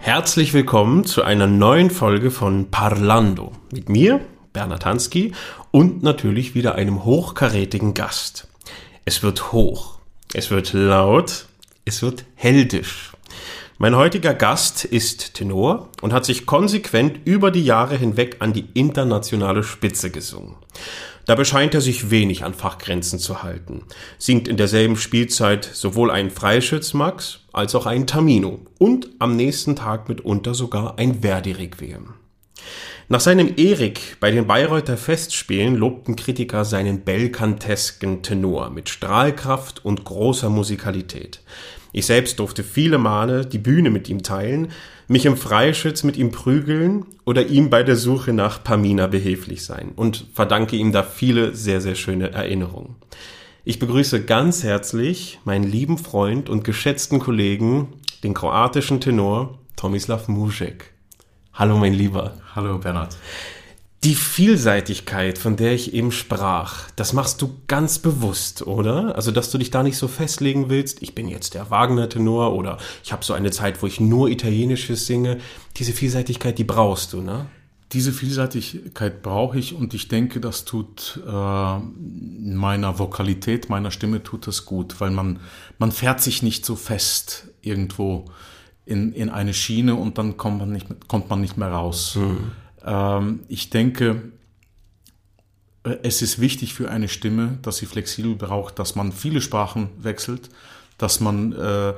Herzlich willkommen zu einer neuen Folge von Parlando. Mit mir, Bernhard Hansky, und natürlich wieder einem hochkarätigen Gast. Es wird hoch, es wird laut, es wird heldisch. Mein heutiger Gast ist Tenor und hat sich konsequent über die Jahre hinweg an die internationale Spitze gesungen. Dabei scheint er sich wenig an Fachgrenzen zu halten, singt in derselben Spielzeit sowohl einen Freischütz Max als auch einen Tamino und am nächsten Tag mitunter sogar ein Verdi-Requiem. Nach seinem Erik bei den Bayreuther Festspielen lobten Kritiker seinen belkantesken Tenor mit Strahlkraft und großer Musikalität. Ich selbst durfte viele Male die Bühne mit ihm teilen, mich im Freischütz mit ihm prügeln oder ihm bei der Suche nach Pamina behilflich sein und verdanke ihm da viele sehr, sehr schöne Erinnerungen. Ich begrüße ganz herzlich meinen lieben Freund und geschätzten Kollegen, den kroatischen Tenor Tomislav Mužek. Hallo mein Lieber. Hallo Bernhard. Die Vielseitigkeit, von der ich eben sprach, das machst du ganz bewusst, oder? Also, dass du dich da nicht so festlegen willst, ich bin jetzt der Wagner-Tenor oder ich habe so eine Zeit, wo ich nur Italienisches singe. Diese Vielseitigkeit, die brauchst du, ne? Diese Vielseitigkeit brauche ich und ich denke, das tut äh, meiner Vokalität, meiner Stimme tut das gut, weil man, man fährt sich nicht so fest irgendwo in, in eine Schiene und dann kommt man nicht, kommt man nicht mehr raus. Mhm. Ähm, ich denke, äh, es ist wichtig für eine Stimme, dass sie flexibel braucht, dass man viele Sprachen wechselt, dass man äh,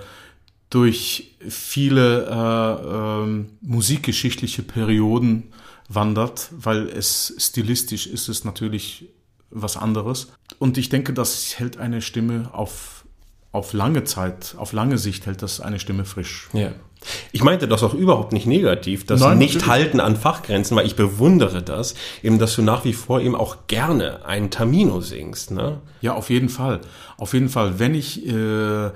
durch viele äh, äh, musikgeschichtliche Perioden wandert, weil es stilistisch ist es natürlich was anderes. Und ich denke, das hält eine Stimme auf, auf lange Zeit, auf lange Sicht hält das eine Stimme frisch. Ja. Ich meinte das auch überhaupt nicht negativ, das Nein, nicht natürlich. halten an Fachgrenzen, weil ich bewundere das, eben, dass du nach wie vor eben auch gerne einen Tamino singst, ne? Ja, auf jeden Fall. Auf jeden Fall. Wenn ich äh,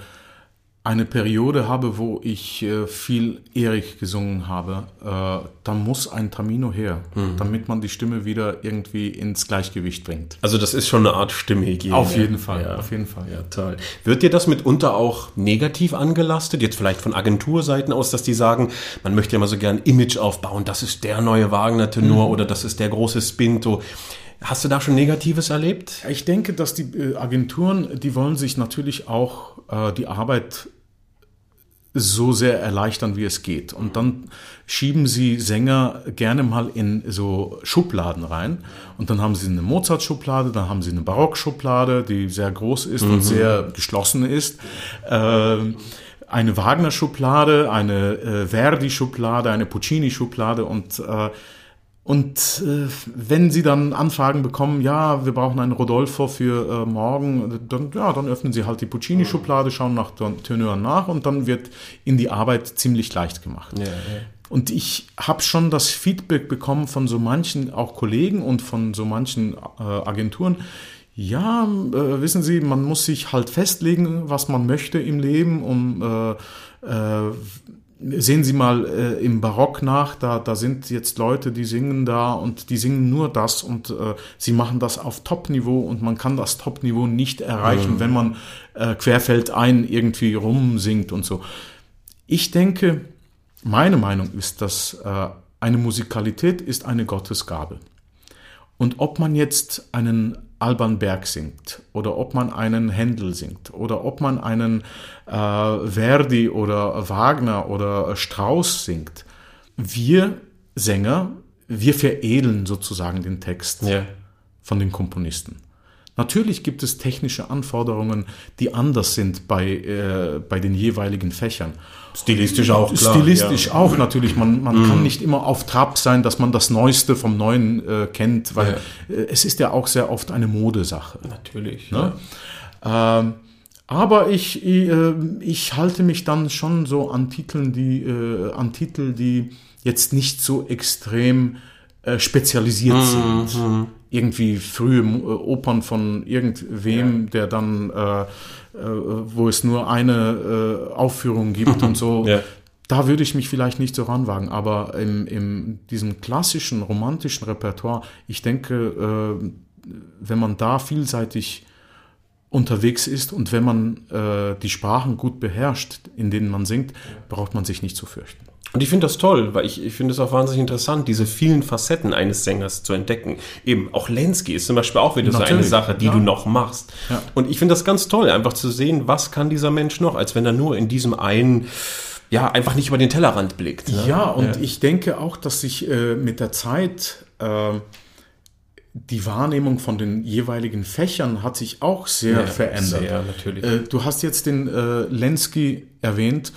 eine Periode habe, wo ich äh, viel Erik gesungen habe, äh, dann muss ein Tamino her, damit man die Stimme wieder irgendwie ins Gleichgewicht bringt. Also das ist schon eine Art Stimmhygiene. Auf jeden Fall, Ja. auf jeden Fall. Ja, toll. Wird dir das mitunter auch negativ angelastet? Jetzt vielleicht von Agenturseiten aus, dass die sagen, man möchte ja mal so gern Image aufbauen, das ist der neue Wagner-Tenor oder das ist der große Spinto. Hast du da schon Negatives erlebt? Ich denke, dass die äh, Agenturen, die wollen sich natürlich auch äh, die Arbeit so sehr erleichtern, wie es geht. Und dann schieben sie Sänger gerne mal in so Schubladen rein. Und dann haben sie eine Mozart-Schublade, dann haben sie eine Barock-Schublade, die sehr groß ist und sehr geschlossen ist. Ähm, eine Wagner-Schublade, eine äh, Verdi-Schublade, eine Puccini-Schublade und äh, und äh, wenn sie dann Anfragen bekommen, ja, wir brauchen einen Rodolfo für äh, morgen, dann, ja, dann öffnen sie halt die Puccini-Schublade, schauen nach Tenören nach und dann wird ihnen die Arbeit ziemlich leicht gemacht. Ja, ja. Und ich habe schon das Feedback bekommen von so manchen auch Kollegen und von so manchen äh, Agenturen. Ja, äh, wissen Sie, man muss sich halt festlegen, was man möchte im Leben, um äh, äh, Sehen Sie mal äh, im Barock nach, da, da sind jetzt Leute, die singen da und die singen nur das und äh, sie machen das auf Top-Niveau und man kann das Top-Niveau nicht erreichen, wenn man äh, querfeldein irgendwie rumsingt und so. Ich denke, meine Meinung ist, dass äh, eine Musikalität ist eine Gottesgabe. Und ob man jetzt einen Alban Berg singt oder ob man einen Händel singt oder ob man einen äh, Verdi oder Wagner oder Strauss singt, wir Sänger, wir veredeln sozusagen den Text Ja. von den Komponisten. Natürlich gibt es technische Anforderungen, die anders sind bei, äh, bei den jeweiligen Fächern. Stilistisch auch, klar. Stilistisch ja. auch natürlich. Man, man kann nicht immer auf Trab sein, dass man das Neueste vom Neuen äh, kennt, weil äh, es ist ja auch sehr oft eine Modesache. Natürlich. Ne? Ähm, aber ich, ich, äh, ich halte mich dann schon so an Titeln, die, äh, an Titel, die jetzt nicht so extrem äh, spezialisiert sind. Irgendwie frühe äh, Opern von irgendwem, der dann äh, äh, wo es nur eine äh, Aufführung gibt und so. Ja. Da würde ich mich vielleicht nicht so ranwagen, aber in, in diesem klassischen romantischen Repertoire, ich denke, äh, wenn man da vielseitig unterwegs ist und wenn man äh, die Sprachen gut beherrscht, in denen man singt, braucht man sich nicht zu fürchten. Und ich finde das toll, weil ich, ich finde es auch wahnsinnig interessant, diese vielen Facetten eines Sängers zu entdecken. Eben, auch Lenski ist zum Beispiel auch wieder so eine Natürlich, Sache, die ja. du noch machst. Ja. Und ich finde das ganz toll, einfach zu sehen, was kann dieser Mensch noch, als wenn er nur in diesem einen, ja, einfach nicht über den Tellerrand blickt. Ne? Ja, und ich denke auch, dass sich äh, mit der Zeit äh, die Wahrnehmung von den jeweiligen Fächern hat sich auch sehr Ja, verändert. sehr, natürlich. Äh, du hast jetzt den äh, Lenski erwähnt.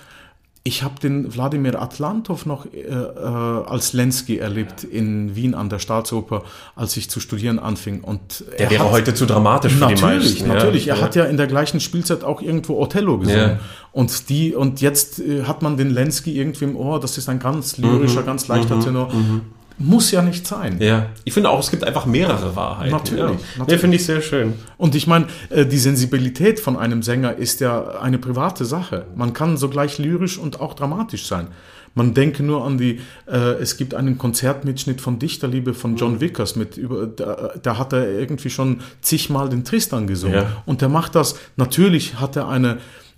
Ich habe den Wladimir Atlantov noch äh, äh, als Lenski erlebt in Wien an der Staatsoper, als ich zu studieren anfing. Und Der er wäre hat- heute zu dramatisch für die Natürlich, meisten. natürlich. Ja. Er hat ja in der gleichen Spielzeit auch irgendwo Othello gesungen. Ja. Und die, und jetzt äh, hat man den Lenski irgendwie im Ohr, das ist ein ganz lyrischer, ganz leichter Tenor. Muss ja nicht sein. Ja, ich finde auch, es gibt einfach mehrere Wahrheiten. Natürlich, ja. natürlich. Nee, finde ich sehr schön. Und ich meine, äh, die Sensibilität von einem Sänger ist ja eine private Sache. Man kann sogleich lyrisch und auch dramatisch sein. Man denke nur an die, äh, es gibt einen Konzertmitschnitt von Dichterliebe von John Vickers mit über, da, da hat er irgendwie schon zigmal den Tristan gesungen. Ja. Und der macht das, natürlich hat er eine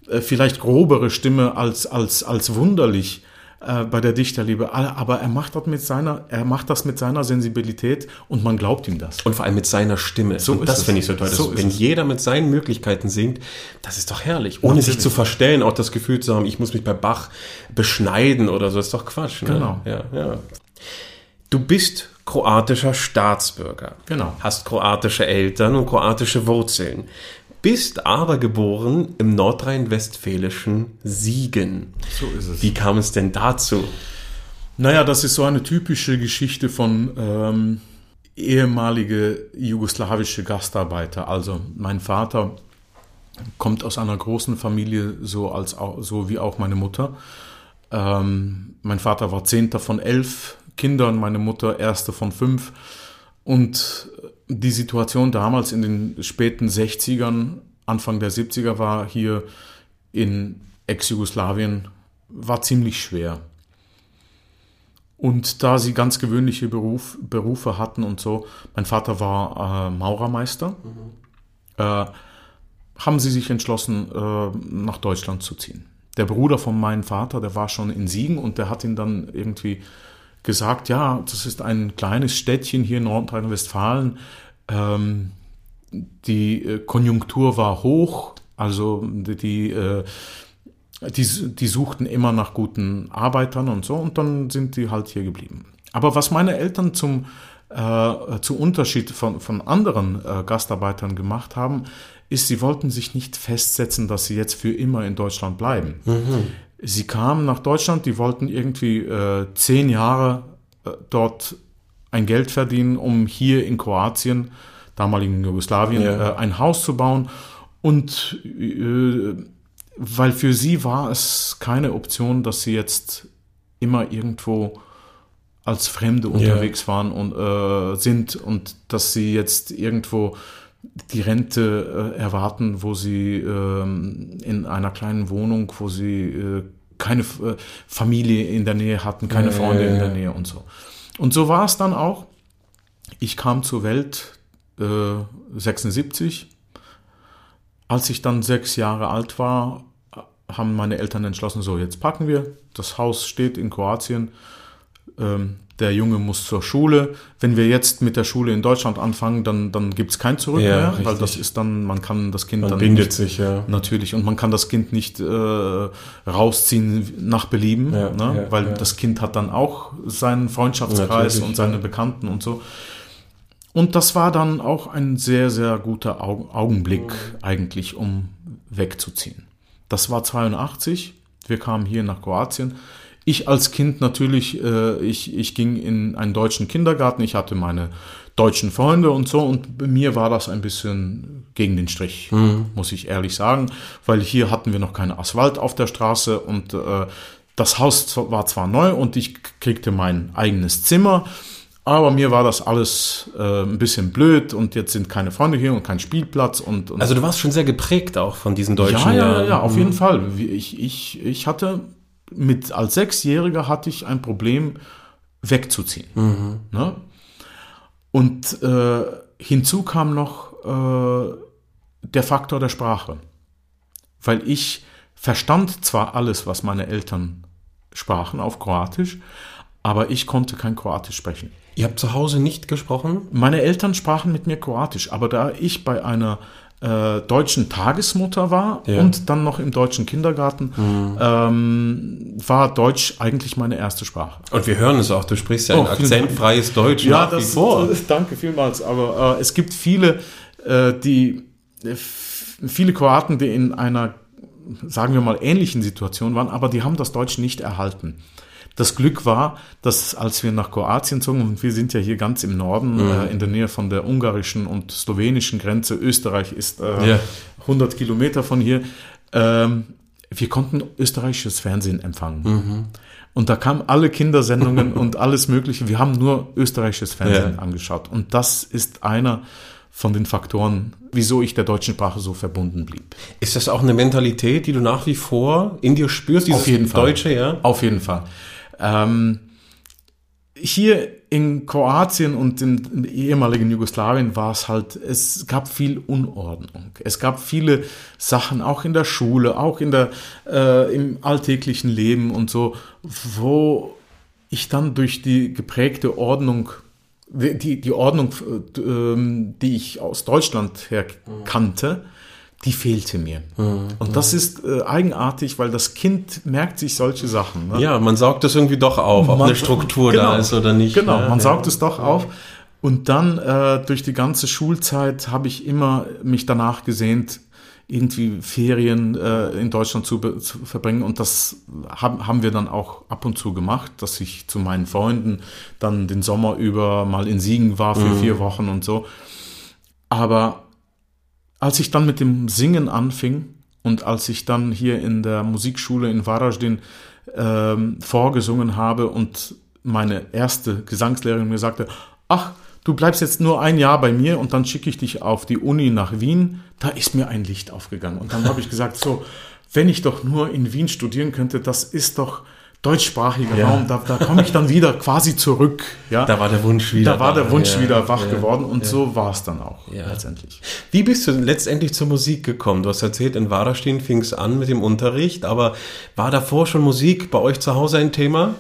äh, vielleicht grobere Stimme als, als, als wunderlich äh, bei der Dichterliebe, aber er macht das mit seiner, er macht das mit seiner Sensibilität und man glaubt ihm das. Und vor allem mit seiner Stimme. So und ist das finde ich so toll. So wenn jeder mit seinen Möglichkeiten singt, das ist doch herrlich. Ohne sich Natürlich. zu verstellen, auch das Gefühl zu haben, ich muss mich bei Bach beschneiden oder so, das ist doch Quatsch. Ne? Genau. Ja, ja. Du bist kroatischer Staatsbürger. Genau. Hast kroatische Eltern und kroatische Wurzeln. Bist aber geboren im nordrhein-westfälischen Siegen. So ist es. Wie kam es denn dazu? Naja, das ist so eine typische Geschichte von ähm, ehemalige jugoslawische Gastarbeiter. Also mein Vater kommt aus einer großen Familie, so, als, so wie auch meine Mutter. Ähm, mein Vater war zehnter von elf Kindern, meine Mutter erste von fünf. Und die Situation damals in den späten 60ern, Anfang der 70er war hier in Ex-Jugoslawien, war ziemlich schwer. Und da sie ganz gewöhnliche Beruf, Berufe hatten und so, mein Vater war äh, Maurermeister, äh, haben sie sich entschlossen, äh, nach Deutschland zu ziehen. Der Bruder von meinem Vater, der war schon in Siegen und der hat ihn dann irgendwie gesagt, ja, das ist ein kleines Städtchen hier in Nordrhein-Westfalen. Ähm, die äh, Konjunktur war hoch, also die, äh, die, die suchten immer nach guten Arbeitern und so und dann sind die halt hier geblieben. Aber was meine Eltern zum, äh, zu Unterschied von, von anderen äh, Gastarbeitern gemacht haben, ist, sie wollten sich nicht festsetzen, dass sie jetzt für immer in Deutschland bleiben. Sie kamen nach Deutschland, die wollten irgendwie äh, zehn Jahre äh, dort ein Geld verdienen, um hier in Kroatien, damaligen Jugoslawien, Ja. äh, ein Haus zu bauen. Und äh, weil für sie war es keine Option, dass sie jetzt immer irgendwo als Fremde unterwegs waren und äh, sind und dass sie jetzt irgendwo die Rente äh, erwarten, wo sie ähm, in einer kleinen Wohnung, wo sie äh, keine äh, Familie in der Nähe hatten, keine Freunde in der Nähe und so. Und so war es dann auch. Ich kam zur Welt äh, 76. Als ich dann sechs Jahre alt war, haben meine Eltern entschlossen, so jetzt packen wir, das Haus steht in Kroatien, ähm, der Junge muss zur Schule. Wenn wir jetzt mit der Schule in Deutschland anfangen, dann, dann gibt es kein Zurück Ja, mehr, richtig. weil das ist dann, man kann das Kind Man dann bindet nicht, sich, ja. Natürlich, und man kann das Kind nicht äh, rausziehen nach Belieben, Ja, ne? weil das Kind hat dann auch seinen Freundschaftskreis Natürlich, und seine. Bekannten und so. Und das war dann auch ein sehr, sehr guter Au Augenblick eigentlich, um wegzuziehen. Das war 82, wir kamen hier nach Kroatien. Ich als Kind natürlich, äh, ich, ich ging in einen deutschen Kindergarten, ich hatte meine deutschen Freunde und so und bei mir war das ein bisschen gegen den Strich, muss ich ehrlich sagen, weil hier hatten wir noch keinen Asphalt auf der Straße und äh, das Haus war zwar neu und ich kriegte mein eigenes Zimmer, Aber mir war das alles äh, ein bisschen blöd und jetzt sind keine Freunde hier und kein Spielplatz und, und Also du warst schon sehr geprägt auch von diesen deutschen ja, ja, ja, ja, auf jeden Fall. Ich, ich, ich hatte mit als Sechsjähriger hatte ich ein Problem, wegzuziehen. Ne? Und äh, hinzu kam noch äh, der Faktor der Sprache. Weil ich verstand zwar alles, was meine Eltern sprachen auf Kroatisch, aber ich konnte kein Kroatisch sprechen. Ihr habt zu Hause nicht gesprochen? Meine Eltern sprachen mit mir Kroatisch, aber da ich bei einer äh, deutschen Tagesmutter war Ja. und dann noch im deutschen Kindergarten, ähm, war Deutsch eigentlich meine erste Sprache. Und wir hören es auch, du sprichst ja ein Oh, Dank. akzentfreies Deutsch nach wie vor. das- danke vielmals. Aber äh, es gibt viele, äh, die äh, viele Kroaten, die in einer, sagen wir mal, ähnlichen Situation waren, aber die haben das Deutsch nicht erhalten. Das Glück war, dass als wir nach Kroatien zogen, und wir sind ja hier ganz im Norden, Mhm. äh, in der Nähe von der ungarischen und slowenischen Grenze, Österreich ist äh, Ja. 100 Kilometer von hier, ähm, wir konnten österreichisches Fernsehen empfangen. Mhm. Und da kamen alle Kindersendungen und alles Mögliche. Wir haben nur österreichisches Fernsehen Ja. angeschaut. Und das ist einer von den Faktoren, wieso ich der deutschen Sprache so verbunden blieb. Ist das auch eine Mentalität, die du nach wie vor in dir spürst, dieses Auf jeden Fall. Deutsche, ja? Auf jeden Fall. Ähm, hier in Kroatien und in, in ehemaligen Jugoslawien war es halt, es gab viel Unordnung. Es gab viele Sachen, auch in der Schule, auch in der, äh, im alltäglichen Leben und so, wo ich dann durch die geprägte Ordnung, die, die Ordnung, äh, die ich aus Deutschland her kannte, die fehlte mir. Und das ist äh, eigenartig, weil das Kind merkt sich solche Sachen. Ne? Ja, man saugt das irgendwie doch auf, ob Man- eine Struktur genau, da ist oder nicht. Genau, ja, man ja. saugt es doch auf. Und dann äh, durch die ganze Schulzeit habe ich immer mich danach gesehnt, irgendwie Ferien äh, in Deutschland zu, zu verbringen. Und das haben, haben wir dann auch ab und zu gemacht, dass ich zu meinen Freunden dann den Sommer über mal in Siegen war für vier Wochen und so. Aber als ich dann mit dem Singen anfing und als ich dann hier in der Musikschule in Varaždin ähm, vorgesungen habe und meine erste Gesangslehrerin mir sagte, ach, du bleibst jetzt nur ein Jahr bei mir und dann schicke ich dich auf die Uni nach Wien, da ist mir ein Licht aufgegangen. Und dann habe ich gesagt, so, wenn ich doch nur in Wien studieren könnte, das ist doch deutschsprachiger Ja. Raum, da, da komme ich dann wieder quasi zurück. Ja? Da war der Wunsch wieder. da war der Wunsch ja, wieder wach ja. geworden und so war es dann auch Ja. letztendlich. Wie bist du letztendlich zur Musik gekommen? Du hast erzählt, in Waderstein fing es an mit dem Unterricht, aber war davor schon Musik bei euch zu Hause ein Thema?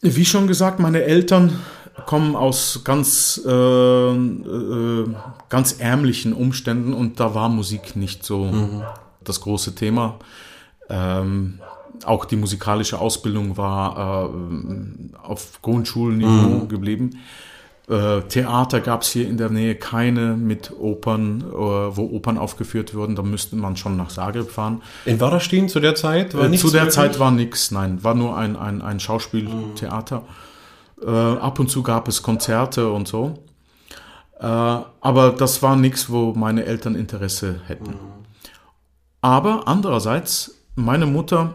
Wie schon gesagt, meine Eltern kommen aus ganz, äh, äh, ganz ärmlichen Umständen und da war Musik nicht so das große Thema. Ähm, auch die musikalische Ausbildung war äh, auf Grundschulniveau geblieben. Äh, Theater gab es hier in der Nähe keine mit Opern, äh, wo Opern aufgeführt wurden. Da müsste man schon nach Zagreb fahren. In Waderstein zu der Zeit? War Äh, nichts Zu der möglich? Zeit war nichts, nein, war nur ein, ein, ein Schauspieltheater. Äh, ab und zu gab es Konzerte und so. Aber das war nichts, wo meine Eltern Interesse hätten. Aber andererseits, meine Mutter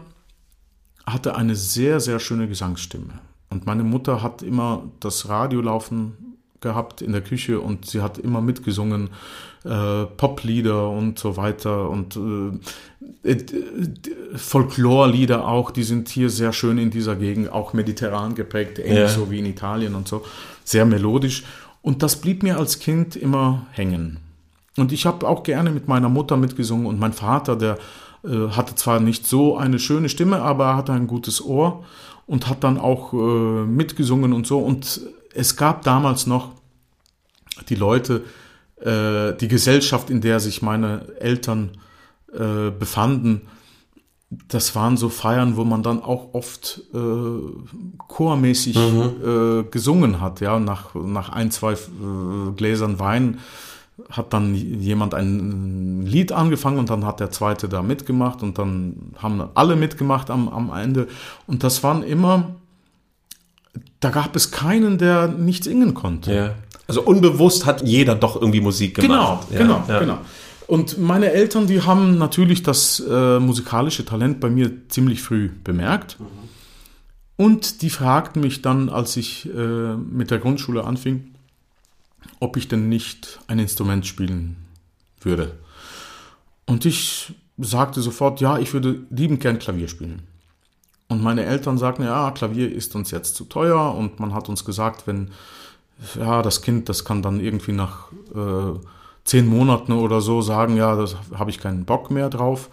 hatte eine sehr, sehr schöne Gesangsstimme. Und meine Mutter hat immer das Radio laufen gehabt in der Küche und sie hat immer mitgesungen, äh, Poplieder und so weiter und äh, äh, Folklorlieder auch, die sind hier sehr schön in dieser Gegend, auch mediterran geprägt, ähnlich Ja. so wie in Italien und so, sehr melodisch. Und das blieb mir als Kind immer hängen. Und ich habe auch gerne mit meiner Mutter mitgesungen und mein Vater, der hatte zwar nicht so eine schöne Stimme, aber er hatte ein gutes Ohr und hat dann auch äh, mitgesungen und so. Und es gab damals noch die Leute, äh, die Gesellschaft, in der sich meine Eltern äh, befanden, das waren so Feiern, wo man dann auch oft äh, chormäßig äh, gesungen hat, ja, nach, nach ein, zwei äh, Gläsern Wein hat dann jemand ein Lied angefangen und dann hat der zweite da mitgemacht und dann haben alle mitgemacht am, am Ende und das waren immer, da gab es keinen, der nicht singen konnte. Ja. Also unbewusst hat jeder doch irgendwie Musik Genau, gemacht. Ja, genau, ja. genau. Und meine Eltern, die haben natürlich das äh, musikalische Talent bei mir ziemlich früh bemerkt. Und die fragten mich dann, als ich äh, mit der Grundschule anfing, ob ich denn nicht ein Instrument spielen würde. Und ich sagte sofort, ja, ich würde liebend gern Klavier spielen. Und meine Eltern sagten, ja, Klavier ist uns jetzt zu teuer und man hat uns gesagt, wenn, ja, das Kind, das kann dann irgendwie nach äh, zehn Monaten oder so sagen, ja, das habe ich keinen Bock mehr drauf.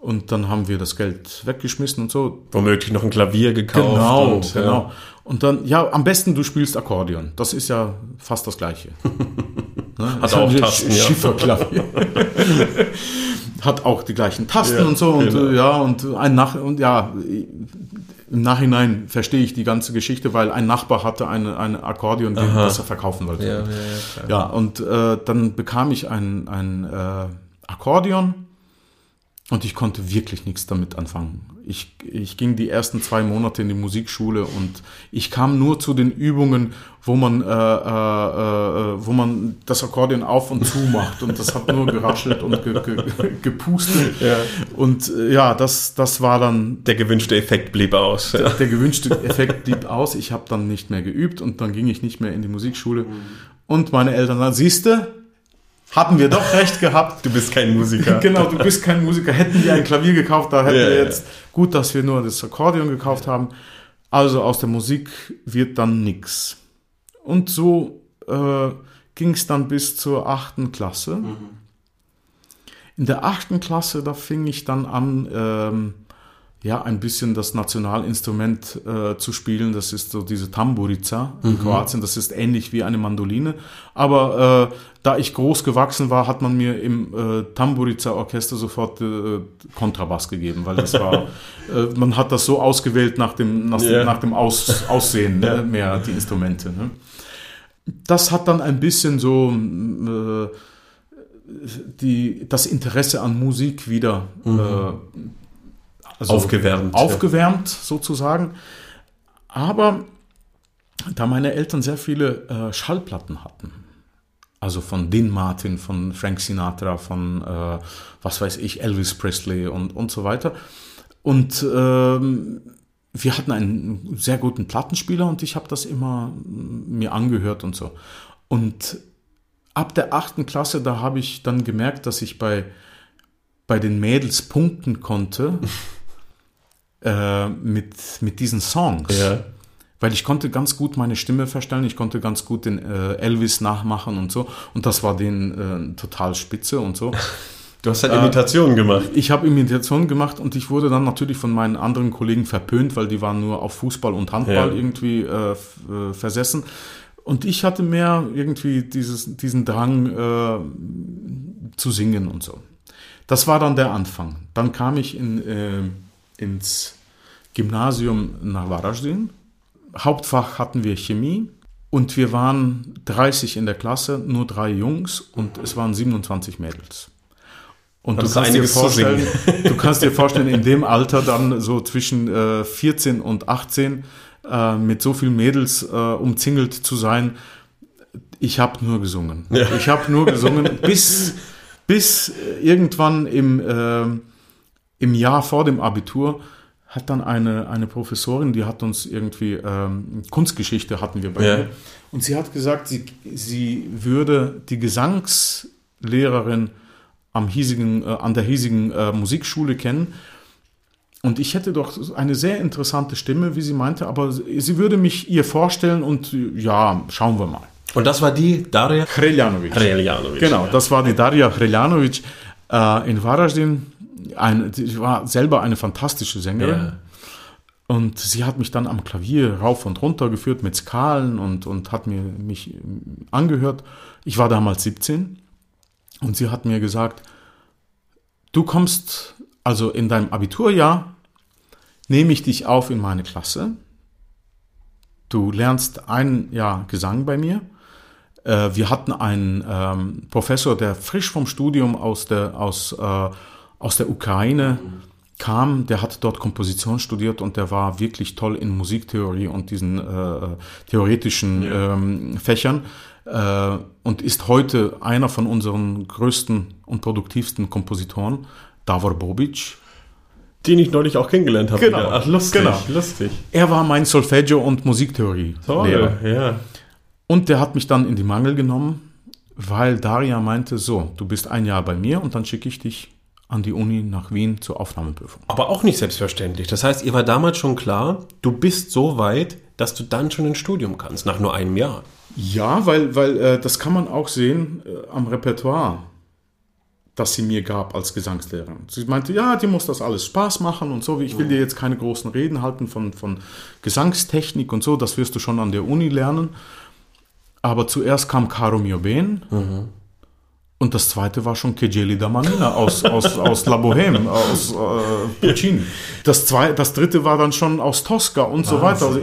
Und dann haben wir das Geld weggeschmissen und so. Womöglich noch ein Klavier gekauft. Genau, und, genau. Ja. Und dann, ja, am besten du spielst Akkordeon. Das ist ja fast das Gleiche. ne? Hat auch Tasten, ja. Schifferklavier. Hat auch die gleichen Tasten Ja, und so. Und genau. ja, und ein Nach und ja, im Nachhinein verstehe ich die ganze Geschichte, weil ein Nachbar hatte eine, eine Akkordeon, die, das er verkaufen wollte. Ja, ja, ja. Ja, und äh, dann bekam ich ein, ein äh, Akkordeon und ich konnte wirklich nichts damit anfangen. Ich, ich ging die ersten zwei Monate in die Musikschule und ich kam nur zu den Übungen, wo man, äh, äh, äh, wo man das Akkordeon auf und zu macht und das hat nur geraschelt und ge, ge, gepustet. Ja. Und äh, ja, das, das war dann Der gewünschte Effekt blieb aus. Ja. der gewünschte Effekt blieb aus. Ich habe dann nicht mehr geübt und dann ging ich nicht mehr in die Musikschule. Und meine Eltern sagten, siehste, hatten wir doch recht gehabt. Du bist kein Musiker. Genau, du bist kein Musiker. Hätten wir ein Klavier gekauft, da hätten Ja, wir ja. jetzt gut, dass wir nur das Akkordeon gekauft haben. Also aus der Musik wird dann nix. Und so äh, ging es dann bis zur achten Klasse. In der achten Klasse, da fing ich dann an, ähm, ja, ein bisschen das Nationalinstrument äh, zu spielen. Das ist so diese Tamburica in Kroatien. Das ist ähnlich wie eine Mandoline. Aber äh, da ich groß gewachsen war, hat man mir im äh, Tamburica-Orchester sofort äh, Kontrabass gegeben, weil das war, äh, man hat das so ausgewählt nach dem, nach, Ja. nach dem Aus, Aussehen, ne, mehr die Instrumente. Ne. Das hat dann ein bisschen so äh, die, das Interesse an Musik wieder äh, also Aufgewärmt, ja. aufgewärmt sozusagen. Aber da meine Eltern sehr viele äh, Schallplatten hatten, also von Dean Martin, von Frank Sinatra, von äh, was weiß ich, Elvis Presley und, und so weiter. Und ähm, wir hatten einen sehr guten Plattenspieler und ich habe das immer mm, mir angehört und so. Und ab der achten Klasse, da habe ich dann gemerkt, dass ich bei, bei den Mädels punkten konnte äh, mit, mit diesen Songs. Ja. Weil ich konnte ganz gut meine Stimme verstellen, ich konnte ganz gut den äh, Elvis nachmachen und so. Und das war den äh, total spitze und so. Du hast halt Imitationen gemacht. Ich habe Imitationen gemacht und ich wurde dann natürlich von meinen anderen Kollegen verpönt, weil die waren nur auf Fußball und Handball Ja. irgendwie äh, äh, versessen. Und ich hatte mehr irgendwie dieses, diesen Drang äh, zu singen und so. Das war dann der Anfang. Dann kam ich in, äh, ins Gymnasium nach Varaždin. Hauptfach hatten wir Chemie und wir waren 30 in der Klasse, nur drei Jungs und es waren 27 Mädels. Und du Das kannst, dir vorstellen, du kannst dir vorstellen, in dem Alter dann so zwischen äh, 14 und 18 äh, mit so vielen Mädels äh, umzingelt zu sein, ich habe nur gesungen. Ich habe nur gesungen, bis, bis irgendwann im, äh, im Jahr vor dem Abitur hat dann eine, eine Professorin, die hat uns irgendwie ähm, Kunstgeschichte hatten wir bei Ja. ihr. Und sie hat gesagt, sie, sie würde die Gesangslehrerin am hiesigen, äh, an der hiesigen äh, Musikschule kennen. Und ich hätte doch eine sehr interessante Stimme, wie sie meinte, aber sie würde mich ihr vorstellen und äh, ja, schauen wir mal. Und das war die Daria Hreljanovic. Hreljanovic. Genau, das war die Daria Hreljanovic äh, in Varaždin. Ein, sie war selber eine fantastische Sängerin. Ja. Und sie hat mich dann am Klavier rauf und runter geführt mit Skalen und, und hat mir mich angehört. Ich war damals 17 und sie hat mir gesagt, du kommst also in deinem Abiturjahr, nehme ich dich auf in meine Klasse. Du lernst ein Jahr Gesang bei mir. Äh, wir hatten einen ähm, Professor, der frisch vom Studium aus der, aus, äh, aus der Ukraine kam, der hat dort Komposition studiert und der war wirklich toll in Musiktheorie und diesen äh, theoretischen ähm, Fächern äh, und ist heute einer von unseren größten und produktivsten Kompositoren, Davor Bobic. Den ich neulich auch kennengelernt habe. Genau. wieder. Ach, lustig, Genau. lustig. Er war mein Solfeggio- und Musiktheorie-Lehrer. Ja. Und der hat mich dann in die Mangel genommen, weil Daria meinte, so, du bist ein Jahr bei mir und dann schicke ich dich an die Uni nach Wien zur Aufnahmeprüfung. Aber auch nicht selbstverständlich. Das heißt, ihr war damals schon klar, du bist so weit, dass du dann schon ins Studium kannst, nach nur einem Jahr. Ja, weil, weil äh, das kann man auch sehen äh, am Repertoire, das sie mir gab als Gesangslehrerin. Sie meinte, ja, dir muss das alles Spaß machen und so. Ich will dir jetzt keine großen Reden halten von, von Gesangstechnik und so, das wirst du schon an der Uni lernen. Aber zuerst kam Caro mio ben und das zweite war schon Kejeli da Manina aus, aus, aus La Bohème, aus äh, Puccini. Das, zwei, das dritte war dann schon aus Tosca und so weiter.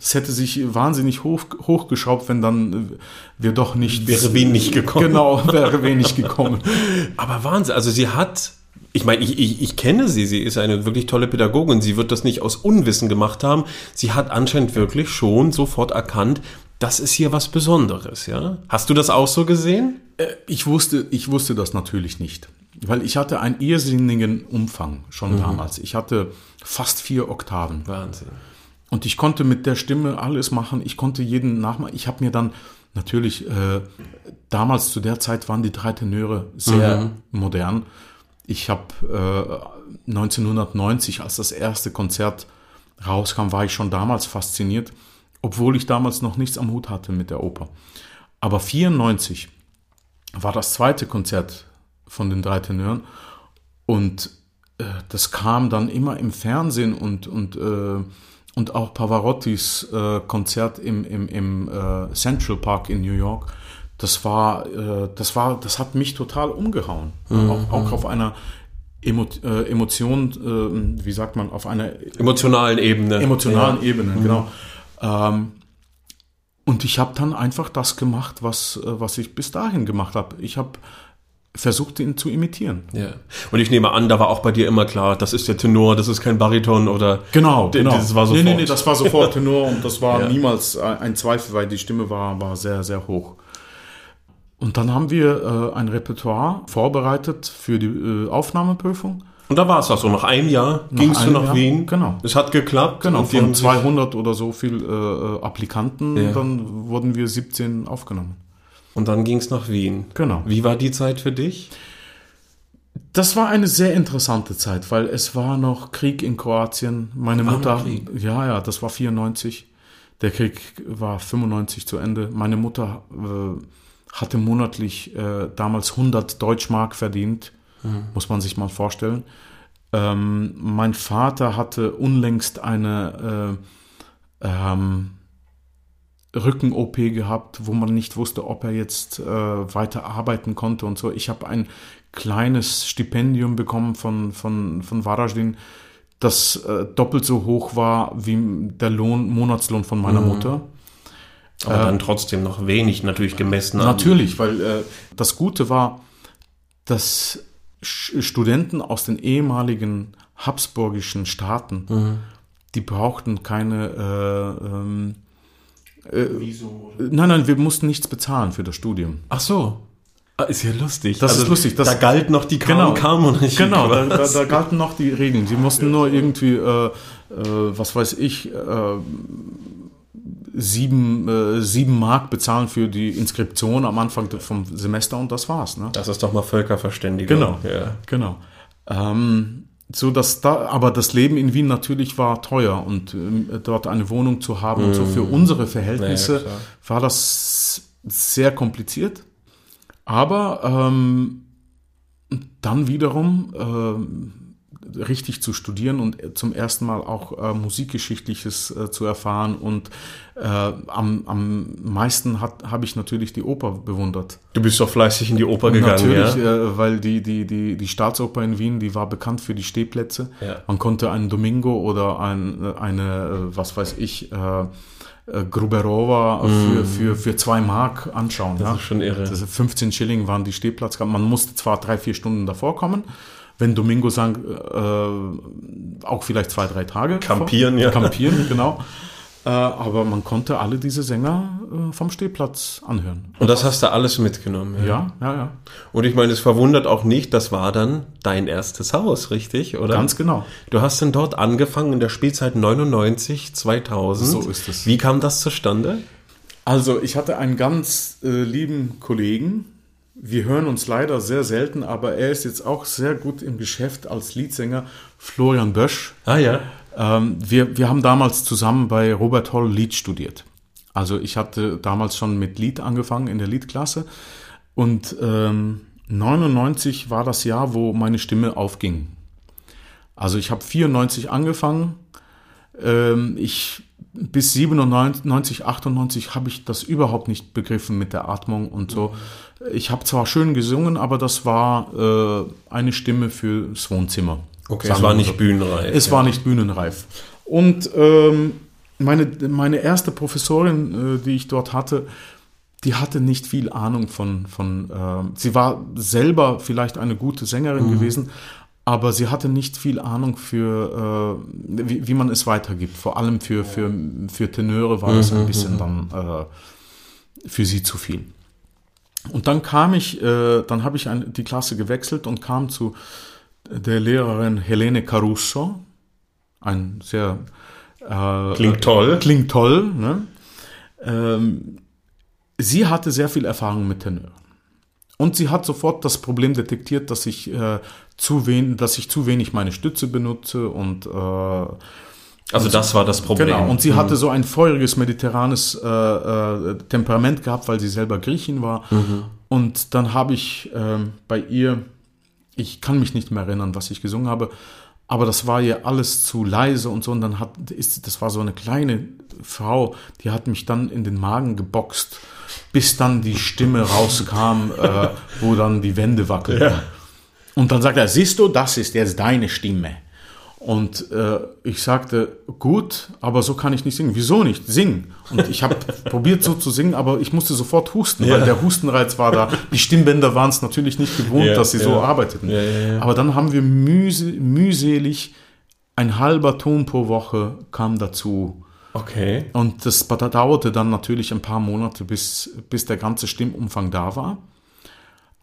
Das hätte sich wahnsinnig hoch, hochgeschraubt, wenn dann wir doch nicht... Wäre nicht gekommen. Genau, wäre wenig gekommen. Aber Wahnsinn, also sie hat, ich meine, ich, ich, ich kenne sie, sie ist eine wirklich tolle Pädagogin, sie wird das nicht aus Unwissen gemacht haben, sie hat anscheinend wirklich schon sofort erkannt, das ist hier was Besonderes, ja? Hast du das auch so gesehen? Äh, Ich wusste, ich wusste das natürlich nicht, weil ich hatte einen irrsinnigen Umfang schon damals. Ich hatte fast vier Oktaven. Wahnsinn. Und ich konnte mit der Stimme alles machen. Ich konnte jeden nachmachen. Ich habe mir dann natürlich, äh, damals zu der Zeit waren die drei Tenöre sehr modern. Ich habe äh, 1990, als das erste Konzert rauskam, war ich schon damals fasziniert, obwohl ich damals noch nichts am Hut hatte mit der Oper. Aber 94 war das zweite Konzert von den drei Tenören und äh, das kam dann immer im Fernsehen und, und, äh, und auch Pavarottis äh, Konzert im, im, im äh, Central Park in New York. Das war, äh, das war, das hat mich total umgehauen. Auch, auch auf einer Emo äh, Emotion, äh, wie sagt man, auf einer Emotionalen Ebene. emotionalen Ebene, genau. Ähm, und ich habe dann einfach das gemacht, was, äh, was ich bis dahin gemacht habe. Ich habe versucht, ihn zu imitieren. Ja. Und ich nehme an, da war auch bei dir immer klar, das ist der Tenor, das ist kein Bariton oder. Genau, genau. Das war nee, sofort. nee, nee, das war sofort Tenor und das war Ja. niemals ein ein Zweifel, weil die Stimme war, war sehr, sehr hoch. Und dann haben wir äh, ein Repertoire vorbereitet für die äh, Aufnahmeprüfung. Und da war es auch so. Nach einem Jahr gingst du nach Jahr, Wien. genau. Es hat geklappt. Genau, Und von haben sich- 200 oder so viel äh, Applikanten, Ja. dann wurden wir 17 aufgenommen. Und dann ging es nach Wien. Genau. Wie war die Zeit für dich? Das war eine sehr interessante Zeit, weil es war noch Krieg in Kroatien. Meine noch Mutter, Krieg. ja, ja, das war 94. Der Krieg war 95 zu Ende. Meine Mutter äh, hatte monatlich äh, damals 100 Deutschmark verdient, muss man sich mal vorstellen. Ähm, mein Vater hatte unlängst eine äh, ähm, Rücken-OP gehabt, wo man nicht wusste, ob er jetzt äh, weiter arbeiten konnte und so. Ich habe ein kleines Stipendium bekommen von, von, von Varaždin, das äh, doppelt so hoch war wie der Lohn, Monatslohn von meiner Mutter. Aber dann trotzdem noch wenig natürlich gemessen an- Natürlich, weil äh, das Gute war, dass Studenten aus den ehemaligen habsburgischen Staaten, die brauchten keine äh, ähm, äh, Nein, nein, wir mussten nichts bezahlen für das Studium. Ach so. Ah, ist ja lustig. Das ist lustig, das- da galt noch die Genau. KMK-Monarchie. Genau, da, da, da galten noch die Regeln. Sie mussten nur irgendwie, äh, äh, was weiß ich, äh, sieben, äh, sieben Mark bezahlen für die Inskription am Anfang vom Semester und das war's. Ne? Das ist doch mal Völkerverständigung. Genau. Ja. Genau. Ähm, so dass da, aber das Leben in Wien natürlich war teuer und ähm, dort eine Wohnung zu haben und so für unsere Verhältnisse Naja, war das sehr kompliziert. Aber ähm, dann wiederum ähm, richtig zu studieren und zum ersten Mal auch äh, Musikgeschichtliches äh, zu erfahren und äh, am, am meisten habe ich natürlich die Oper bewundert. Du bist doch fleißig in die Oper gegangen, Natürlich, ja? äh, weil die, die, die, die Staatsoper in Wien, die war bekannt für die Stehplätze. Ja. Man konnte einen Domingo oder ein, äh, eine, äh, was weiß ich, Gruberova für, für, für zwei Mark anschauen. Das Mm. ist schon irre. Das ist 15 Schilling waren die Stehplatzkarten. Man musste zwar drei, vier Stunden davor kommen, wenn Domingo sang, äh, auch vielleicht zwei, drei Tage. Kampieren, vor- ja. Kampieren, genau. Äh, aber man konnte alle diese Sänger äh, vom Stehplatz anhören. Und das hast du alles mitgenommen. Ja, ja, ja. Und ich meine, es verwundert auch nicht, das war dann dein erstes Haus, richtig? Oder? Ganz genau. Du hast dann dort angefangen in der Spielzeit 99, 2000. So ist es. Wie kam das zustande? Also, ich hatte einen ganz äh, lieben Kollegen. Wir hören uns leider sehr selten, aber er ist jetzt auch sehr gut im Geschäft als Liedsänger, Florian Bösch. Ah ja. Ähm, wir, wir haben damals zusammen bei Robert Holl Lied studiert. Also ich hatte damals schon mit Lied angefangen in der Liedklasse und ähm, 99 war das Jahr, wo meine Stimme aufging. Also ich habe 94 angefangen. Ähm, ich bis 97, 98 habe ich das überhaupt nicht begriffen mit der Atmung und so. Ich habe zwar schön gesungen, aber das war äh, eine Stimme fürs Wohnzimmer. Okay, es war nicht so. bühnenreif. Es war nicht bühnenreif. Und ähm, meine, meine erste Professorin, äh, die ich dort hatte, die hatte nicht viel Ahnung von, von ähm, sie war selber vielleicht eine gute Sängerin gewesen, aber sie hatte nicht viel Ahnung für, äh, wie, wie man es weitergibt. Vor allem für, für, für Tenöre war das ein bisschen dann äh, für sie zu viel. Und dann kam ich, äh, dann habe ich ein, die Klasse gewechselt und kam zu der Lehrerin Helene Caruso, ein sehr äh, Klingt toll. Klingt toll. Ne? Ähm, sie hatte sehr viel Erfahrung mit Tenören. Und sie hat sofort das Problem detektiert, dass ich, äh, zu, wen, dass ich zu wenig meine Stütze benutze und äh, Also das war das Problem. Genau, und sie hatte so ein feuriges mediterranes äh, äh, Temperament gehabt, weil sie selber Griechin war. Und dann habe ich ähm, bei ihr, ich kann mich nicht mehr erinnern, was ich gesungen habe, aber das war ihr alles zu leise und so. Und dann hat, ist, das war so eine kleine Frau, die hat mich dann in den Magen geboxt, bis dann die Stimme rauskam, äh, wo dann die Wände wackelten. Und dann sagt er, siehst du, das ist jetzt deine Stimme. Und äh, ich sagte, gut, aber so kann ich nicht singen. Wieso nicht? Sing. Und ich habe probiert so zu singen, aber ich musste sofort husten, weil der Hustenreiz war da. Die Stimmbänder waren es natürlich nicht gewohnt, Ja, dass sie so ja. arbeiteten. Ja, ja, ja. Aber dann haben wir mühse, mühselig, ein halber Ton pro Woche kam dazu. Okay. Und das dauerte dann natürlich ein paar Monate, bis, bis der ganze Stimmumfang da war.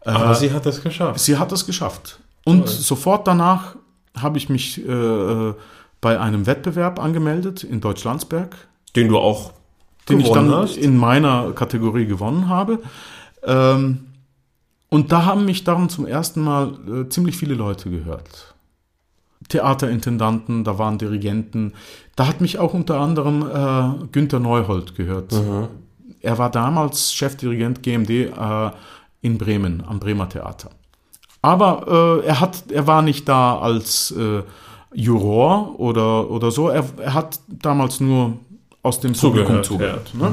Aber sie hat es geschafft. Sie hat es geschafft. Und sofort danach habe ich mich äh, bei einem Wettbewerb angemeldet in Deutschlandsberg, Den du auch den ich dann hast. in meiner Kategorie gewonnen habe. Ähm, und da haben mich dann zum ersten Mal äh, ziemlich viele Leute gehört. Theaterintendanten, da waren Dirigenten. Da hat mich auch unter anderem äh, Günther Neuhold gehört. Er war damals Chefdirigent GMD äh, in Bremen, am Bremer Theater. Aber äh, er, hat, er war nicht da als äh, Juror oder, oder so. Er, er hat damals nur aus dem Publikum Zugehört, zugehört. Ne?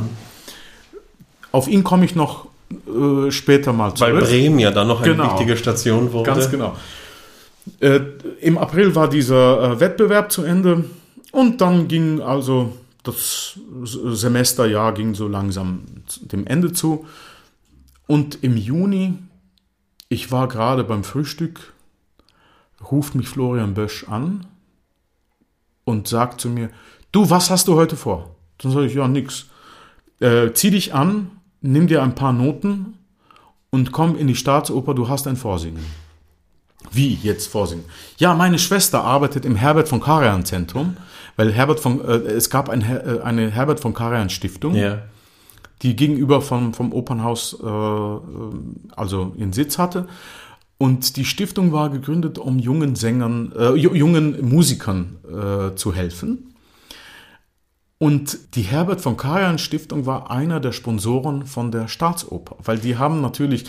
Auf ihn komme ich noch äh, später mal Weil zurück. Bremen ja dann noch eine Genau. wichtige Station wurde. Ganz genau. Äh, Im April war dieser äh, Wettbewerb zu Ende und dann ging also das Semesterjahr ging so langsam dem Ende zu. Und im Juni, ich war gerade beim Frühstück, ruft mich Florian Bösch an und sagt zu mir, du, was hast du heute vor? Dann sage ich, ja, nix. Äh, zieh dich an, nimm dir ein paar Noten und komm in die Staatsoper, du hast ein Vorsingen. Wie jetzt vorsingen? Ja, meine Schwester arbeitet im Herbert von Karajan Zentrum, weil Herbert von, äh, es gab ein, äh, eine Herbert von Karajan Stiftung, Ja. Die gegenüber vom, vom Opernhaus äh, äh, also ihren Sitz hatte. Und die Stiftung war gegründet, um jungen Sängern, äh, ju- jungen Musikern äh, zu helfen. Und die Herbert von Karajan Stiftung war einer der Sponsoren von der Staatsoper, weil die haben natürlich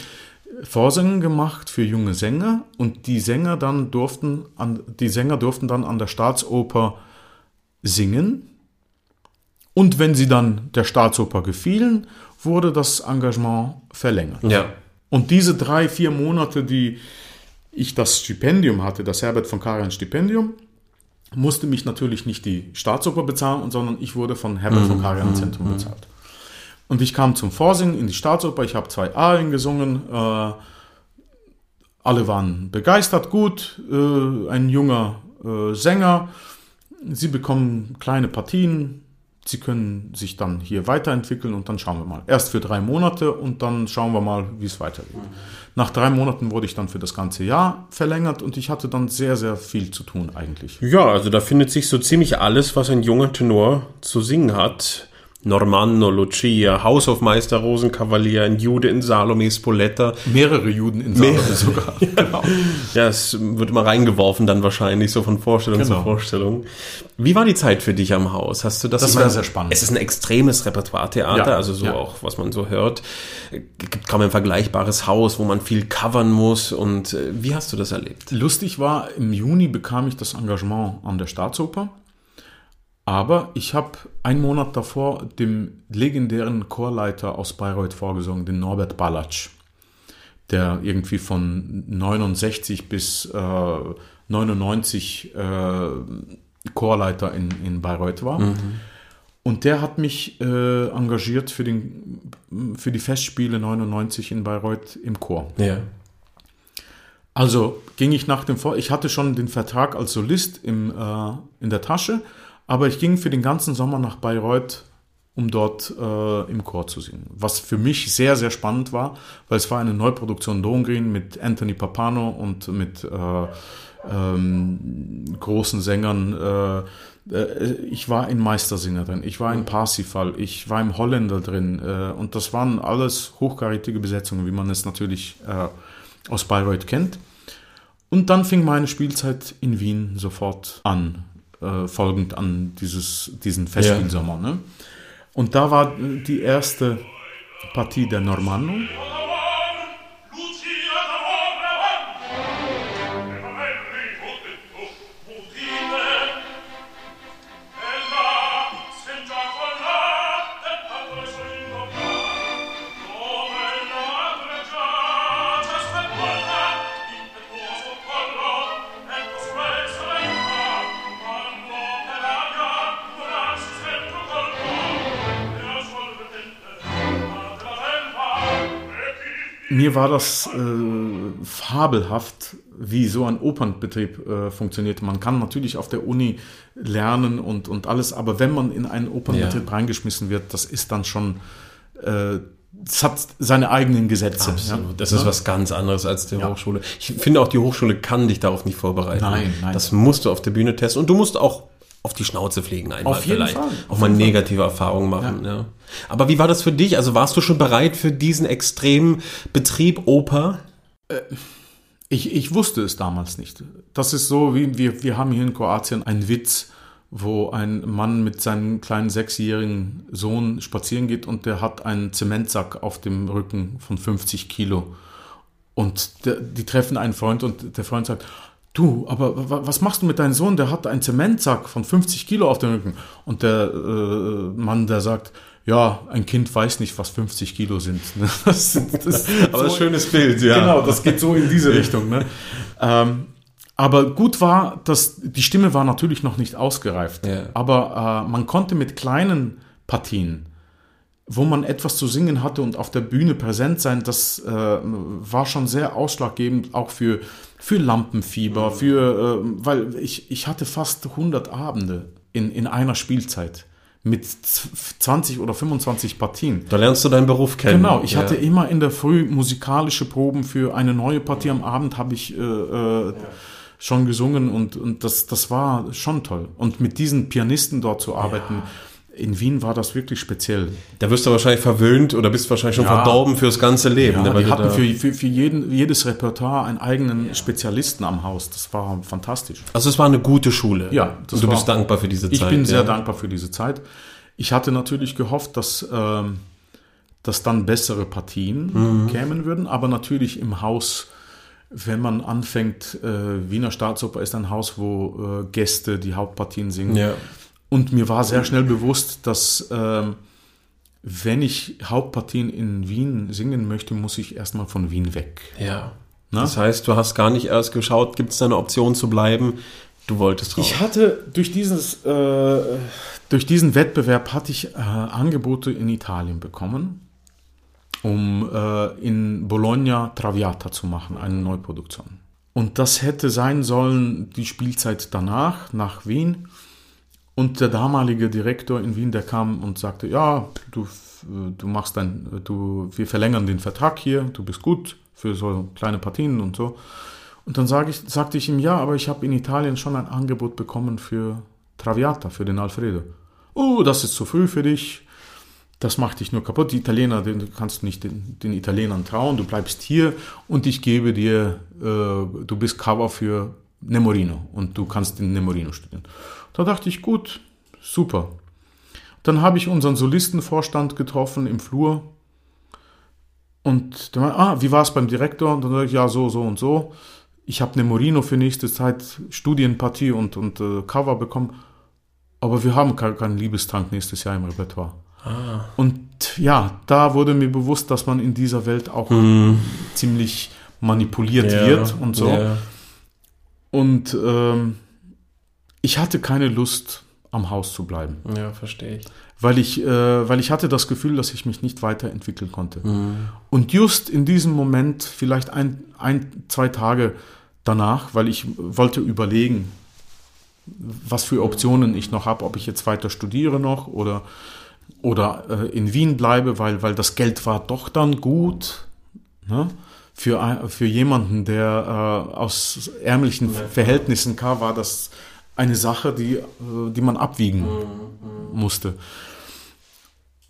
Vorsingen gemacht für junge Sänger und die Sänger dann durften an, die Sänger durften dann an der Staatsoper singen. Und wenn sie dann der Staatsoper gefielen, wurde das Engagement verlängert. Ja. Und diese drei, vier Monate, die ich das Stipendium hatte, das Herbert von Karajan Stipendium, musste mich natürlich nicht die Staatsoper bezahlen, sondern ich wurde von Herbert von Karajan Zentrum bezahlt. Und ich kam zum Vorsingen in die Staatsoper, ich habe zwei Arien gesungen, äh, alle waren begeistert, gut, äh, ein junger äh, Sänger, sie bekommen kleine Partien, Sie können sich dann hier weiterentwickeln und dann schauen wir mal. Erst für drei Monate und dann schauen wir mal, wie es weitergeht. Nach drei Monaten wurde ich dann für das ganze Jahr verlängert und ich hatte dann sehr, sehr viel zu tun eigentlich. Ja, also da findet sich so ziemlich alles, was ein junger Tenor zu singen hat. Normanno, Lucia, Haushofmeister, Rosenkavalier, ein Jude in Salome, Spoletta. Mehrere Juden in Salome sogar. genau. Ja, es wird immer reingeworfen dann wahrscheinlich, so von Vorstellung zu Genau. Vorstellung. Wie war die Zeit für dich am Haus? Hast du das? Das war sehr spannend. Es ist ein extremes Repertoire-Theater, Ja, also so ja. auch, was man so hört. Es gibt kaum ein vergleichbares Haus, wo man viel covern muss. Und äh, wie hast du das erlebt? Lustig war, im Juni bekam ich das Engagement an der Staatsoper. Aber ich habe einen Monat davor dem legendären Chorleiter aus Bayreuth vorgesungen, den Norbert Ballatsch, der irgendwie von 69 bis äh, 99 äh, Chorleiter in, in Bayreuth war. Und der hat mich äh, engagiert für, den, für die Festspiele 99 in Bayreuth im Chor. Ja. Also ging ich nach dem Vor ich hatte schon den Vertrag als Solist im, äh, in der Tasche, aber ich ging für den ganzen Sommer nach Bayreuth, um dort äh, im Chor zu singen. Was für mich sehr, sehr spannend war, weil es war eine Neuproduktion Lohengrin mit Anthony Papano und mit äh, ähm, großen Sängern. Äh, äh, ich war in Meistersinger drin, ich war in Parsifal, ich war im Holländer drin äh, und das waren alles hochkarätige Besetzungen, wie man es natürlich äh, aus Bayreuth kennt. Und dann fing meine Spielzeit in Wien sofort an, äh, folgend an dieses, diesen Festspielsommer. Ne? Und da war die erste Partie der Normanno. Mir war das äh, fabelhaft, wie so ein Opernbetrieb äh, funktioniert. Man kann natürlich auf der Uni lernen und, und alles, aber wenn man in einen Opernbetrieb reingeschmissen wird, das ist dann schon, äh, es hat seine eigenen Gesetze. Absolut. Ja? Das ist was ganz anderes als die Hochschule. Ich finde auch, die Hochschule kann dich darauf nicht vorbereiten. Nein, nein. Das musst du auf der Bühne testen und du musst auch auf die Schnauze fliegen einmal Auf vielleicht. Fall. Auch mal negative Erfahrungen machen. Ja. Aber wie war das für dich? Also warst du schon bereit für diesen extremen Betrieb Oper? Ich, ich wusste es damals nicht. Das ist so, wie wir, wir haben hier in Kroatien einen Witz, wo ein Mann mit seinem kleinen sechsjährigen Sohn spazieren geht und der hat einen Zementsack auf dem Rücken von 50 Kilo. Und der, die treffen einen Freund und der Freund sagt, du, aber wa- was machst du mit deinem Sohn? Der hat einen Zementsack von 50 Kilo auf dem Rücken. Und der äh, Mann, der sagt, ja, ein Kind weiß nicht, was 50 Kilo sind. Das, das, Aber ein schönes Bild, ja. Genau, das geht so in diese Richtung. Ne? Ähm, aber gut war, dass die Stimme war natürlich noch nicht ausgereift. Ja. Aber äh, man konnte mit kleinen Partien, wo man etwas zu singen hatte und auf der Bühne präsent sein, das äh, war schon sehr ausschlaggebend, auch für, für Lampenfieber, für, äh, weil ich, ich hatte fast 100 Abende in, in einer Spielzeit mit z- 20 oder 25 Partien. Da lernst du deinen Beruf kennen. Genau, ich Ja. hatte immer in der Früh musikalische Proben für eine neue Partie. Am Abend habe ich äh, äh, schon gesungen und, und das, das war schon toll. Und mit diesen Pianisten dort zu arbeiten, in Wien war das wirklich speziell. Da wirst du wahrscheinlich verwöhnt oder bist wahrscheinlich schon Ja. verdorben fürs ganze Leben. Ja, ne, die hatten für, für, für jeden, jedes Repertoire einen eigenen Spezialisten am Haus. Das war fantastisch. also es war eine gute Schule. Ja, Und du war- bist dankbar für diese Ich Zeit. bin sehr ja. dankbar für diese Zeit. Ich hatte natürlich gehofft, dass, ähm, dass dann bessere Partien Mhm. kämen würden, aber natürlich im Haus, wenn man anfängt, äh, Wiener Staatsoper ist ein Haus, wo äh, Gäste die Hauptpartien singen. Ja. Und mir war sehr schnell bewusst, dass ähm, wenn ich Hauptpartien in Wien singen möchte, muss ich erstmal von Wien weg. Ja. Na? Das heißt, du hast gar nicht erst geschaut, gibt es da eine Option zu bleiben? Du wolltest drauf. Ich hatte durch dieses äh, durch diesen Wettbewerb hatte ich äh, Angebote in Italien bekommen, um äh, in Bologna Traviata zu machen, eine Neuproduktion. Und das hätte sein sollen die Spielzeit danach nach Wien. Und der damalige Direktor in Wien, der kam und sagte, ja, du, du machst dein, du, wir verlängern den Vertrag hier, du bist gut für so kleine Partien und so. Und dann sag ich, sagte ich ihm, ja, aber ich habe in Italien schon ein Angebot bekommen für Traviata, für den Alfredo. Oh, das ist zu früh für dich. Das macht dich nur kaputt. Die Italiener, du kannst nicht den, den Italienern trauen. Du bleibst hier und ich gebe dir, äh, du bist Cover für Nemorino und du kannst den Nemorino studieren. Da dachte ich, gut, super. Dann habe ich unseren Solistenvorstand getroffen im Flur und der meinte, ah, wie war es beim Direktor? Und dann sage ich, ja, so, so und so. Ich habe Nemorino für nächste Zeit Studienpartie und, und äh, Cover bekommen, aber wir haben keinen kein Liebestank nächstes Jahr im Repertoire. Ah. Und ja, da wurde mir bewusst, dass man in dieser Welt auch hm. ziemlich manipuliert ja, wird und so. Ja. Und ähm, ich hatte keine Lust, am Haus zu bleiben. Ja, verstehe ich. Weil ich, äh, weil ich hatte das Gefühl, dass ich mich nicht weiterentwickeln konnte. Mhm. Und just in diesem Moment, vielleicht ein, ein, zwei Tage danach, weil ich wollte überlegen, was für Optionen ich noch habe, ob ich jetzt weiter studiere noch oder, oder äh, in Wien bleibe, weil, weil das Geld war doch dann gut. Ne? Für, für jemanden, der äh, aus ärmlichen Verhältnissen kam, war das eine Sache, die, äh, die man abwiegen mhm. musste.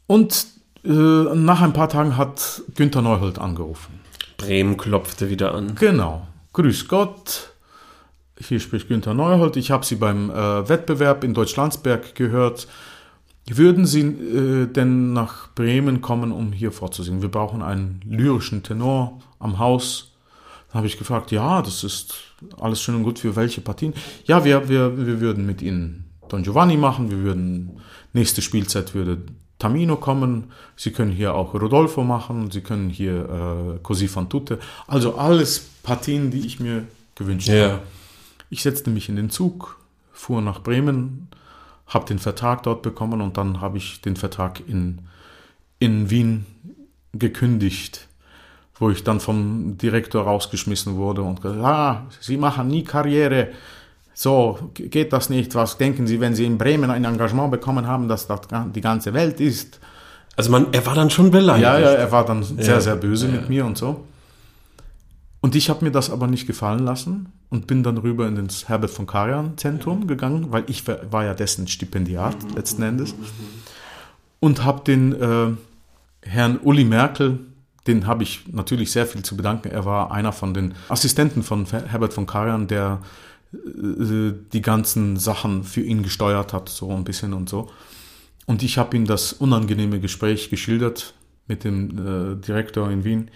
Und äh, nach ein paar Tagen hat Günther Neuhold angerufen. Bremen klopfte wieder an. Genau. Grüß Gott. Hier spricht Günther Neuhold. Ich habe Sie beim äh, Wettbewerb in Deutschlandsberg gehört. Würden Sie äh, denn nach Bremen kommen, um hier vorzusingen? Wir brauchen einen lyrischen Tenor am Haus. Dann habe ich gefragt, ja, das ist alles schön und gut für welche Partien. Ja, wir, wir, wir würden mit Ihnen Don Giovanni machen, wir würden, nächste Spielzeit würde Tamino kommen, Sie können hier auch Rodolfo machen, Sie können hier äh, Così fan tutte. Also alles Partien, die ich mir gewünscht ja. habe. Ich setzte mich in den Zug, fuhr nach Bremen, habe den Vertrag dort bekommen und dann habe ich den Vertrag in, in Wien gekündigt wo ich dann vom Direktor rausgeschmissen wurde und gesagt, ah, Sie machen nie Karriere, so geht das nicht. Was denken Sie, wenn Sie in Bremen ein Engagement bekommen haben, dass das die ganze Welt ist? Also man, er war dann schon beleidigt. Ja, ja, er war dann sehr, ja, sehr böse ja. mit mir und so. Und ich habe mir das aber nicht gefallen lassen und bin dann rüber in das Herbert von Karajan Zentrum gegangen, weil ich war ja dessen Stipendiat letzten Endes und habe den äh, Herrn Uli Merkel den habe ich natürlich sehr viel zu bedanken. Er war einer von den Assistenten von Herbert von Karajan, der äh, die ganzen Sachen für ihn gesteuert hat, so ein bisschen und so. Und ich habe ihm das unangenehme Gespräch geschildert mit dem äh, Direktor in Wien.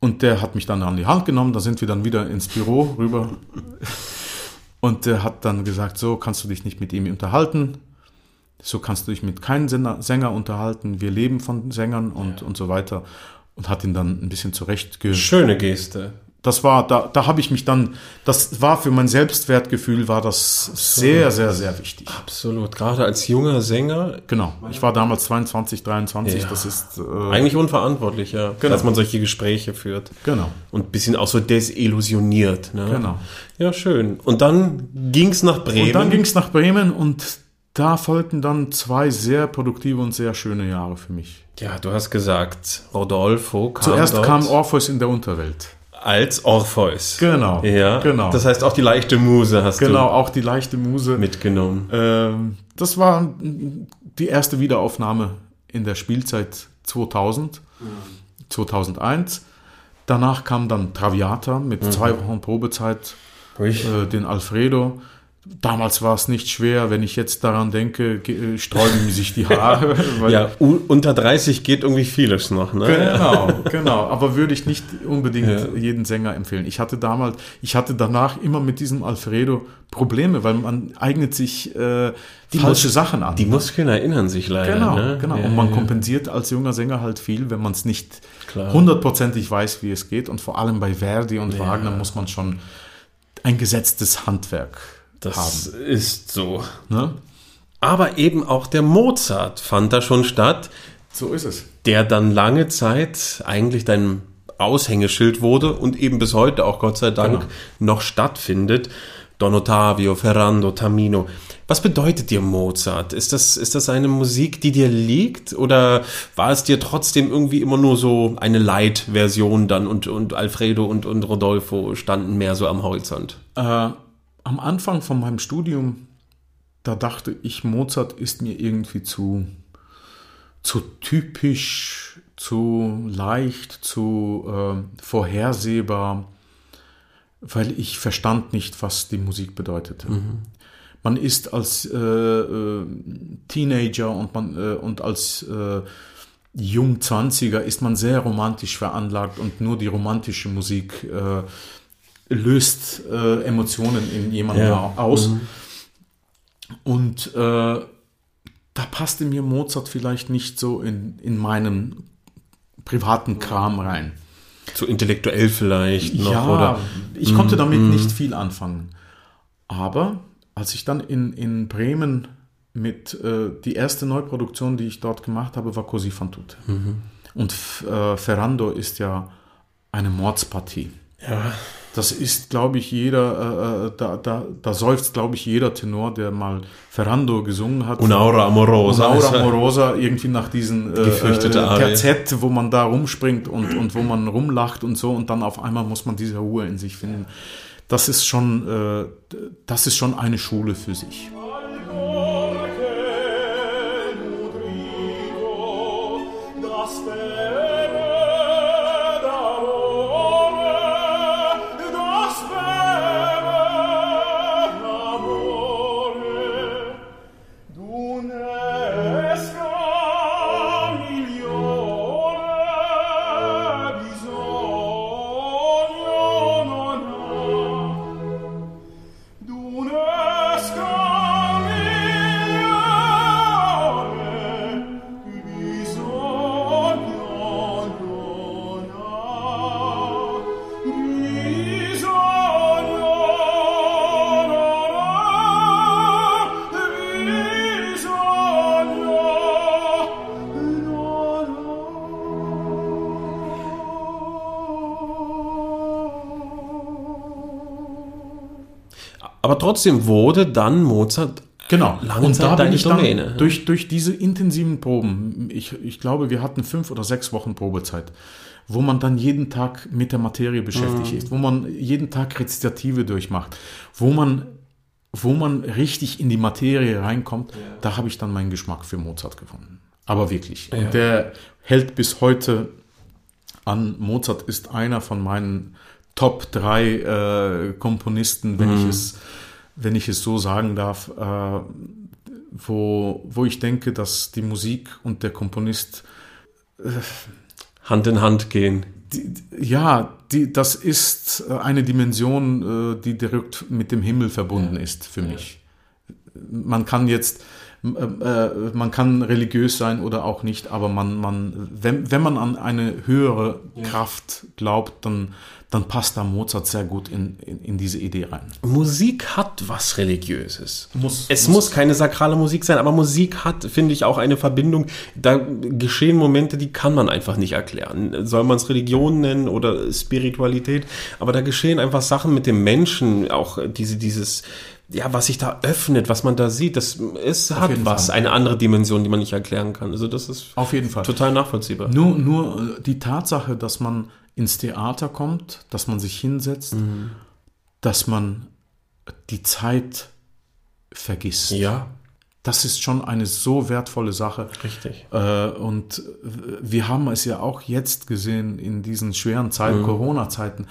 Und der hat mich dann an die Hand genommen, da sind wir dann wieder ins Büro rüber. Und der hat dann gesagt, so kannst du dich nicht mit ihm unterhalten. So kannst du dich mit keinem Sänger, unterhalten. Wir leben von Sängern und, ja. und so weiter. Und hat ihn dann ein bisschen zurecht Schöne Geste. Das war, da, da habe ich mich dann, das war für mein Selbstwertgefühl, war das Absolut. sehr, sehr, sehr wichtig. Absolut, gerade als junger Sänger. Genau, ich war damals 22, 23, ja. das ist... Äh, Eigentlich unverantwortlich, ja, genau. dass man solche Gespräche führt. Genau. Und ein bisschen auch so desillusioniert. Ne? Genau. Ja, schön. Und dann ging es nach Bremen. Und dann ging es nach Bremen und da folgten dann zwei sehr produktive und sehr schöne Jahre für mich. Ja, du hast gesagt, Rodolfo kam Zuerst kam Orpheus in der Unterwelt. Als Orpheus. Genau. Ja, genau. Das heißt, auch die leichte Muse hast genau, du. Genau, auch die leichte Muse. Mitgenommen. Ähm, das war die erste Wiederaufnahme in der Spielzeit 2000, mhm. 2001. Danach kam dann Traviata mit mhm. zwei Wochen Probezeit, äh, den Alfredo. Damals war es nicht schwer, wenn ich jetzt daran denke, äh, sträuben sich die Haare. ja, unter 30 geht irgendwie vieles noch, ne? Genau, genau. Aber würde ich nicht unbedingt ja. jeden Sänger empfehlen. Ich hatte damals, ich hatte danach immer mit diesem Alfredo Probleme, weil man eignet sich äh, die falsche Mus Sachen an. Die ne? Muskeln erinnern sich leider. Genau, ne? genau. Ja, und man ja. kompensiert als junger Sänger halt viel, wenn man es nicht hundertprozentig weiß, wie es geht. Und vor allem bei Verdi und Wagner muss man schon ein gesetztes Handwerk das haben. ist so. Ne? Aber eben auch der Mozart fand da schon statt. So ist es. Der dann lange Zeit eigentlich dein Aushängeschild wurde und eben bis heute auch Gott sei Dank genau. noch stattfindet. Don Ottavio, Ferrando, Tamino. Was bedeutet dir Mozart? Ist das, ist das eine Musik, die dir liegt? Oder war es dir trotzdem irgendwie immer nur so eine Light-Version dann und, und Alfredo und, und Rodolfo standen mehr so am Horizont? Äh, am Anfang von meinem Studium, da dachte ich, Mozart ist mir irgendwie zu, zu typisch, zu leicht, zu äh, vorhersehbar, weil ich verstand nicht, was die Musik bedeutete. Mhm. Man ist als äh, äh, Teenager und, man, äh, und als äh, Jungzwanziger ist man sehr romantisch veranlagt und nur die romantische Musik äh, löst äh, Emotionen in jemandem ja. aus. Mhm. Und äh, da passte mir Mozart vielleicht nicht so in, in meinen privaten Kram rein. Zu intellektuell vielleicht noch, ja, oder? Ich konnte mhm. damit mhm. nicht viel anfangen. Aber als ich dann in, in Bremen mit, äh, die erste Neuproduktion, die ich dort gemacht habe, war Così fan tutte. Mhm. Und äh, Ferrando ist ja eine Mordspartie. Ja. Das ist, glaube ich, jeder, äh, äh, da, da, da seufzt, glaube ich, jeder Tenor, der mal Ferrando gesungen hat. Unaura Amorosa. Unaura Amorosa, irgendwie nach diesen äh, Gefürchtete äh, Terzett, wo man da rumspringt und, und wo man rumlacht und so und dann auf einmal muss man diese Ruhe in sich finden. Das ist schon, äh, das ist schon eine Schule für sich. Trotzdem wurde dann Mozart Genau. Lange und da bin ich dann Domäne. durch, durch diese intensiven Proben, ich, ich glaube, wir hatten fünf oder sechs Wochen Probezeit, wo man dann jeden Tag mit der Materie beschäftigt mhm. ist, wo man jeden Tag Rezitative durchmacht, wo man, wo man richtig in die Materie reinkommt, ja. da habe ich dann meinen Geschmack für Mozart gefunden. Aber wirklich. Ja. Und der hält bis heute an. Mozart ist einer von meinen Top 3 äh, Komponisten, wenn mhm. ich es wenn ich es so sagen darf, äh, wo, wo ich denke, dass die Musik und der Komponist äh, Hand in Hand gehen. Die, ja, die, das ist eine Dimension, äh, die direkt mit dem Himmel verbunden ja. ist für ja. mich. Man kann jetzt, äh, äh, man kann religiös sein oder auch nicht, aber man, man, wenn, wenn man an eine höhere ja. Kraft glaubt, dann dann passt da Mozart sehr gut in, in, in, diese Idee rein. Musik hat was Religiöses. Muss, es muss. muss keine sakrale Musik sein, aber Musik hat, finde ich, auch eine Verbindung. Da geschehen Momente, die kann man einfach nicht erklären. Soll man es Religion nennen oder Spiritualität? Aber da geschehen einfach Sachen mit dem Menschen, auch diese, dieses, ja, was sich da öffnet, was man da sieht, das es hat was, Fall. eine andere Dimension, die man nicht erklären kann. Also das ist auf jeden Fall total nachvollziehbar. Nur, nur die Tatsache, dass man ins Theater kommt, dass man sich hinsetzt, mhm. dass man die Zeit vergisst. Ja. Das ist schon eine so wertvolle Sache. Richtig. Äh, und wir haben es ja auch jetzt gesehen in diesen schweren Zeiten, mhm. Corona-Zeiten.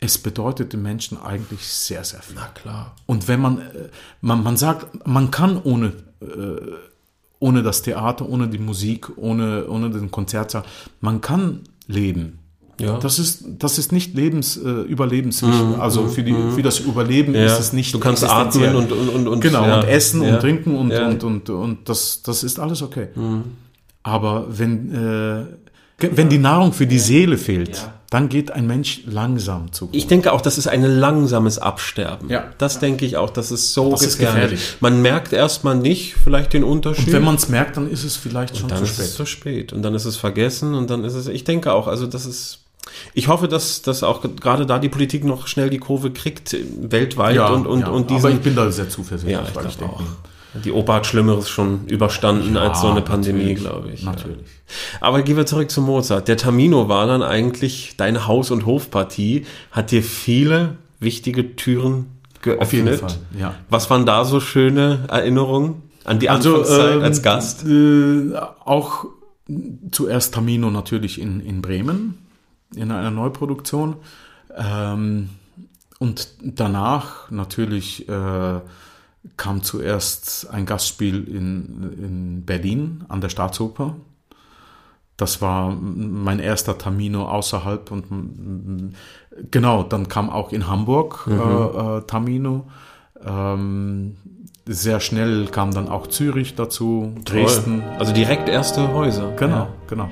Es bedeutet den Menschen eigentlich sehr, sehr viel. Na klar. Und wenn man, äh, man, man sagt, man kann ohne, äh, ohne das Theater, ohne die Musik, ohne, ohne den Konzertsaal, man kann leben. Ja. Das ist, das ist nicht lebens, äh, überlebenswichtig. Mhm, also für, die, mhm. für das Überleben ja. ist es nicht. Du kannst atmen und, und, und, und genau ja. und essen und trinken und, und, und, und das, das ist alles okay. Mhm. Aber wenn, äh, wenn die Nahrung für die Seele fehlt, dann geht ein Mensch langsam zu. Ich denke auch, das ist ein langsames Absterben. Ja. Das denke ich auch, das ist so das gefährlich. Ist gefährlich. Man merkt erstmal nicht vielleicht den Unterschied. Und wenn man es merkt, dann ist es vielleicht schon zu spät. Dann ist es zu spät und dann ist es vergessen und dann ist es, ich denke auch, also das ist Ich hoffe, dass, dass auch gerade da die Politik noch schnell die Kurve kriegt, weltweit und, und, und diesen, aber ich bin da sehr zuversichtlich. Ja, ich weil glaube auch. Die Opa hat Schlimmeres schon überstanden Ja, als so eine Pandemie, glaube ich. ja. Natürlich. Aber gehen wir zurück zu Mozart. Der Tamino war dann eigentlich deine Haus- und Hofpartie, hat dir viele wichtige Türen geöffnet. Auf jeden Fall, ja. Was waren da so schöne Erinnerungen an die Also Anfangszeit ähm, als Gast? Äh, auch zuerst Tamino natürlich in, in Bremen in einer Neuproduktion ähm, und danach natürlich äh, kam zuerst ein Gastspiel in, in Berlin an der Staatsoper. Das war mein erster Tamino außerhalb und genau, dann kam auch in Hamburg Mhm. äh, äh, Tamino. Ähm, sehr schnell kam dann auch Zürich dazu, Dresden. Toll. Also direkt erste Häuser. Genau, Ja. genau.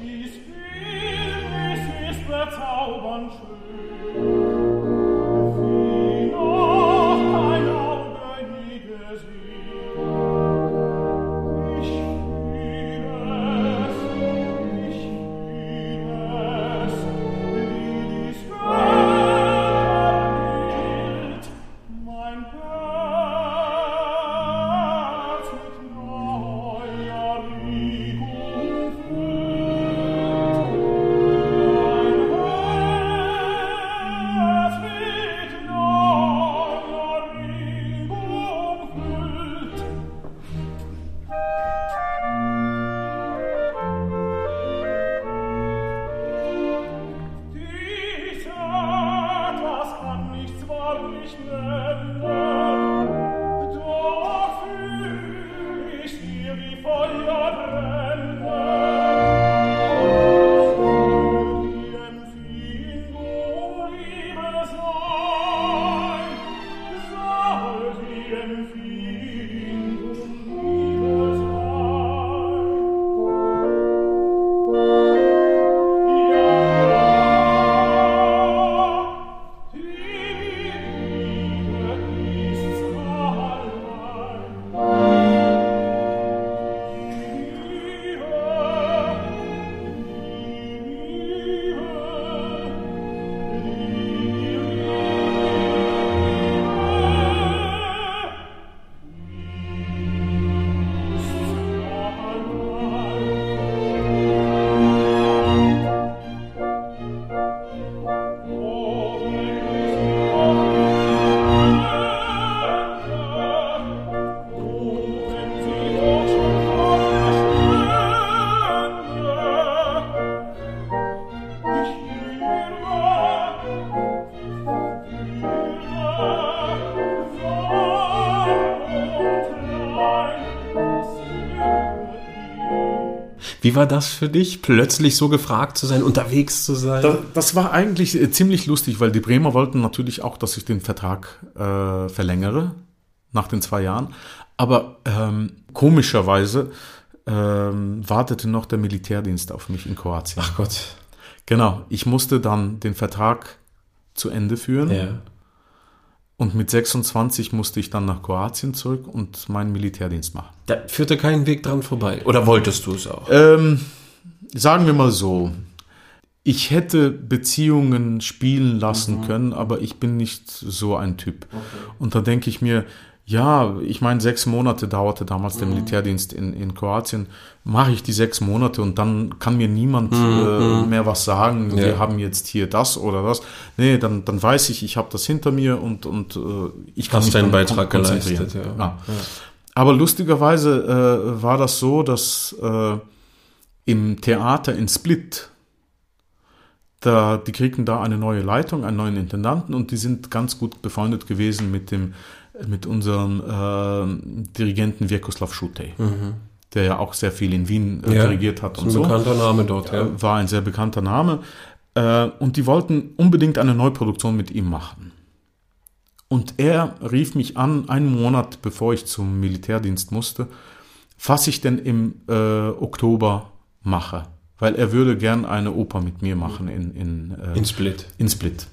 Wie war das für dich, plötzlich so gefragt zu sein, unterwegs zu sein? Das, das war eigentlich äh, ziemlich lustig, weil die Bremer wollten natürlich auch, dass ich den Vertrag äh, verlängere nach den zwei Jahren. Aber ähm, komischerweise ähm, wartete noch der Militärdienst auf mich in Kroatien. Ach Gott. Genau, ich musste dann den Vertrag zu Ende führen Ja. Und mit 26 musste ich dann nach Kroatien zurück und meinen Militärdienst machen. Da führte kein Weg dran vorbei. Oder wolltest du es auch? Ähm, sagen wir mal so, ich hätte Beziehungen spielen lassen können, aber ich bin nicht so ein Typ. Und da denke ich mir, ja, ich meine, sechs Monate dauerte damals der Militärdienst in, in Kroatien. Mache ich die sechs Monate und dann kann mir niemand äh, mehr was sagen. Wir Ja. haben jetzt hier das oder das. Nee, dann, dann weiß ich, ich habe das hinter mir und, und äh, ich kann Hast mich deinen Beitrag geleistet, ja. Aber lustigerweise äh, war das so, dass äh, im Theater in Split, da, die kriegten da eine neue Leitung, einen neuen Intendanten und die sind ganz gut befreundet gewesen mit dem, mit unserem äh, Dirigenten Vjekoslav Šutej, der ja auch sehr viel in Wien äh, Mhm. Ja, dirigiert hat Ein und so. bekannter Name dort, ja. War ein sehr bekannter Name. Äh, und die wollten unbedingt eine Neuproduktion mit ihm machen. Und er rief mich an, einen Monat bevor ich zum Militärdienst musste, was ich denn im äh, Oktober mache. Weil er würde gern eine Oper mit mir machen in, in, äh, In Split. in Split.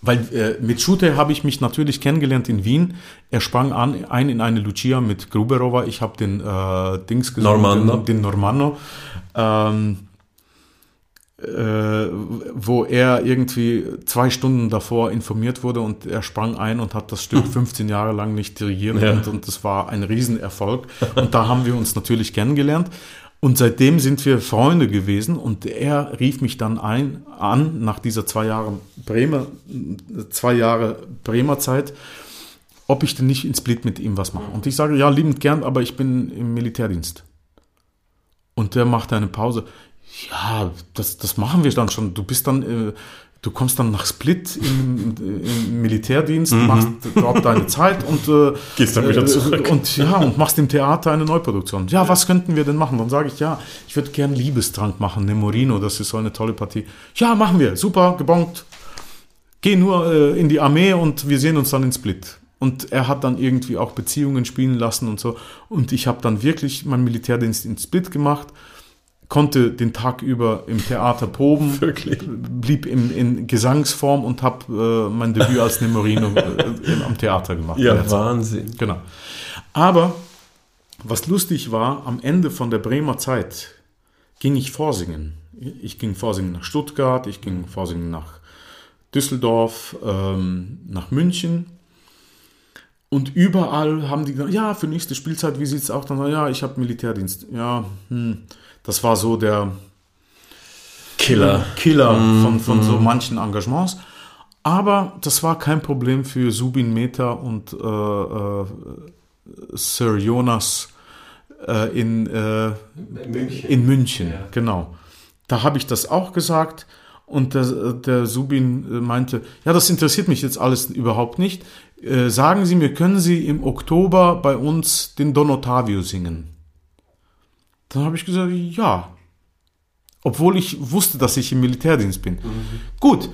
Weil äh, mit Schute habe ich mich natürlich kennengelernt in Wien. Er sprang an, ein in eine Lucia mit Gruberova. Ich habe den äh, Dings gesungen, Normanno. Den, den Normanno. Ähm, äh, wo er irgendwie zwei Stunden davor informiert wurde und er sprang ein und hat das Stück 15 Jahre lang nicht dirigiert Ja. und, und das war ein Riesenerfolg. Und da haben wir uns natürlich kennengelernt. Und seitdem sind wir Freunde gewesen und er rief mich dann ein, an, nach dieser zwei Jahre Bremer, zwei Jahre Bremer Zeit, ob ich denn nicht in Split mit ihm was mache. Und ich sage, ja, liebend gern, aber ich bin im Militärdienst. Und der macht eine Pause. Ja, das, das machen wir dann schon. Du bist dann, äh, du kommst dann nach Split im, im Militärdienst, machst dort deine Zeit und äh, Mhm. Gehst dann wieder äh, zurück. Und ja, und machst im Theater eine Neuproduktion. Ja, was könnten wir denn machen? Dann sage ich, ja, ich würde gern Liebestrank machen, Nemorino, das ist so eine tolle Partie. Ja, machen wir, super, gebongt. Geh nur äh, in die Armee und wir sehen uns dann in Split. Und er hat dann irgendwie auch Beziehungen spielen lassen und so. Und ich habe dann wirklich meinen Militärdienst in Split gemacht, konnte den Tag über im Theater proben, Wirklich? blieb in, in Gesangsform und habe äh, mein Debüt als Nemorino äh, am Theater gemacht. Ja, Wahnsinn. Genau. Aber was lustig war, am Ende von der Bremer Zeit ging ich vorsingen. Ich ging vorsingen nach Stuttgart, ich ging vorsingen nach Düsseldorf, ähm, nach München. Und überall haben die gesagt, ja, für nächste Spielzeit, wie sieht es auch dann? aus? Ja, ich habe Militärdienst. Ja, hm, das war so der Killer. Killer von, von so manchen Engagements. Aber das war kein Problem für Subin Mehta und äh, äh, Sir Jonas äh, in, äh, in München. Genau. Da habe ich das auch gesagt. Und der, der Subin äh, meinte, ja, das interessiert mich jetzt alles überhaupt nicht. Äh, sagen Sie mir, können Sie im Oktober bei uns den Don Ottavio singen? Dann habe ich gesagt, ja. Obwohl ich wusste, dass ich im Militärdienst bin. Gut.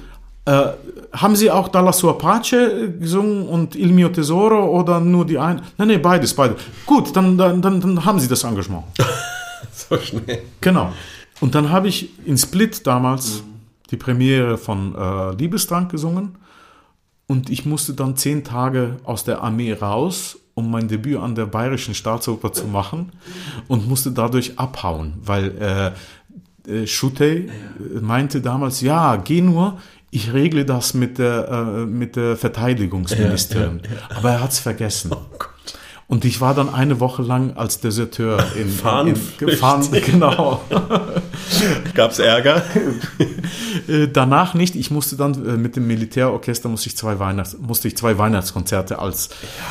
Äh, haben Sie auch Dalla Sua Pace äh, gesungen und Il mio Tesoro oder nur die ein? Nein, nee, beides, beide. Gut, dann, dann, dann, dann haben Sie das Engagement. So schnell. Genau. Und dann habe ich in Split damals die Premiere von äh, Liebestrank gesungen. Und ich musste dann zehn Tage aus der Armee raus, um mein Debüt an der Bayerischen Staatsoper zu machen. Und musste dadurch abhauen, weil äh, äh, Schutte äh, meinte damals, ja, geh nur, ich regle das mit der, äh, mit der Verteidigungsministerin. Aber er hat's vergessen. Und ich war dann eine Woche lang als Deserteur in. Fahnen, genau. Gab's Ärger? Äh, Danach nicht. Ich musste dann äh, mit dem Militärorchester musste ich zwei Weihnachts musste ich zwei Weihnachtskonzerte als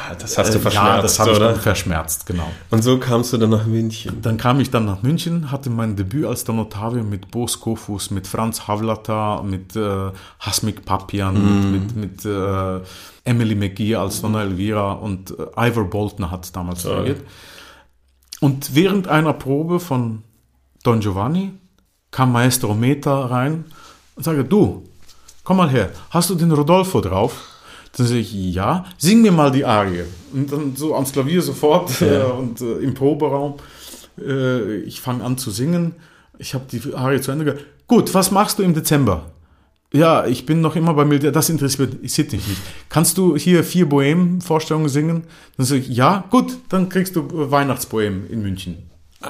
Ja, das hast du äh, verschmerzt, ja, das habe ich dann verschmerzt, genau. Und so kamst du dann nach München. Dann kam ich dann nach München, hatte mein Debüt als Don Ottavio mit Bo Skofus, mit Franz Havlata, mit äh, Hasmik Papian, mit, mit äh, Emily McGee als Donna Elvira und äh, Ivor Boltner hat damals reagiert. Und während einer Probe von Don Giovanni kam Maestro Meta rein und sagte, du, komm mal her, hast du den Rodolfo drauf? Dann sage ich, ja, sing mir mal die Arie. Und dann so ans Klavier sofort äh, und äh, im Proberaum. Äh, ich fange an zu singen. Ich habe die Arie zu Ende gehört. Gut, was machst du im Dezember? Ja, ich bin noch immer bei Militär. Das interessiert mich nicht. Kannst du hier vier Bohem-Vorstellungen singen? Dann sage ich, ja, gut, dann kriegst du Weihnachtsbohem in München.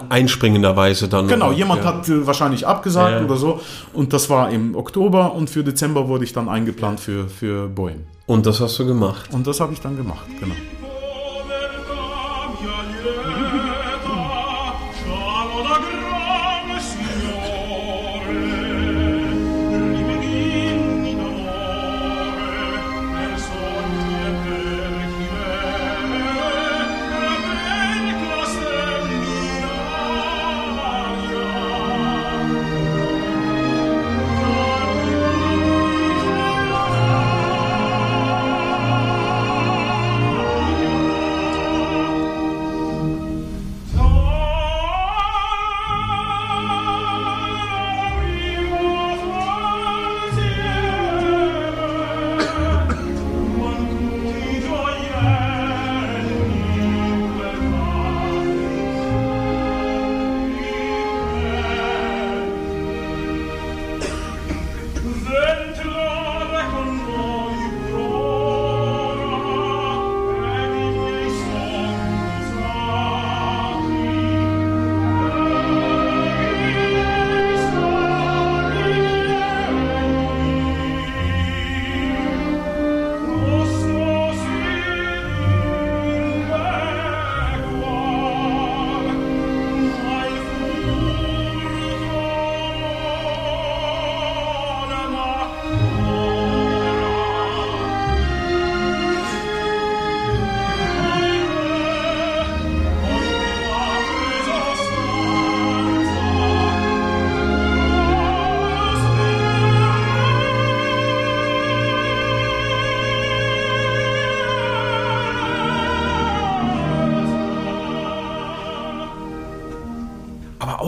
Einspringenderweise dann. Genau, oder? jemand ja. hat äh, wahrscheinlich abgesagt Ja. oder so. Und das war im Oktober und für Dezember wurde ich dann eingeplant für, für Bohem. Und das hast du gemacht. Und das habe ich dann gemacht, genau.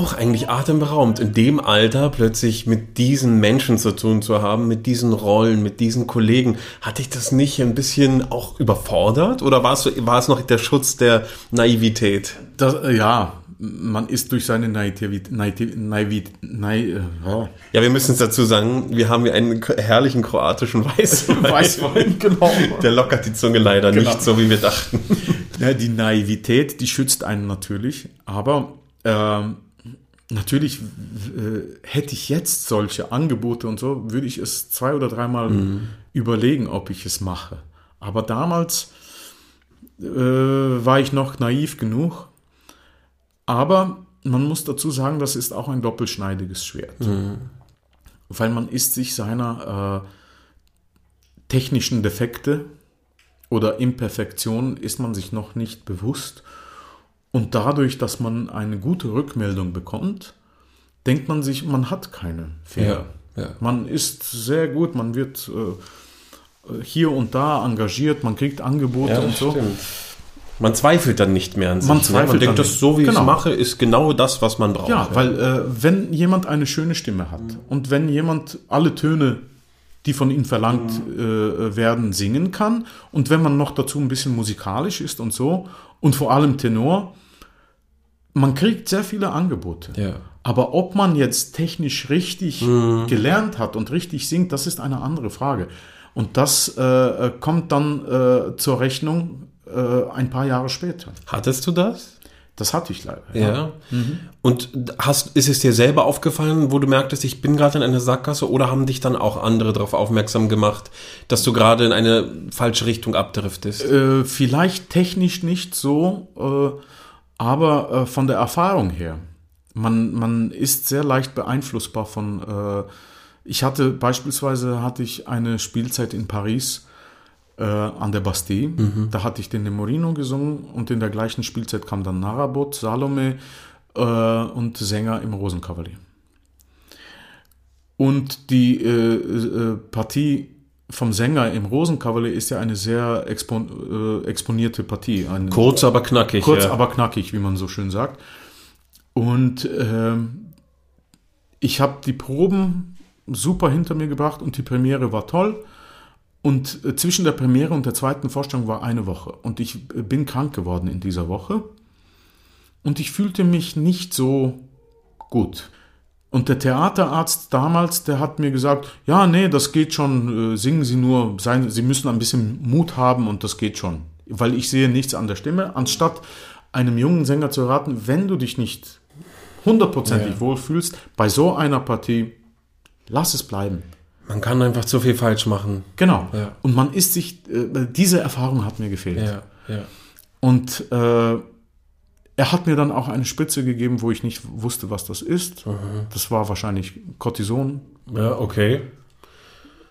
Auch eigentlich atemberaubend, in dem Alter plötzlich mit diesen Menschen zu tun zu haben, mit diesen Rollen, mit diesen Kollegen. Hatte ich das nicht ein bisschen auch überfordert oder war es, war es noch der Schutz der Naivität? Das, äh, ja, man ist durch seine Naivität, Naivität, Naivität, Naivität oh. Ja, wir müssen es dazu sagen, wir haben hier einen herrlichen kroatischen Weißwein. Weißwein, genau. Der lockert die Zunge leider Genau. nicht so, wie wir dachten. Ja, die Naivität, die schützt einen natürlich, aber ähm, natürlich äh, hätte ich jetzt solche Angebote und so, würde ich es zwei oder dreimal überlegen, ob ich es mache. Aber damals äh, war ich noch naiv genug. Aber man muss dazu sagen, das ist auch ein doppelschneidiges Schwert. Weil man ist sich seiner äh, technischen Defekte oder Imperfektionen ist man sich noch nicht bewusst. Und dadurch, dass man eine gute Rückmeldung bekommt, denkt man sich, man hat keine Fehler. Ja, ja. Man ist sehr gut, man wird äh, hier und da engagiert, man kriegt Angebote und so. stimmt. Man zweifelt dann nicht mehr an sich. Man ne? zweifelt man denkt, das so wie ich Genau. es mache, ist genau das, was man braucht. Ja, weil äh, wenn jemand eine schöne Stimme hat und wenn jemand alle Töne, die von ihm verlangt äh, werden, singen kann und wenn man noch dazu ein bisschen musikalisch ist und so und vor allem Tenor, man kriegt sehr viele Angebote. Ja. Aber ob man jetzt technisch richtig gelernt hat und richtig singt, das ist eine andere Frage. Und das äh, kommt dann äh, zur Rechnung äh, ein paar Jahre später. Hattest du das? Das hatte ich leider. Ja. Und hast, ist es dir selber aufgefallen, wo du merktest, ich bin gerade in einer Sackgasse oder haben dich dann auch andere darauf aufmerksam gemacht, dass du gerade in eine falsche Richtung abdriftest? Äh, vielleicht technisch nicht so, äh, aber äh, von der Erfahrung her. Man, man ist sehr leicht beeinflussbar von. Äh, ich hatte beispielsweise hatte ich eine Spielzeit in Paris äh, an der Bastille. Da hatte ich den Nemorino gesungen und in der gleichen Spielzeit kam dann Narabot, Salome äh, und Sänger im Rosenkavalier. Und die äh, äh, Partie vom Sänger im Rosenkavalier ist ja eine sehr expon äh, exponierte Partie. Ein, Kurz, aber knackig. kurz, ja. aber knackig, wie man so schön sagt. Und ähm, ich habe die Proben super hinter mir gebracht und die Premiere war toll. Und äh, zwischen der Premiere und der zweiten Vorstellung war eine Woche. Und ich äh, bin krank geworden in dieser Woche. Und ich fühlte mich nicht so gut. Und der Theaterarzt damals, der hat mir gesagt, ja, nee, das geht schon, äh, singen Sie nur, seien, Sie müssen ein bisschen Mut haben und das geht schon. Weil ich sehe nichts an der Stimme. Anstatt einem jungen Sänger zu raten, wenn du dich nicht hundertprozentig Ja. wohlfühlst, bei so einer Partie, lass es bleiben. Man kann einfach zu viel falsch machen. Genau. Ja. Und man ist sich, äh, diese Erfahrung hat mir gefehlt. Ja, ja. Und äh, er hat mir dann auch eine Spritze gegeben, wo ich nicht wusste, was das ist. Das war wahrscheinlich Cortison, Ja, okay.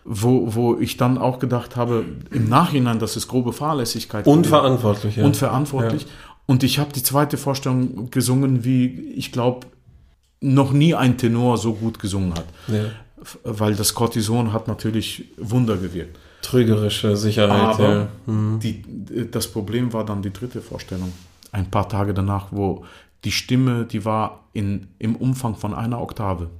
wo, wo ich dann auch gedacht habe, im Nachhinein, das ist grobe Fahrlässigkeit. Unverantwortlich, ja. Unverantwortlich. Und ich habe die zweite Vorstellung gesungen, wie ich glaube, noch nie ein Tenor so gut gesungen hat. Ja. Weil das Cortison hat natürlich Wunder gewirkt. Trügerische Sicherheit, Aber ja. Hm. die, das Problem war dann die dritte Vorstellung. Ein paar Tage danach, wo die Stimme, die war in, im Umfang von einer Oktave.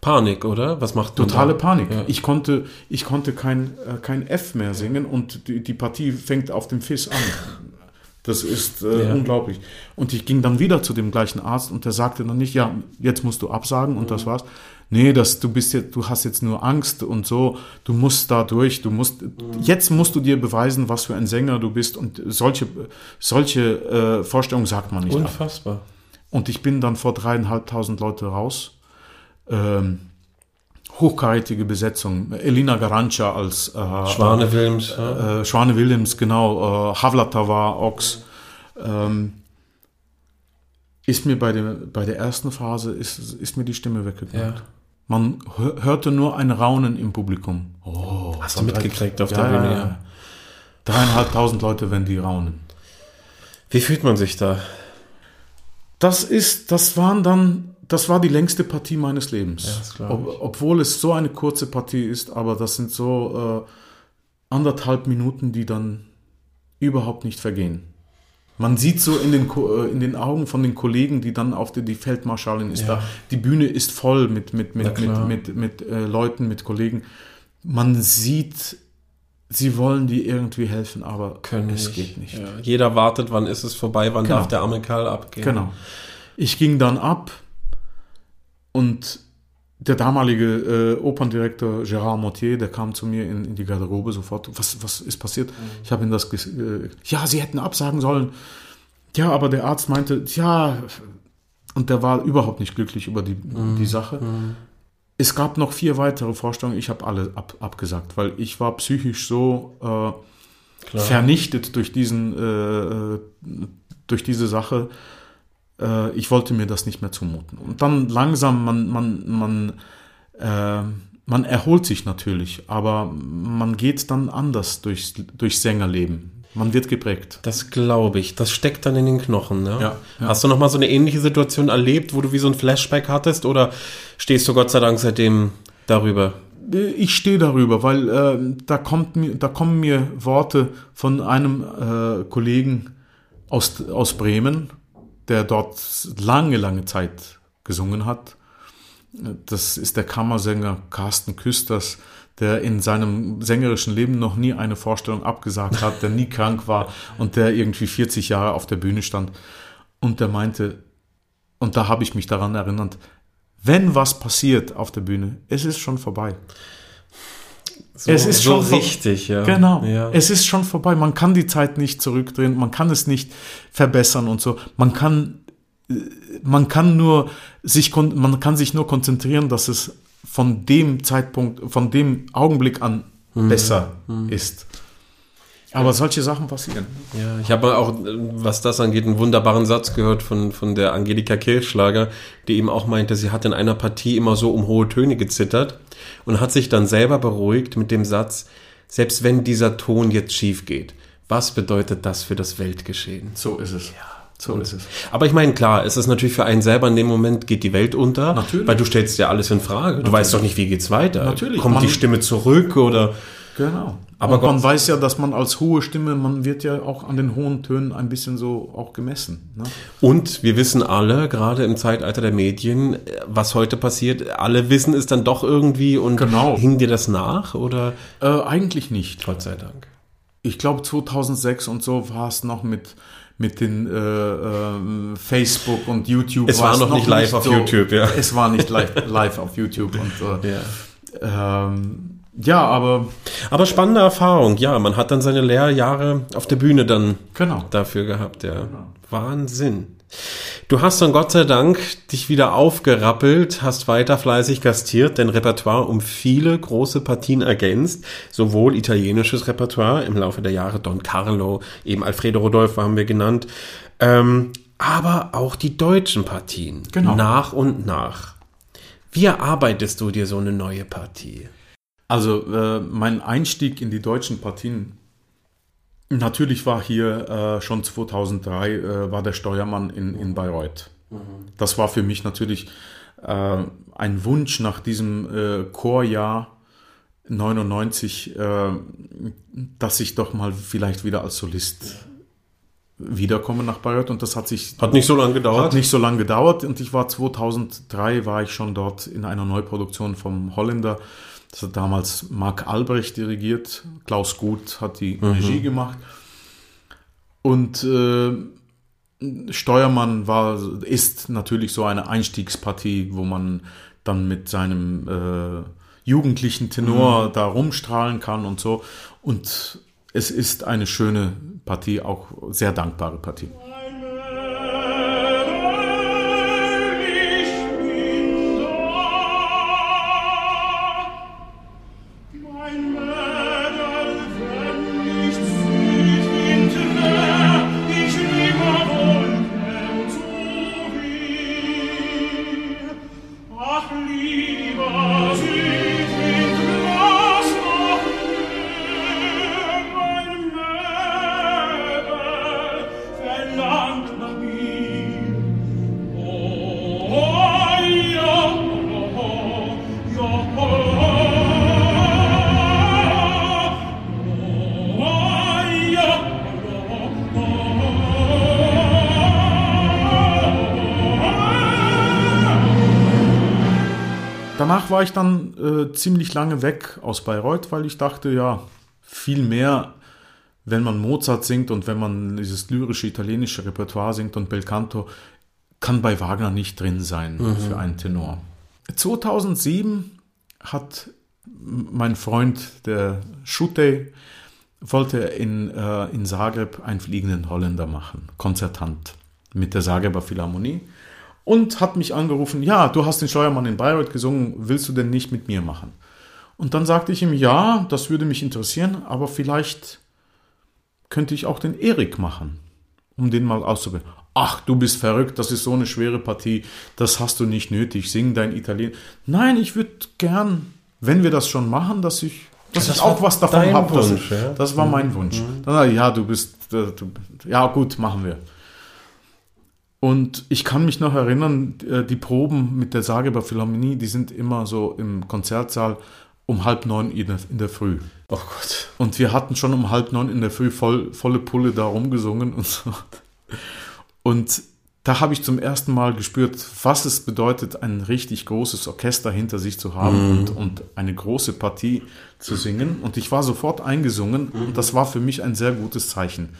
Panik, oder? Was macht Totale da? Panik. Ja. Ich konnte, ich konnte kein, äh, kein F mehr singen und die, die Partie fängt auf dem Fis an. Das ist äh, Ja. unglaublich. Und ich ging dann wieder zu dem gleichen Arzt und der sagte dann nicht, ja, jetzt musst du absagen und Mhm. das war's. Nee, das, du bist jetzt, du hast jetzt nur Angst und so, du musst da durch, du musst, Mhm. jetzt musst du dir beweisen, was für ein Sänger du bist und solche, solche äh, Vorstellungen sagt man nicht ab. Unfassbar. Und ich bin dann vor dreieinhalbtausend Leute raus. Ähm, hochkarätige Besetzung. Elina Garanca als äh, Schwane Wilms. ja. äh, Schwane Williams, genau, äh, Havlata war Ox. Ähm, ist mir bei der, bei der ersten Phase, ist, ist mir die Stimme weggegangen. Ja. Man hör- hörte nur ein Raunen im Publikum. Oh, Hast du mitgekriegt auf ja, der Bühne? ja. Dreieinhalbtausend Leute, wenn die raunen. Wie fühlt man sich da? Das ist, das waren dann, das war die längste Partie meines Lebens. Ja, Ob, obwohl es so eine kurze Partie ist, aber das sind so äh, anderthalb Minuten, die dann überhaupt nicht vergehen. Man sieht so in den, äh, in den Augen von den Kollegen, die dann auf der, die Feldmarschallin ist Ja. da. Die Bühne ist voll mit, mit, mit, mit, mit, mit äh, Leuten, mit Kollegen. Man sieht, sie wollen dir irgendwie helfen, aber Können es nicht. geht nicht. Ja. Jeder wartet, wann ist es vorbei, wann Genau. darf der arme Kerl abgehen. Genau. Ich ging dann ab und der damalige äh, Operndirektor Gérard Mortier, der kam zu mir in, in die Garderobe sofort. Was, was ist passiert? Ich habe ihm das äh, ja, sie hätten absagen sollen. Ja, aber der Arzt meinte, ja, und der war überhaupt nicht glücklich über die, die Sache. Es gab noch vier weitere Vorstellungen, ich habe alle ab, abgesagt, weil ich war psychisch so äh, vernichtet durch diesen, äh, äh, durch diese Sache. Äh, ich wollte mir das nicht mehr zumuten. Und dann langsam, man, man, man, äh, man erholt sich natürlich, aber man geht dann anders durchs, durchs Sängerleben. Man wird geprägt. Das glaube ich. Das steckt dann in den Knochen. Ne? Ja, ja. Hast du noch mal so eine ähnliche Situation erlebt, wo du wie so ein Flashback hattest? Oder stehst du Gott sei Dank seitdem darüber? Ich stehe darüber, weil äh, da, kommt mir, da kommen mir Worte von einem äh, Kollegen aus, aus Bremen, der dort lange, lange Zeit gesungen hat. Das ist der Kammersänger Carsten Küsters, der in seinem sängerischen Leben noch nie eine Vorstellung abgesagt hat, der nie krank war und der irgendwie 40 Jahre auf der Bühne stand. Und der meinte, und da habe ich mich daran erinnert, wenn was passiert auf der Bühne, es ist schon vorbei. So, Es ist so schon richtig, ja. Genau. Ja. Es ist schon vorbei. Man kann die Zeit nicht zurückdrehen, man kann es nicht verbessern und so. Man kann, äh, man kann nur sich, man kann sich nur konzentrieren, dass es von dem Zeitpunkt, von dem Augenblick an Mhm. besser ist. Aber solche Sachen passieren. Ja, ich habe auch, äh, was das angeht, einen wunderbaren Satz gehört von, von der Angelika Kirchschlager, die eben auch meinte, sie hat in einer Partie immer so um hohe Töne gezittert und hat sich dann selber beruhigt mit dem Satz, selbst wenn dieser Ton jetzt schief geht, was bedeutet das für das Weltgeschehen? So ist es. so ist es. Aber ich meine, klar, es ist natürlich für einen selber in dem Moment geht die Welt unter, Natürlich. weil du stellst ja alles in Frage. Du weißt doch nicht, wie geht's weiter. Natürlich. Kommt die Man- Stimme zurück oder Genau. Aber Gott- man weiß ja, dass man als hohe Stimme, man wird ja auch an den hohen Tönen ein bisschen so auch gemessen. Ne? Und wir wissen alle, gerade im Zeitalter der Medien, was heute passiert, alle wissen es dann doch irgendwie und Genau. hing dir das nach oder Äh, eigentlich nicht. Gott sei Dank. ich glaube 2006 und so war es noch mit mit den äh, ähm, Facebook und YouTube. Es war noch nicht live auf YouTube, ja. Es war nicht live, live auf YouTube und äh, Ja. ähm, ja, aber Aber spannende Erfahrung, ja, man hat dann seine Lehrjahre auf der Bühne dann genau. dafür gehabt, ja. Wahnsinn. Du hast dann Gott sei Dank dich wieder aufgerappelt, hast weiter fleißig gastiert, dein Repertoire um viele große Partien ergänzt, sowohl italienisches Repertoire im Laufe der Jahre, Don Carlo, eben Alfredo Rodolfo haben wir genannt, ähm, aber auch die deutschen Partien, Genau. nach und nach. Wie erarbeitest du dir so eine neue Partie? Also äh, mein Einstieg in die deutschen Partien, natürlich war hier äh, schon 2003, äh, war der Steuermann in, in Bayreuth. Das war für mich natürlich äh, ein Wunsch nach diesem äh, Chorjahr 99, äh, dass ich doch mal vielleicht wieder als Solist wiederkomme nach Bayreuth und das hat sich Hat nicht so lange gedauert. hat nicht so lange gedauert und ich war 2003 war ich schon dort in einer Neuproduktion vom Holländer. Das hat damals Marc Albrecht dirigiert. Klaus Gut hat die Regie gemacht. Und äh, Steuermann war, ist natürlich so eine Einstiegspartie, wo man dann mit seinem äh, jugendlichen Tenor da rumstrahlen kann und so. Und es ist eine schöne Partie, auch sehr dankbare Partie. Ziemlich lange weg aus Bayreuth, weil ich dachte, ja, viel mehr, wenn man Mozart singt und wenn man dieses lyrische italienische Repertoire singt und Belcanto, kann bei Wagner nicht drin sein mhm. für einen Tenor. 2007 hat mein Freund, der Schutte, wollte in, äh, in Zagreb einen fliegenden Holländer machen, Konzertant mit der Zagreber Philharmonie und hat mich angerufen, ja, du hast den Steuermann in Bayreuth gesungen, willst du denn nicht mit mir machen? Und dann sagte ich ihm, ja, das würde mich interessieren, aber vielleicht könnte ich auch den Erik machen, um den mal auszuprobieren. Ach, du bist verrückt, das ist so eine schwere Partie, das hast du nicht nötig, sing dein Italiener. Nein, ich würde gern, wenn wir das schon machen, dass ich, dass das ich auch was davon habe. Das, ja? das war mein Wunsch. Mhm. Dann, ja, du bist, äh, ja gut, machen wir. Und ich kann mich noch erinnern, äh, die Proben mit der Sageber Philharmonie, die sind immer so im Konzertsaal um halb neun in der, in der Früh. Oh Gott. Und wir hatten schon um halb neun in der Früh voll, volle Pulle da rumgesungen und so. Und da habe ich zum ersten Mal gespürt, was es bedeutet, ein richtig großes Orchester hinter sich zu haben mm. und, und, eine große Partie zu singen. Und ich war sofort eingesungen und das war für mich ein sehr gutes Zeichen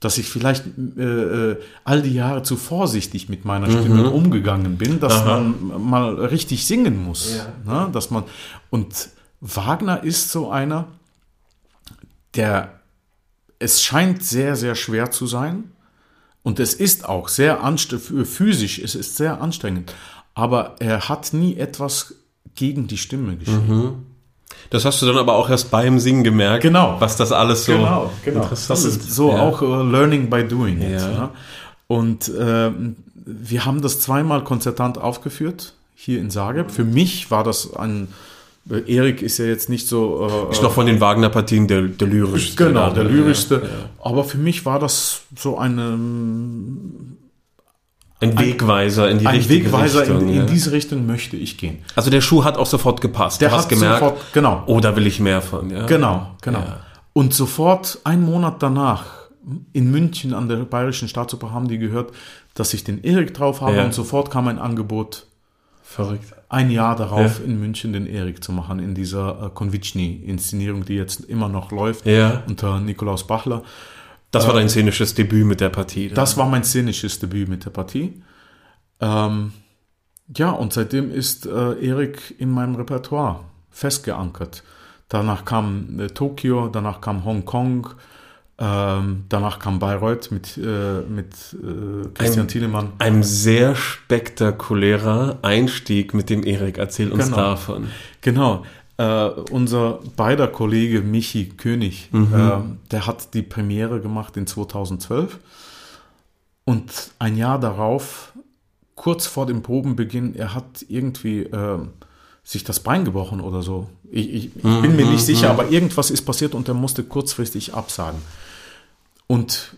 dass ich vielleicht äh, äh, all die Jahre zu vorsichtig mit meiner Stimme mhm. umgegangen bin, dass Aha. man mal richtig singen muss. Ja. Ne? Dass man, und Wagner ist so einer, der, es scheint sehr, sehr schwer zu sein. Und es ist auch sehr anstrengend, physisch, es ist sehr anstrengend. Aber er hat nie etwas gegen die Stimme geschrieben. Mhm. Das hast du dann aber auch erst beim Singen gemerkt, genau. was das alles so genau, genau. interessant ist. Das ist so ja. auch uh, Learning by Doing. Ja. Jetzt, ne? Und äh, wir haben das zweimal konzertant aufgeführt, hier in Zagreb. Für mich war das ein äh, Erik ist ja jetzt nicht so. Äh, ist noch von den Wagner-Partien der, der lyrischste. Genau, der lyrischste. Ja, ja. Aber für mich war das so eine ein Wegweiser in die ein richtige Wegweiser Richtung. In, in ja. diese Richtung möchte ich gehen. Also der Schuh hat auch sofort gepasst. Der du hat gemerkt, sofort, genau. Oh, da will ich mehr von. Ja. Genau, genau. Ja. Und sofort, einen Monat danach, in München an der Bayerischen Staatsoper haben die gehört, dass ich den Erik drauf habe und sofort kam ein Angebot. Verrückt. Ein Jahr darauf in München den Erik zu machen, in dieser äh, Konvitschny-Inszenierung, die jetzt immer noch läuft, unter Nikolaus Bachler. Das war dein szenisches Debüt mit der Partie. Dann. Das war mein szenisches Debüt mit der Partie. Ähm, ja, und seitdem ist äh, Erik in meinem Repertoire festgeankert. Danach kam äh, Tokio, danach kam Hongkong, ähm, danach kam Bayreuth mit, äh, mit äh, Christian ein, Thielemann. Ein sehr spektakulärer Einstieg mit dem Erik. Erzähl uns genau. davon. Genau. Uh, unser beider Kollege Michi König, mhm. uh, der hat die Premiere gemacht in 2012 und ein Jahr darauf, kurz vor dem Probenbeginn, er hat irgendwie uh, sich das Bein gebrochen oder so. Ich, ich, ich mhm. bin mir nicht mhm. sicher, aber irgendwas ist passiert und er musste kurzfristig absagen. Und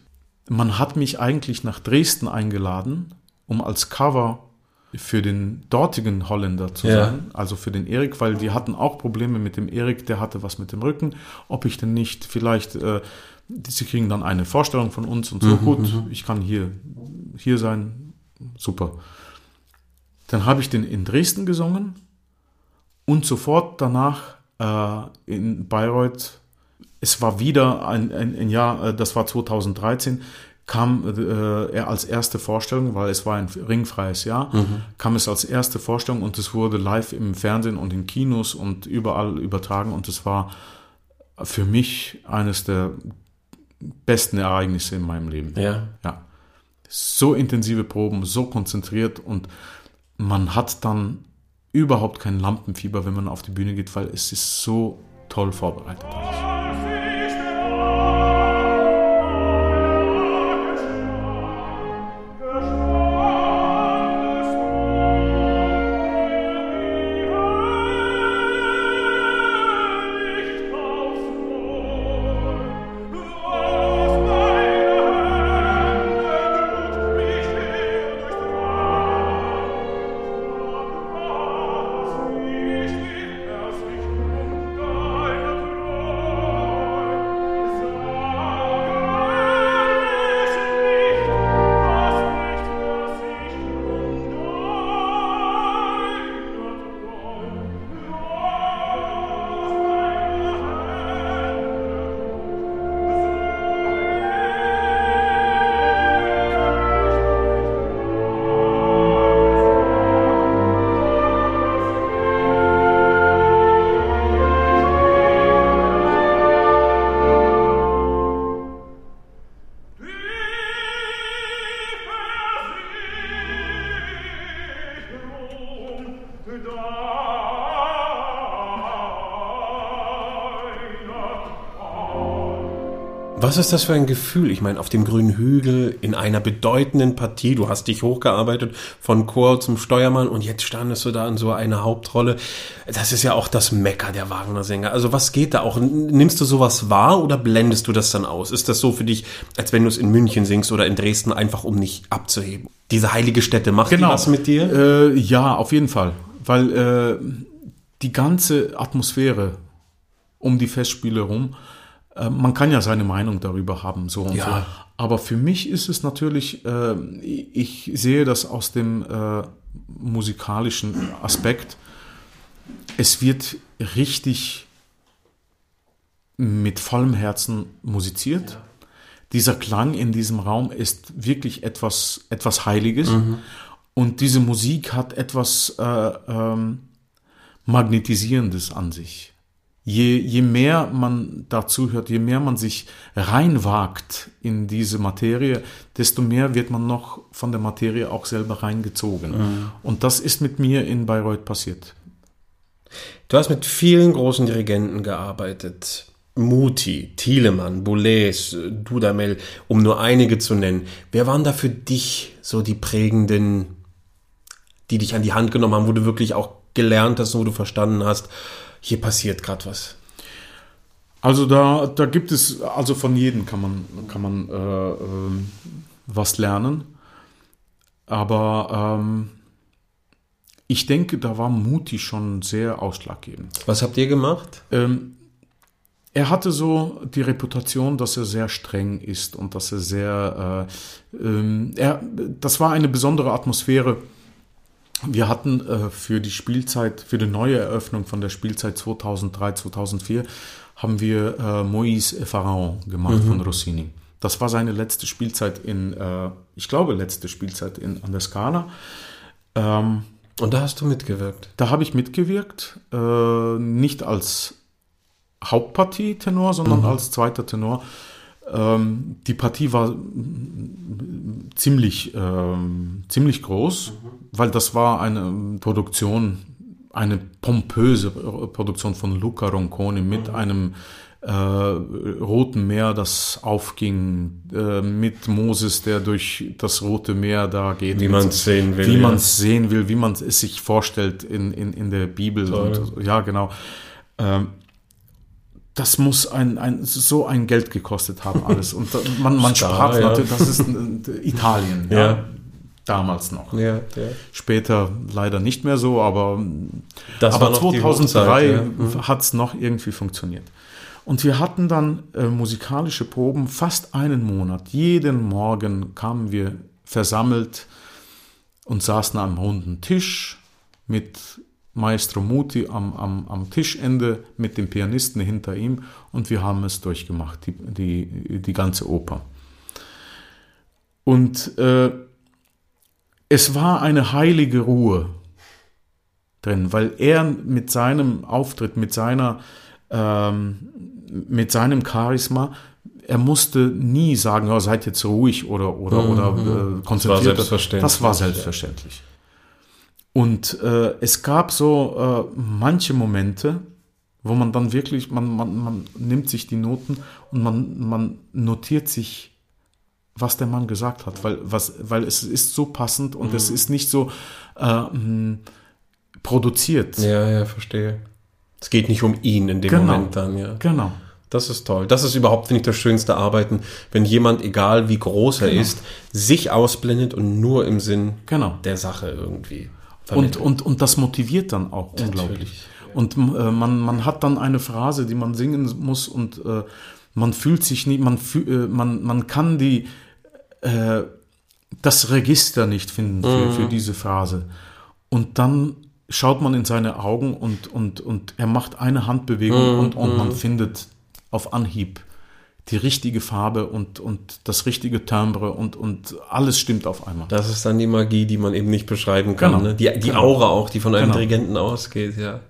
man hat mich eigentlich nach Dresden eingeladen, um als Cover für den dortigen Holländer zu ja. sein, also für den Erik, weil die hatten auch Probleme mit dem Erik, der hatte was mit dem Rücken, ob ich denn nicht vielleicht, äh, sie kriegen dann eine Vorstellung von uns und so, mhm, gut, mhm. ich kann hier, hier sein, super. Dann habe ich den in Dresden gesungen und sofort danach äh, in Bayreuth, es war wieder ein, ein, ein Jahr, äh, das war 2013, kam äh, er als erste Vorstellung, weil es war ein ringfreies Jahr, mhm. kam es als erste Vorstellung und es wurde live im Fernsehen und in Kinos und überall übertragen und es war für mich eines der besten Ereignisse in meinem Leben. Ja. ja. So intensive Proben, so konzentriert und man hat dann überhaupt kein Lampenfieber, wenn man auf die Bühne geht, weil es ist so toll vorbereitet. Alles. Was ist das für ein Gefühl? Ich meine, auf dem grünen Hügel, in einer bedeutenden Partie, du hast dich hochgearbeitet von Chor zum Steuermann und jetzt standest du da in so einer Hauptrolle. Das ist ja auch das Mecker der Wagner Sänger. Also was geht da auch? Nimmst du sowas wahr oder blendest du das dann aus? Ist das so für dich, als wenn du es in München singst oder in Dresden, einfach um nicht abzuheben? Diese heilige Stätte, macht genau. die was mit dir? Äh, ja, auf jeden Fall. Weil äh, die ganze Atmosphäre um die Festspiele rum, äh, man kann ja seine Meinung darüber haben, so und Ja. so. Aber für mich ist es natürlich, äh, ich sehe das aus dem äh, musikalischen Aspekt. Es wird richtig mit vollem Herzen musiziert. Dieser Klang in diesem Raum ist wirklich etwas, etwas Heiliges. Und diese Musik hat etwas äh, ähm, Magnetisierendes an sich. Je, je mehr man dazu hört, je mehr man sich reinwagt in diese Materie, desto mehr wird man noch von der Materie auch selber reingezogen. Und das ist mit mir in Bayreuth passiert. Du hast mit vielen großen Dirigenten gearbeitet. Muti, Thielemann, Boulez, Dudamel, um nur einige zu nennen. Wer waren da für dich so die prägenden, die dich an die Hand genommen haben, wo du wirklich auch gelernt hast, wo du verstanden hast, hier passiert gerade was? Also da, da gibt es, also von jedem kann man, kann man äh, ähm, was lernen. Aber ähm, ich denke, da war Muti schon sehr ausschlaggebend. Was habt ihr gemacht? Ähm, er hatte so die Reputation, dass er sehr streng ist und dass er sehr, äh, ähm, er, das war eine besondere Atmosphäre. Wir hatten äh, für die Spielzeit, für die neue Eröffnung von der Spielzeit 2003, 2004, haben wir äh, Moïse Pharaon gemacht von Rossini. Das war seine letzte Spielzeit in, äh, ich glaube, letzte Spielzeit in, an der Scala. Ähm, Und da hast du mitgewirkt. da habe ich mitgewirkt, äh, nicht als Hauptpartie Tenor, sondern als zweiter Tenor. Ähm, die Partie war mm, ziemlich, ähm, ziemlich groß, weil das war eine Produktion, eine pompöse Produktion von Luca Ronconi mit einem äh, Roten Meer, das aufging, äh, mit Moses, der durch das Rote Meer da geht. Wie man's sehen will, Wie ja. man es sehen will, wie man es sich vorstellt in, in, in der Bibel. Und, ja, genau. Ähm, das muss ein, ein, so ein Geld gekostet haben, alles. Und man, man Star, sprach ja. natürlich, das ist äh, Italien, ja. Ja. Damals noch. Ja. Später leider nicht mehr so, aber, Das aber war noch die 2003 Hochzeit, ja. hat es noch irgendwie funktioniert. Und wir hatten dann äh, musikalische Proben fast einen Monat. Jeden Morgen kamen wir versammelt und saßen am runden Tisch mit Maestro Muti am, am, am Tischende mit dem Pianisten hinter ihm und wir haben es durchgemacht, die, die, die ganze Oper. Und äh, es war eine heilige Ruhe drin, weil er mit seinem Auftritt, mit seiner, ähm, mit seinem Charisma, er musste nie sagen, ja, seid jetzt ruhig oder oder oder äh, konzentriert. selbstverständlich, Das war selbstverständlich. Und äh, es gab so äh, manche Momente, wo man dann wirklich, man, man, man nimmt sich die Noten und man, man notiert sich, was der Mann gesagt hat, weil, was, weil es ist so passend und es ist nicht so äh, mh, produziert. Ja, ja, verstehe. Es geht nicht um ihn in dem Genau. Moment dann, ja. Genau. Das ist toll. Das ist überhaupt, finde ich, das schönste Arbeiten, wenn jemand, egal wie groß er ist, sich ausblendet und nur im Sinn Genau. der Sache irgendwie vermittelt. und, und das motiviert dann auch unglaublich. Und äh, man, man hat dann eine Phrase, die man singen muss und äh, man fühlt sich nicht, man, fühl, äh, man, man kann die, äh, das Register nicht finden für, für diese Phrase. Und dann schaut man in seine Augen und, und, und er macht eine Handbewegung und, und man findet auf Anhieb die richtige Farbe und, und das richtige Timbre und, und alles stimmt auf einmal. das ist dann die Magie, die man eben nicht beschreiben kann. Genau. Ne? Die, die Genau. Aura auch, die von einem Genau. Dirigenten ausgeht, ja.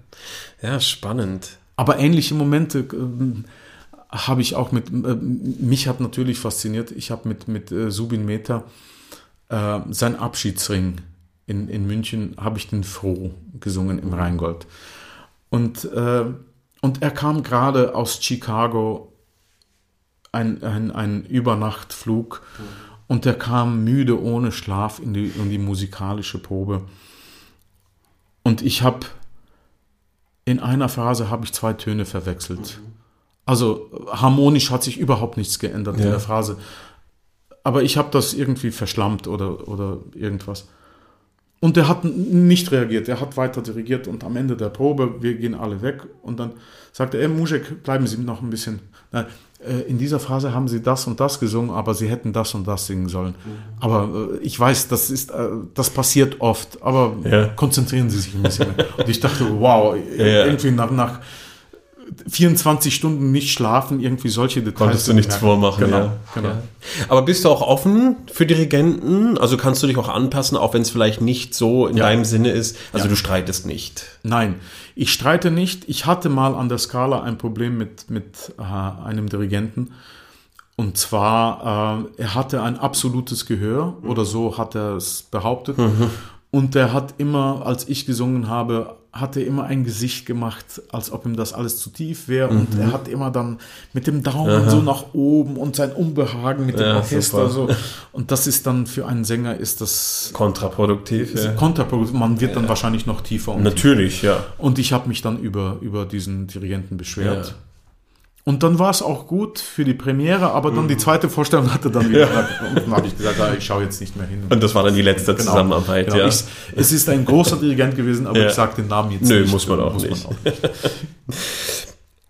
Ja, spannend. Aber ähnliche Momente ähm, habe ich auch mit, äh, mich hat natürlich fasziniert, ich habe mit, mit äh, Subin Mehta äh, sein Abschiedsring in, in München, habe ich den Froh gesungen im Rheingold. Und, äh, und er kam gerade aus Chicago, ein, ein, ein Übernachtflug und der kam müde ohne Schlaf in die, in die musikalische Probe. Und ich habe in einer Phase habe ich zwei Töne verwechselt. Also harmonisch hat sich überhaupt nichts geändert in Ja. der Phrase. Aber ich habe das irgendwie verschlammt oder, oder irgendwas. Und der hat nicht reagiert, er hat weiter dirigiert und am Ende der Probe, wir gehen alle weg und dann sagte er, Muschek, bleiben Sie noch ein bisschen. Nein, in dieser Phase haben Sie das und das gesungen, aber Sie hätten das und das singen sollen. Aber äh, ich weiß, das ist, äh, das passiert oft, aber Ja. konzentrieren Sie sich ein bisschen mehr. Und ich dachte, wow, Ja. irgendwie nach, nach 24 Stunden nicht schlafen, irgendwie solche Details. Konntest du nichts Ja, vormachen, genau, ja. Genau. Ja. Aber bist du auch offen für Dirigenten? Also kannst du dich auch anpassen, auch wenn es vielleicht nicht so in Ja. deinem Sinne ist? Also Ja. du streitest nicht. Nein, ich streite nicht. Ich hatte mal an der Skala ein Problem mit, mit äh, einem Dirigenten. Und zwar, äh, er hatte ein absolutes Gehör, oder so hat er es behauptet. Und er hat immer, als ich gesungen habe, hat er immer ein Gesicht gemacht, als ob ihm das alles zu tief wäre. Und er hat immer dann mit dem Daumen so nach oben und sein Unbehagen mit dem Ja, Orchester super. so. Und das ist dann für einen Sänger ist das Kontraproduktiv. Ja. kontraproduktiv. Man wird dann wahrscheinlich noch tiefer und Natürlich, ja. und ich habe mich dann über, über diesen Dirigenten beschwert. Ja. Und dann war es auch gut für die Premiere, aber dann die zweite Vorstellung hatte dann wieder. Und dann habe ich gesagt, ah, ich schaue jetzt nicht mehr hin. Und das war dann die letzte Genau. Zusammenarbeit, Genau. ja. Ich, es ist ein großer Dirigent gewesen, aber Ja. ich sage den Namen jetzt Nö, nicht. muss man auch nicht.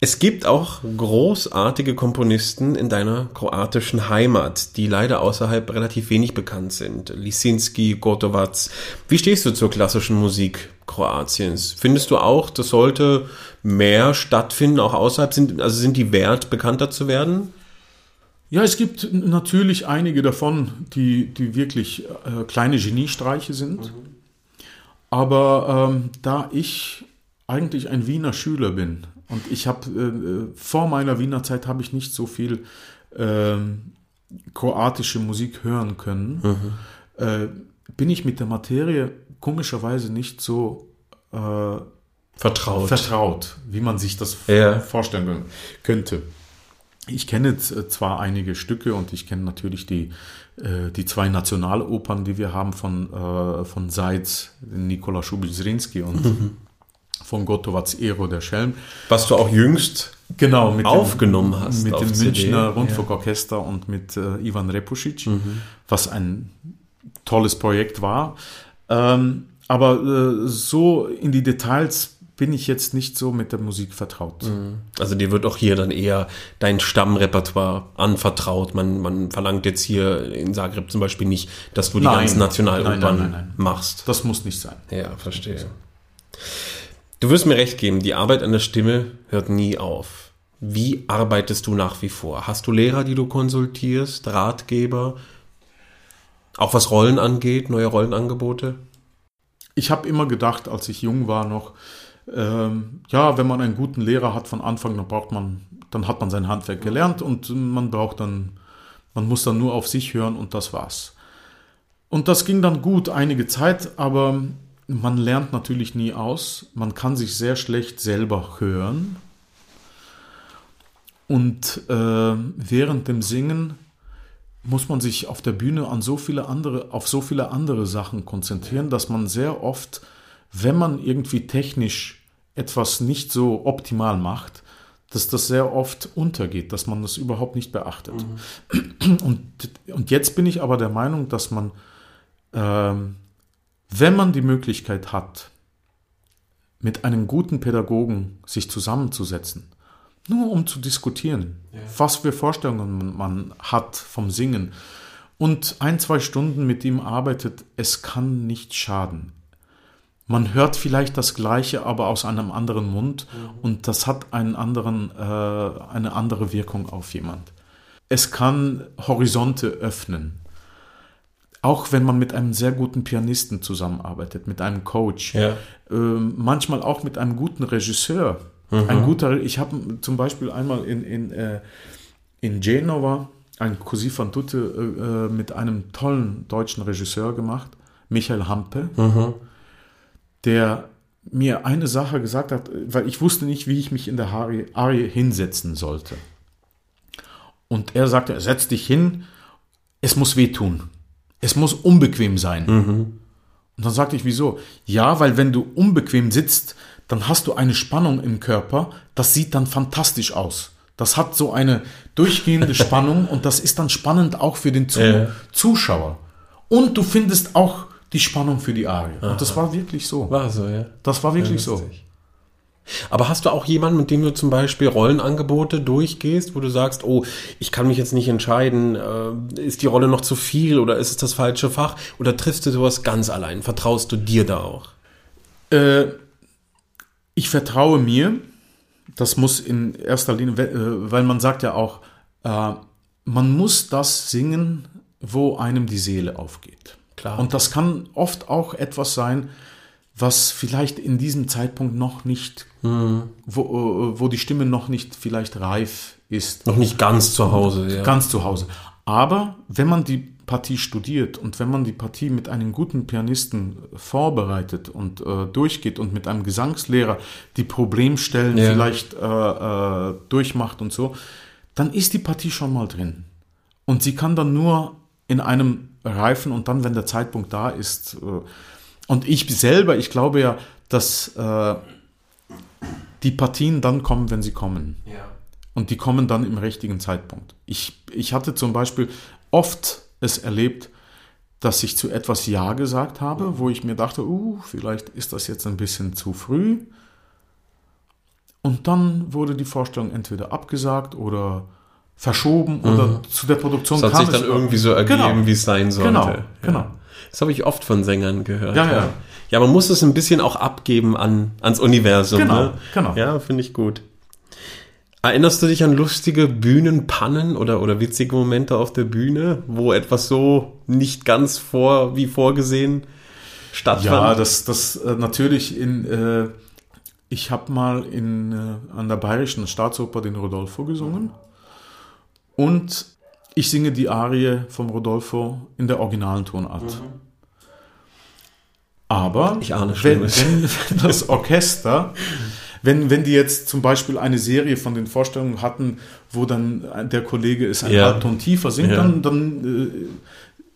Es gibt auch großartige Komponisten in deiner kroatischen Heimat, die leider außerhalb relativ wenig bekannt sind. Lisinski, Gotovac. Wie stehst du zur klassischen Musik Kroatiens? Findest du auch, das sollte mehr stattfinden, auch außerhalb? Sind, also sind die wert, bekannter zu werden? Ja, es gibt natürlich einige davon, die, die wirklich äh, kleine Geniestreiche sind. Aber ähm, da ich eigentlich ein Wiener Schüler bin und ich habe äh, vor meiner Wiener Zeit habe ich nicht so viel ähm, kroatische Musik hören können, äh, bin ich mit der Materie komischerweise nicht so äh, Vertraut. vertraut, wie man sich das Ja. vorstellen könnte. Ich kenne z- zwar einige Stücke und ich kenne natürlich die, äh, die zwei Nationalopern, die wir haben von, äh, von Seitz, Nikola Schubic-Zrinski und von Gotovac Ero, der Schelm. Was du auch jüngst Genau, mit Aufgenommen dem, hast Mit auf dem CD, Münchner ja. Rundfunkorchester und mit äh, Ivan Repusic, was ein tolles Projekt war. Ähm, aber äh, so in die Details bin ich jetzt nicht so mit der Musik vertraut. Also dir wird auch hier dann eher dein Stammrepertoire anvertraut. Man, man verlangt jetzt hier in Zagreb zum Beispiel nicht, dass du die Nein. ganzen Nationalopern machst. Das muss nicht sein. Ja, verstehe. Du wirst mir recht geben, die Arbeit an der Stimme hört nie auf. Wie arbeitest du nach wie vor? Hast du Lehrer, die du konsultierst, Ratgeber? Auch was Rollen angeht, neue Rollenangebote? Ich habe immer gedacht, als ich jung war noch, ähm, ja, wenn man einen guten Lehrer hat von Anfang, dann braucht man, dann hat man sein Handwerk gelernt und man braucht dann, man muss dann nur auf sich hören und das war's. Und das ging dann gut einige Zeit, aber man lernt natürlich nie aus. Man kann sich sehr schlecht selber hören. Und äh, während dem Singen muss man sich auf der Bühne an so viele andere, auf so viele andere Sachen konzentrieren, dass man sehr oft, wenn man irgendwie technisch etwas nicht so optimal macht, dass das sehr oft untergeht, dass man das überhaupt nicht beachtet. Und, und jetzt bin ich aber der Meinung, dass man, ähm, wenn man die Möglichkeit hat, mit einem guten Pädagogen sich zusammenzusetzen, nur um zu diskutieren, was für Vorstellungen man hat vom Singen und ein, zwei Stunden mit ihm arbeitet, es kann nicht schaden. Man hört vielleicht das Gleiche, aber aus einem anderen Mund und das hat einen anderen, äh, eine andere Wirkung auf jemand. Es kann Horizonte öffnen. Auch wenn man mit einem sehr guten Pianisten zusammenarbeitet, mit einem Coach, Ja. ähm, manchmal auch mit einem guten Regisseur. Ein guter, ich habe zum Beispiel einmal in, in, äh, in Genova ein Così fan tutte äh, äh, mit einem tollen deutschen Regisseur gemacht, Michael Hampe, der mir eine Sache gesagt hat, weil ich wusste nicht, wie ich mich in der Arie, hinsetzen sollte. Und er sagte, setz dich hin, es muss wehtun. Es muss unbequem sein. Und dann sagte ich, wieso? Ja, weil wenn du unbequem sitzt, dann hast du eine Spannung im Körper, das sieht dann fantastisch aus. Das hat so eine durchgehende Spannung und das ist dann spannend auch für den Zu Ja. Zuschauer. Und du findest auch die Spannung für die Arie. Und das war wirklich so. War so, ja. Das war wirklich so. Aber hast du auch jemanden, mit dem du zum Beispiel Rollenangebote durchgehst, wo du sagst, oh, ich kann mich jetzt nicht entscheiden, äh, ist die Rolle noch zu viel oder ist es das falsche Fach? Oder triffst du sowas ganz allein? Vertraust du dir da auch? Äh, ich vertraue mir. Das muss in erster Linie, äh, weil man sagt ja auch, äh, man muss das singen, wo einem die Seele aufgeht. Klar. Und das kann oft auch etwas sein, was vielleicht in diesem Zeitpunkt noch nicht, Mhm. wo, äh, wo die Stimme noch nicht vielleicht reif ist. Noch nicht ganz zu Hause, ja. Ganz zu Hause. Aber wenn man die Partie studiert und wenn man die Partie mit einem guten Pianisten vorbereitet und äh, durchgeht und mit einem Gesangslehrer die Problemstellen Ja. vielleicht äh, äh, durchmacht und so, dann ist die Partie schon mal drin. Und sie kann dann nur in einem reifen und dann, wenn der Zeitpunkt da ist. Äh, und ich selber, ich glaube ja, dass äh, die Partien dann kommen, wenn sie kommen. ja. Und die kommen dann im richtigen Zeitpunkt. Ich, ich hatte zum Beispiel oft es erlebt, dass ich zu etwas Ja gesagt habe, wo ich mir dachte, uh, vielleicht ist das jetzt ein bisschen zu früh. Und dann wurde die Vorstellung entweder abgesagt oder verschoben oder zu der Produktion Das hat kam sich dann es irgendwie so ergeben, Genau. wie es sein sollte. Genau, Ja. genau. Das habe ich oft von Sängern gehört. Ja, ja. Ja, man muss es ein bisschen auch abgeben an, ans Universum. Genau, ne? genau. Ja, finde ich gut. Erinnerst du dich an lustige Bühnenpannen oder, oder witzige Momente auf der Bühne, wo etwas so nicht ganz vor, wie vorgesehen stattfand? Ja, das, das äh, natürlich in, äh, ich habe mal in, äh, an der Bayerischen Staatsoper den Rodolfo gesungen und ich singe die Arie vom Rodolfo in der originalen Tonart. Aber Ich ahne wenn, wenn, wenn das Orchester, wenn, wenn die jetzt zum Beispiel eine Serie von den Vorstellungen hatten, wo dann der Kollege es ein Ja. Halbton tiefer singt, Ja. dann, dann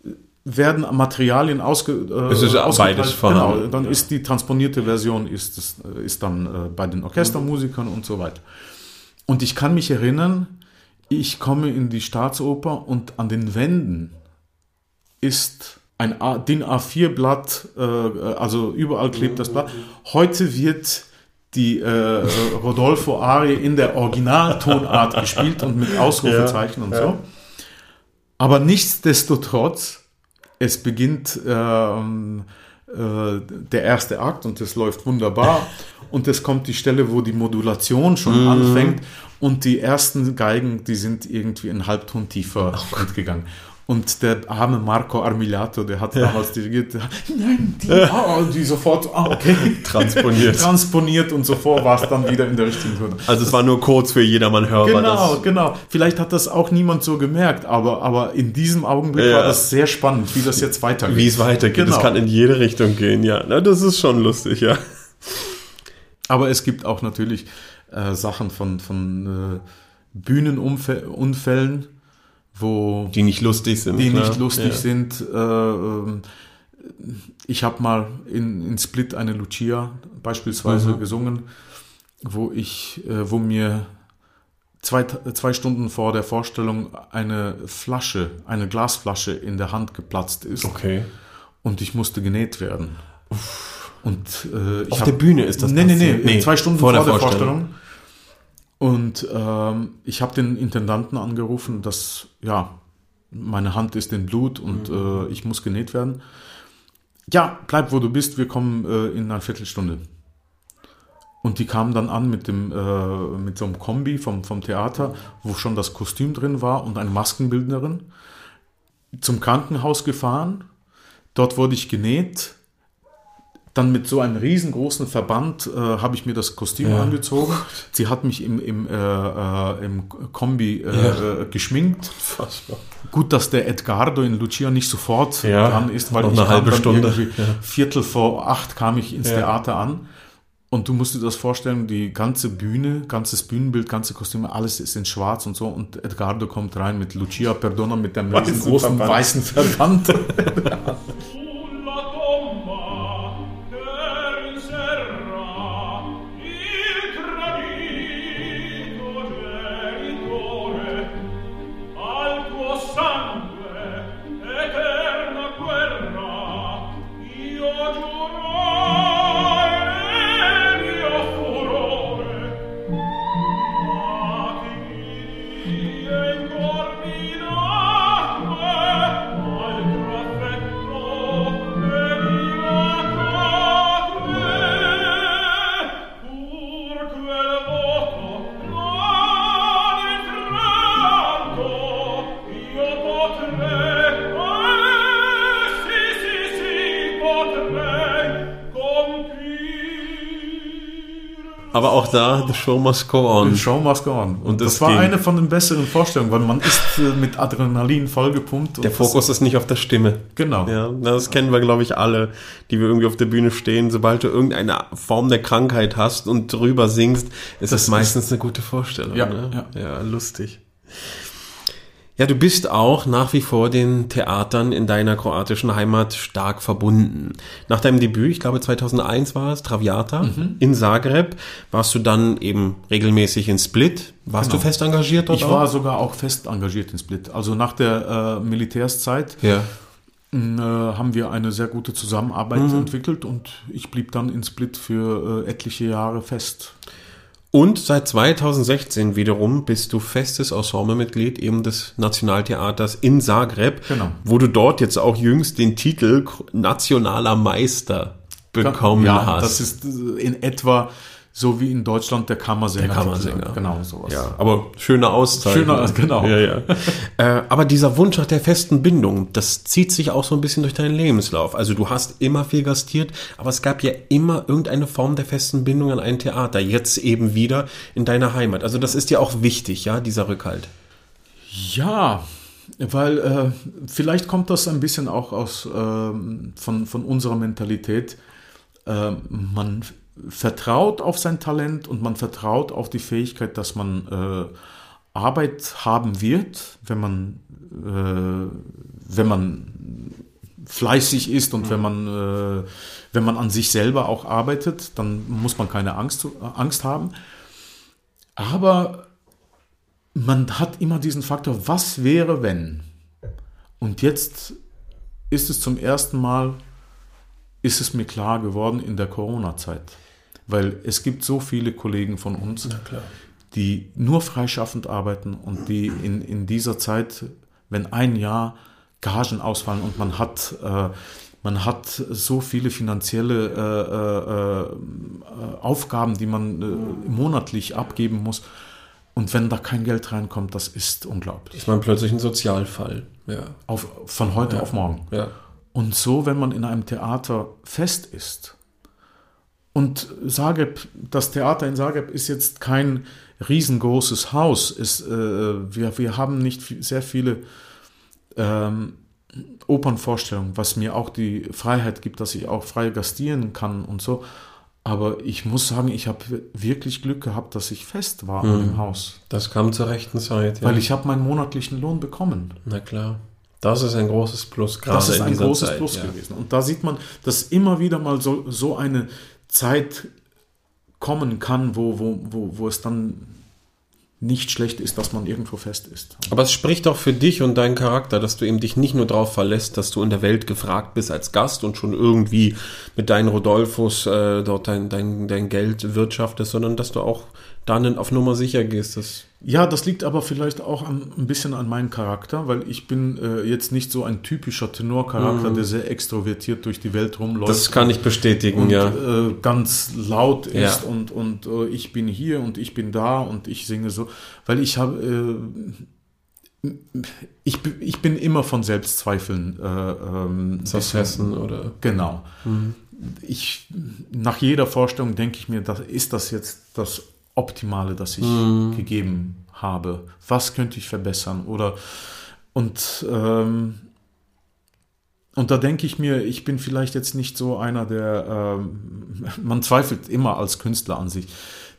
äh, werden Materialien ausge, äh, Es ist ja beides vorhanden. Genau, dann ist die transponierte Version ist, das, ist dann äh, bei den Orchestermusikern und so weiter. Und ich kann mich erinnern, ich komme in die Staatsoper und an den Wänden ist ein A, DIN A4-Blatt, äh, also überall klebt das Blatt. Heute wird die äh, Rodolfo-Arie in der Originaltonart gespielt und mit Ausrufezeichen und so. Aber nichtsdestotrotz, es beginnt ähm, äh, der erste Akt und es läuft wunderbar. Und es kommt die Stelle, wo die Modulation schon anfängt und die ersten Geigen, die sind irgendwie einen Halbton tiefer entgegangen. Und der arme Marco Armigliato, der hat damals dirigiert, nein, die, ah, die sofort, ah, okay, Transponiert. transponiert und sofort war es dann wieder in der richtigen Ton. Also es war nur kurz für jedermann hörbar. Genau, das- genau. Vielleicht hat das auch niemand so gemerkt, aber, aber in diesem Augenblick Ja. war das sehr spannend, wie das jetzt weitergeht. Wie es weitergeht. Genau. Das kann in jede Richtung gehen, ja. Na, das ist schon lustig, ja. Aber es gibt auch natürlich äh, Sachen von, von äh, Bühnenunfällen, wo Die nicht lustig sind. die klar. nicht lustig ja. sind. Äh, ähm, ich habe mal in, in Split eine Lucia beispielsweise Mhm. gesungen, wo ich, äh, wo mir zwei, zwei Stunden vor der Vorstellung eine Flasche, eine Glasflasche in der Hand geplatzt ist Okay. und ich musste genäht werden. Und äh, Auf hab- der Bühne ist das nee, nee, nee, passiert? Nee, zwei Stunden vor vor, der der Vorstellung. Vorstellung. Und ähm, ich habe den Intendanten angerufen, dass ja meine Hand ist in Blut und Mhm. äh, ich muss genäht werden. Ja, bleib wo du bist, wir kommen äh, in einer Viertelstunde. Und die kamen dann an mit dem äh, mit so einem Kombi vom, vom Theater, wo schon das Kostüm drin war und eine Maskenbildnerin. Zum Krankenhaus gefahren. Dort wurde ich genäht. Dann mit so einem riesengroßen Verband äh, habe ich mir das Kostüm Ja. angezogen. Sie hat mich im, im, äh, äh, im Kombi äh, Ja. geschminkt. Fassbar. Gut, dass der Edgardo in Lucia nicht sofort Ja, dran ist, weil noch ich eine halbe dann Stunde. Viertel vor acht kam ich ins. Theater an. Und du musst dir das vorstellen, die ganze Bühne, ganzes Bühnenbild, ganze Kostüme, alles ist in schwarz und so. Und Edgardo kommt rein mit Lucia Perdona, mit dem Weißen großen Verband. weißen Verband. The show must go on. Die Show must go on. Und das das, war ging. eine von den besseren Vorstellungen, weil man ist äh, mit Adrenalin vollgepumpt. und Der Fokus ist nicht auf der Stimme. Genau. Ja, das kennen wir, glaube ich, alle, die wir irgendwie auf der Bühne stehen. Sobald du irgendeine Form der Krankheit hast und drüber singst, ist das ist- meistens eine gute Vorstellung. Ja, ne? ja. ja, lustig. Ja, du bist auch nach wie vor den Theatern in deiner kroatischen Heimat stark verbunden. Nach deinem Debüt, ich glaube 2001 war es, Traviata, Mhm. in Zagreb, warst du dann eben regelmäßig in Split. Warst Genau. du fest engagiert dort Ich auch? war sogar auch fest engagiert in Split. Also nach der äh, Militärszeit Ja. äh, haben wir eine sehr gute Zusammenarbeit entwickelt und ich blieb dann in Split für äh, etliche Jahre fest. Und seit 2016 wiederum bist du festes Ensemblemitglied eben des Nationaltheaters in Zagreb, Genau. wo du dort jetzt auch jüngst den Titel Nationaler Meister bekommen ja, hast. das ist äh, in etwa so wie in Deutschland der Kammersänger. Der Kammersänger. Genau, sowas. ja, aber schöne Auszeichnung. Schöner, genau. Ja, ja. äh, aber dieser Wunsch nach der festen Bindung, das zieht sich auch so ein bisschen durch deinen Lebenslauf. Also du hast immer viel gastiert, aber es gab ja immer irgendeine Form der festen Bindung an ein Theater. Jetzt eben wieder in deiner Heimat. Also das ist ja auch wichtig, ja, dieser Rückhalt. Ja, weil äh, vielleicht kommt das ein bisschen auch aus ähm, von, von unserer Mentalität. Äh, man vertraut auf sein Talent und man vertraut auf die Fähigkeit, dass man äh, Arbeit haben wird, wenn man, äh, wenn man fleißig ist und wenn man, äh, wenn man an sich selber auch arbeitet, dann muss man keine Angst, Angst haben. Aber man hat immer diesen Faktor, was wäre wenn? Und jetzt ist es zum ersten Mal, ist es mir klar geworden in der Corona-Zeit. Weil es gibt so viele Kollegen von uns, die nur freischaffend arbeiten und die in, in dieser Zeit, wenn ein Jahr Gagen ausfallen und man hat, äh, man hat so viele finanzielle äh, äh, äh, Aufgaben, die man äh, monatlich abgeben muss. Und wenn da kein Geld reinkommt, das ist unglaublich. Ist man plötzlich ein Sozialfall. Ja. Auf, von heute auf morgen. Ja. Und so, wenn man in einem Theater fest ist. Und Zagreb, das Theater in Zagreb ist jetzt kein riesengroßes Haus. Ist, äh, wir, wir haben nicht viel, sehr viele ähm, Opernvorstellungen, was mir auch die Freiheit gibt, dass ich auch frei gastieren kann und so. Aber ich muss sagen, ich habe wirklich Glück gehabt, dass ich fest war an dem Haus. Das kam zur rechten Zeit. Ja. Weil ich habe meinen monatlichen Lohn bekommen. Na klar. Das ist ein großes Plus, gerade Das ist in ein großes Zeit. Plus ja. gewesen. Und da sieht man, dass immer wieder mal so, so eine Zeit kommen kann, wo, wo, wo, wo es dann nicht schlecht ist, dass man irgendwo fest ist. Aber es spricht auch für dich und deinen Charakter, dass du eben dich nicht nur darauf verlässt, dass du in der Welt gefragt bist als Gast und schon irgendwie mit deinen Rodolphus äh, dort dein, dein, dein Geld wirtschaftest, sondern dass du auch dann auf Nummer sicher gehst. Das, Ja, das liegt aber vielleicht auch an, ein bisschen an meinem Charakter, weil ich bin äh, jetzt nicht so ein typischer Tenorcharakter, der sehr extrovertiert durch die Welt rumläuft. das kann ich bestätigen, und ja. äh, ganz laut ist Ja. und, und äh, ich bin hier und ich bin da und ich singe so, weil ich habe, äh, ich, ich bin immer von Selbstzweifeln äh, ähm, Zerfressen oder. Genau. Ich, nach jeder Vorstellung denke ich mir, das, ist das jetzt das Optimale, das ich gegeben habe? Was könnte ich verbessern? Oder und ähm, und da denke ich mir, ich bin vielleicht jetzt nicht so einer, der, ähm, man zweifelt immer als Künstler an sich,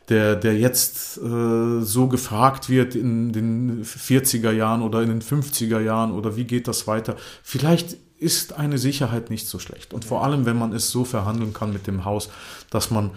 der, der jetzt äh, so gefragt wird in den 40er Jahren oder in den 50er Jahren oder wie geht das weiter. Vielleicht ist eine Sicherheit nicht so schlecht. Und vor allem, wenn man es so verhandeln kann mit dem Haus, dass man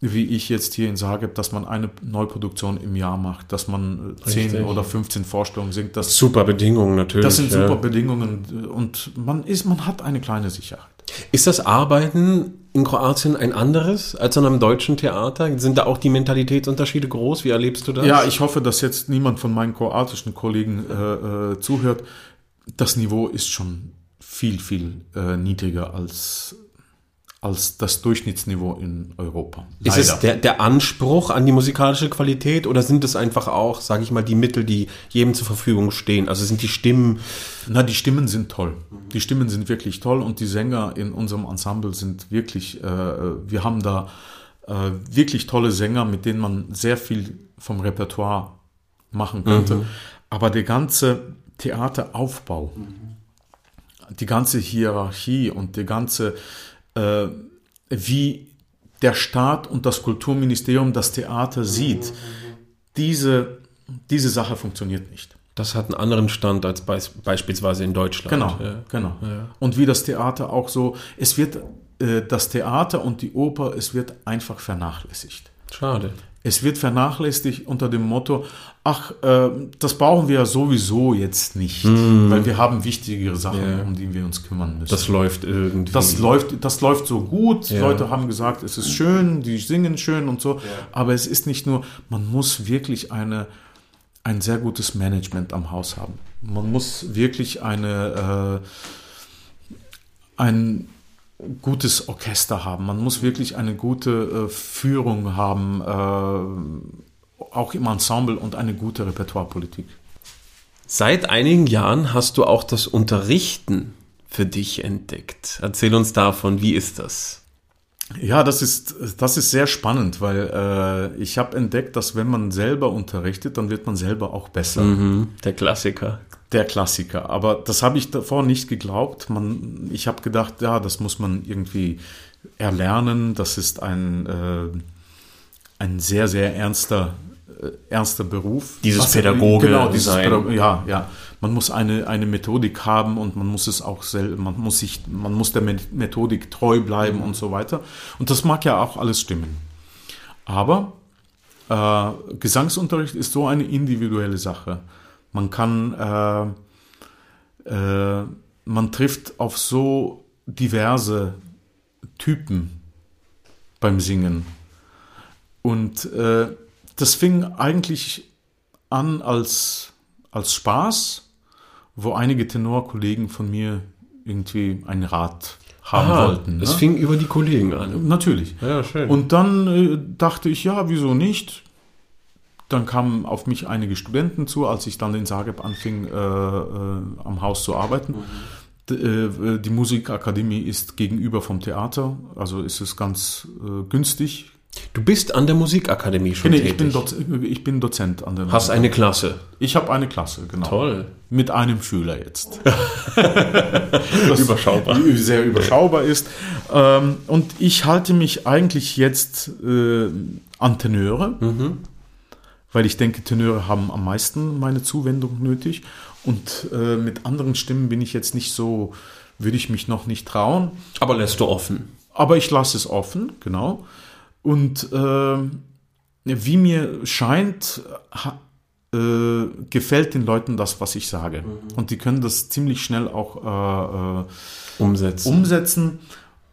wie ich jetzt hier in Zagreb, dass man eine Neuproduktion im Jahr macht, dass man Richtig. 10 oder 15 Vorstellungen singt. Das, Super Bedingungen natürlich. das sind ja. super Bedingungen und man ist, man hat eine kleine Sicherheit. Ist das Arbeiten in Kroatien ein anderes als an einem deutschen Theater? Sind da auch die Mentalitätsunterschiede groß? Wie erlebst du das? Ja, ich hoffe, dass jetzt niemand von meinen kroatischen Kollegen äh, äh, zuhört. Das Niveau ist schon viel, viel äh, niedriger als, als das Durchschnittsniveau in Europa. Ist es der, der Anspruch an die musikalische Qualität oder sind es einfach auch, sage ich mal, die Mittel, die jedem zur Verfügung stehen? Also sind die Stimmen. Na, die Stimmen sind toll. Die Stimmen sind wirklich toll und die Sänger in unserem Ensemble sind wirklich, äh, wir haben da äh, wirklich tolle Sänger, mit denen man sehr viel vom Repertoire machen könnte. Aber der ganze Theateraufbau, die ganze Hierarchie und die ganze, äh, wie der Staat und das Kulturministerium das Theater sieht, diese, diese Sache funktioniert nicht. Das hat einen anderen Stand als beis beispielsweise in Deutschland. Genau, Ja. genau. Und wie das Theater auch so, es wird, äh, das Theater und die Oper, es wird einfach vernachlässigt. Schade. Es wird vernachlässigt unter dem Motto, ach, äh, das brauchen wir ja sowieso jetzt nicht, weil wir haben wichtigere Sachen, Ja. um die wir uns kümmern müssen. Das läuft irgendwie. Das läuft, das läuft so gut. Ja. Leute haben gesagt, es ist schön, die singen schön und so. Aber es ist nicht nur, man muss wirklich eine, ein sehr gutes Management am Haus haben. Man muss wirklich eine, äh, ein gutes Orchester haben. Man muss wirklich eine gute äh, Führung haben, äh, auch im Ensemble und eine gute Repertoirepolitik. Seit einigen Jahren hast du auch das Unterrichten für dich entdeckt. Erzähl uns davon, wie ist das? Ja, das ist, das ist sehr spannend, weil äh, ich habe entdeckt, dass wenn man selber unterrichtet, dann wird man selber auch besser. Mhm, der Klassiker. Der Klassiker. Aber das habe ich davor nicht geglaubt. Man, ich habe gedacht, ja, das muss man irgendwie erlernen. Das ist ein, äh, ein sehr, sehr ernster, äh, ernster Beruf. Dieses Was- Pädagoge Genau, dieses. Pädagoge, ja, ja. Man muss eine, eine Methodik haben und man muss es auch selber, man muss sich, man muss der Me- Methodik treu bleiben und so weiter. Und das mag ja auch alles stimmen. Aber äh, Gesangsunterricht ist so eine individuelle Sache. Man kann, äh, äh, man trifft auf so diverse Typen beim Singen. Und äh, das fing eigentlich an als, als Spaß, wo einige Tenorkollegen von mir irgendwie einen Rat haben wollten. Es ne? fing über die Kollegen an. Natürlich. Ja, schön. Und dann äh, dachte ich, ja, wieso nicht? Dann kamen auf mich einige Studenten zu, als ich dann in Zagreb anfing, äh, äh, am Haus zu arbeiten. D äh, die Musikakademie ist gegenüber vom Theater, also ist es ganz äh, günstig. Du bist an der Musikakademie schon Nee, tätig. ich, bin Doz ich bin Dozent an der Hast eine Klasse. Ich habe eine Klasse, genau. Toll. Mit einem Schüler jetzt. Überschaubar. Sehr überschaubar ist. Ähm, und ich halte mich eigentlich jetzt äh, an Tenöre, weil ich denke, Tenöre haben am meisten meine Zuwendung nötig. Und äh, mit anderen Stimmen bin ich jetzt nicht so, würde ich mich noch nicht trauen. Aber lässt du offen. Aber ich lasse es offen, genau. Und ähm, wie mir scheint, ha, äh, gefällt den Leuten das, was ich sage. Und die können das ziemlich schnell auch äh, Umsetzen. äh, umsetzen.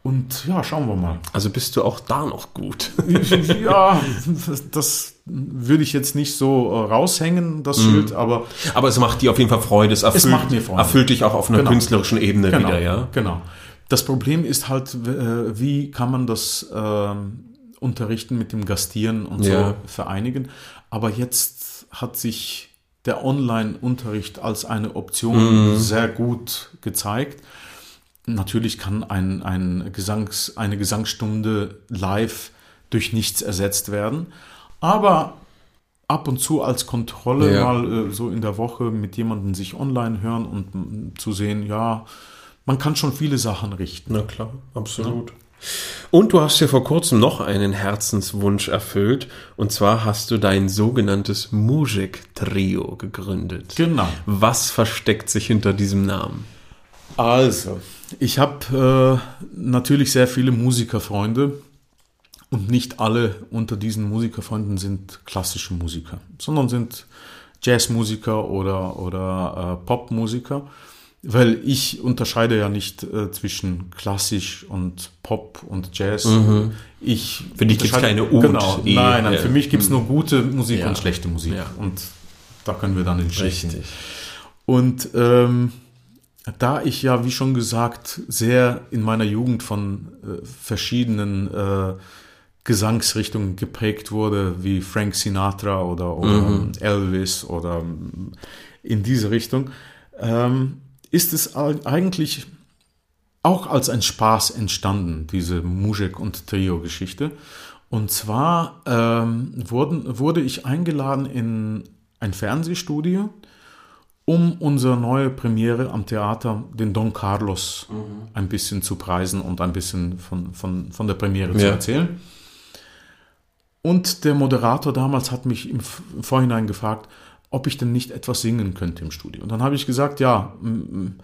Und ja, schauen wir mal. also bist du auch da noch gut. ja, das, würde ich jetzt nicht so äh, raushängen, das Schild, aber Aber es macht dir auf jeden Fall Freude. Es erfüllt, macht mir Freude. erfüllt dich auch auf einer Genau. künstlerischen Ebene genau, wieder, ja? genau. Das Problem ist halt, äh, wie kann man das ähm, Unterrichten mit dem Gastieren und Ja. so vereinigen. Aber jetzt hat sich der Online-Unterricht als eine Option Mhm. sehr gut gezeigt. Natürlich kann ein, ein Gesangs, eine Gesangsstunde live durch nichts ersetzt werden. Aber ab und zu als Kontrolle Ja. mal äh, so in der Woche mit jemandem sich online hören und zu sehen, ja, man kann schon viele Sachen richten. Na klar, absolut. Und du hast ja vor kurzem noch einen Herzenswunsch erfüllt. Und zwar hast du dein sogenanntes Mujik-Trio gegründet. Genau. Was versteckt sich hinter diesem Namen? Also, ich habe äh, natürlich sehr viele Musikerfreunde und nicht alle unter diesen Musikerfreunden sind klassische Musiker, sondern sind Jazzmusiker oder, oder äh, Popmusiker. Weil ich unterscheide ja nicht äh, zwischen klassisch und Pop und Jazz. Mhm. Ich Für dich gibt's unterscheide- keine Und, Genau. eh, Nein, nein, für mich gibt's nur gute Musik Ja. und schlechte Musik. Ja. Und da können wir dann entscheiden. Richtig. Und ähm, da ich ja, wie schon gesagt, sehr in meiner Jugend von äh, verschiedenen äh, Gesangsrichtungen geprägt wurde, wie Frank Sinatra oder, oder Elvis oder ähm, in diese Richtung, ähm, ist es eig- eigentlich auch als ein Spaß entstanden, diese Mujek- und Trio-Geschichte. Und zwar ähm, wurden, wurde ich eingeladen in ein Fernsehstudio, um unsere neue Premiere am Theater, den Don Carlos, ein bisschen zu preisen und ein bisschen von, von, von der Premiere zu Ja. erzählen. Und der Moderator damals hat mich im Vorhinein gefragt, ob ich denn nicht etwas singen könnte im Studio. Und dann habe ich gesagt, ja, ein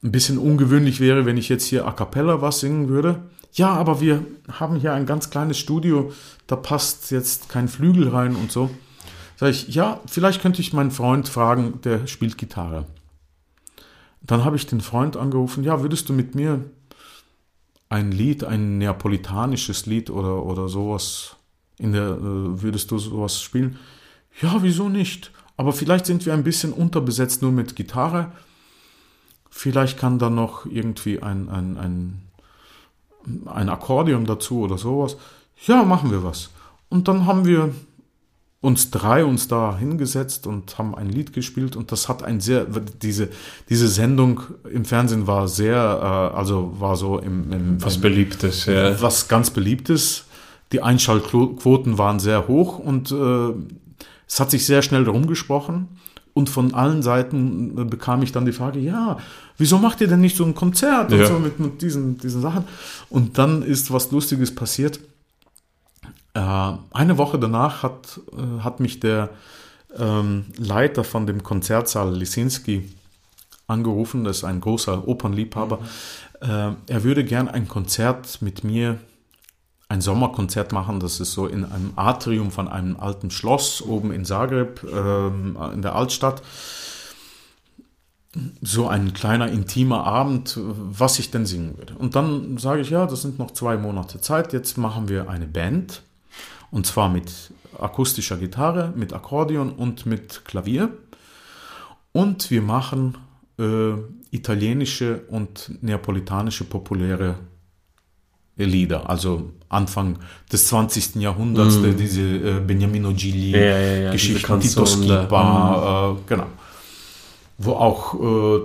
bisschen ungewöhnlich wäre, wenn ich jetzt hier a cappella was singen würde. Ja, aber wir haben hier ein ganz kleines Studio, da passt jetzt kein Flügel rein und so. Sag ich, ja, vielleicht könnte ich meinen Freund fragen, der spielt Gitarre. Dann habe ich den Freund angerufen, ja, würdest du mit mir ein Lied, ein neapolitanisches Lied oder, oder sowas in der, äh, würdest du sowas spielen? Ja, wieso nicht? Aber vielleicht sind wir ein bisschen unterbesetzt nur mit Gitarre. Vielleicht kann da noch irgendwie ein, ein, ein, ein Akkordeon dazu oder sowas. Ja, machen wir was. Und dann haben wir uns drei uns da hingesetzt und haben ein Lied gespielt und das hat ein sehr diese diese Sendung im Fernsehen war sehr äh, also war so im, im Was im, Beliebtes, ja. was ganz beliebtes. Die Einschaltquoten waren sehr hoch und äh, es hat sich sehr schnell rumgesprochen. Und von allen Seiten äh, bekam ich dann die Frage, ja, wieso macht ihr denn nicht so ein Konzert und Ja. so mit, mit diesen, diesen Sachen? Und dann ist was Lustiges passiert. Äh, eine Woche danach hat, äh, hat mich der ähm, Leiter von dem Konzertsaal Lisinski angerufen, das ist ein großer Opernliebhaber. Äh, er würde gern ein Konzert mit mir, ein Sommerkonzert machen. Das ist so in einem Atrium von einem alten Schloss oben in Zagreb, ähm, in der Altstadt. So ein kleiner intimer Abend, was ich denn singen würde. Und dann sage ich, ja, das sind noch zwei Monate Zeit. Jetzt machen wir eine Band. Und zwar mit akustischer Gitarre, mit Akkordeon und mit Klavier. Und wir machen äh, italienische und neapolitanische populäre Lieder, also Anfang des 20. Jahrhunderts, der- diese äh, Beniamino Gigli Ja, ja, ja, Tito da. Schipa, äh, genau. Wo auch äh,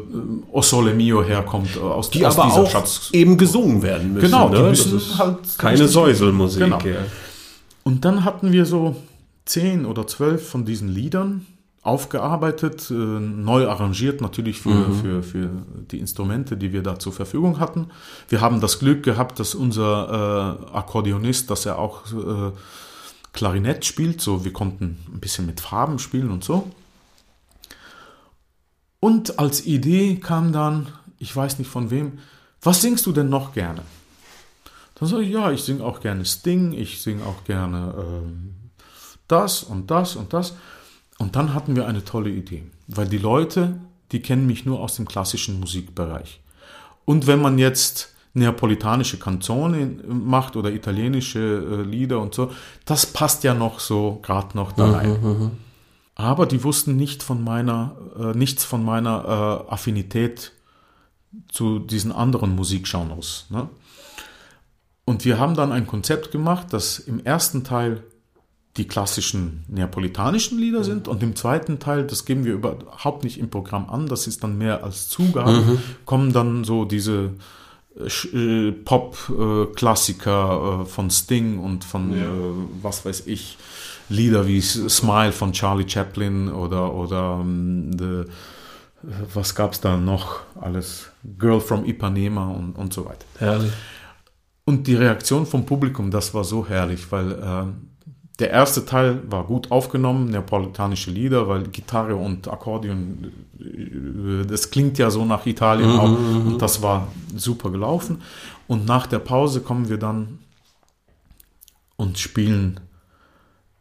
O Sole Mio herkommt, äh, aus, Die aus aber auch Schatz. eben gesungen werden müssen. Genau, die ne? müssen das ist halt keine Säuselmusik. Genau. Und dann hatten wir so zehn oder zwölf von diesen Liedern aufgearbeitet, äh, neu arrangiert natürlich für, für, für die Instrumente, die wir da zur Verfügung hatten. Wir haben das Glück gehabt, dass unser äh, Akkordeonist, dass er auch äh, Klarinett spielt, so wir konnten ein bisschen mit Farben spielen und so. Und als Idee kam dann, ich weiß nicht von wem, was singst du denn noch gerne? Dann sage ich, ja, ich singe auch gerne Sting, ich singe auch gerne ähm, das und das und das. Und dann hatten wir eine tolle Idee, weil die Leute, die kennen mich nur aus dem klassischen Musikbereich. Und wenn man jetzt neapolitanische Canzone macht oder italienische äh, Lieder und so, das passt ja noch so gerade noch da rein. Aber die wussten nicht von meiner, äh, nichts von meiner äh, Affinität zu diesen anderen Musikgenres. Ne? Und wir haben dann ein Konzept gemacht, das im ersten Teil die klassischen neapolitanischen Lieder sind und im zweiten Teil, das geben wir überhaupt nicht im Programm an, das ist dann mehr als Zugabe, kommen dann so diese äh, äh, Pop-Klassiker äh, von Sting und von, äh, was weiß ich, Lieder wie Smile von Charlie Chaplin oder, oder ähm, The was gab es da noch? Alles Girl from Ipanema und, und so weiter. Herrlich. Und die Reaktion vom Publikum, das war so herrlich, weil äh, der erste Teil war gut aufgenommen, neapolitanische Lieder, weil Gitarre und Akkordeon, äh, das klingt ja so nach Italien Mhm, auch. Und das war super gelaufen. Und nach der Pause kommen wir dann und spielen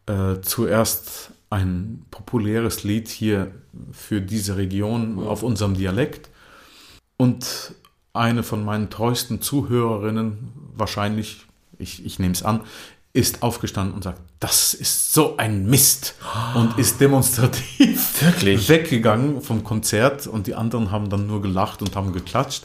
äh, zuerst ein populäres Lied hier für diese Region auf unserem Dialekt. Und eine von meinen treuesten Zuhörerinnen, wahrscheinlich, ich, ich nehme es an, ist aufgestanden und sagt, das ist so ein Mist. Und ist demonstrativ Wirklich? weggegangen vom Konzert. Und die anderen haben dann nur gelacht und haben geklatscht,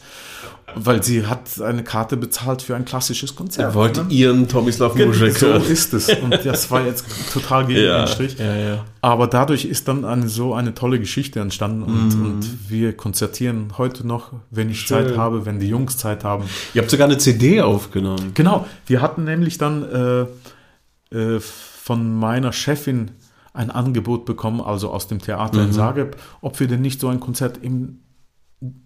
weil sie hat eine Karte bezahlt für ein klassisches Konzert. Er wollte ne? ihren Tomislav Muschek so ist es. Und das war jetzt total gegen Ja, den Strich. ja, ja. Aber dadurch ist dann eine, so eine tolle Geschichte entstanden und, Mhm. und wir konzertieren heute noch, wenn ich Schön. Zeit habe, wenn die Jungs Zeit haben. Ihr habt sogar eine CD aufgenommen. Genau, wir hatten nämlich dann äh, äh, von meiner Chefin ein Angebot bekommen, also aus dem Theater Mhm. in Zagreb, ob wir denn nicht so ein Konzert im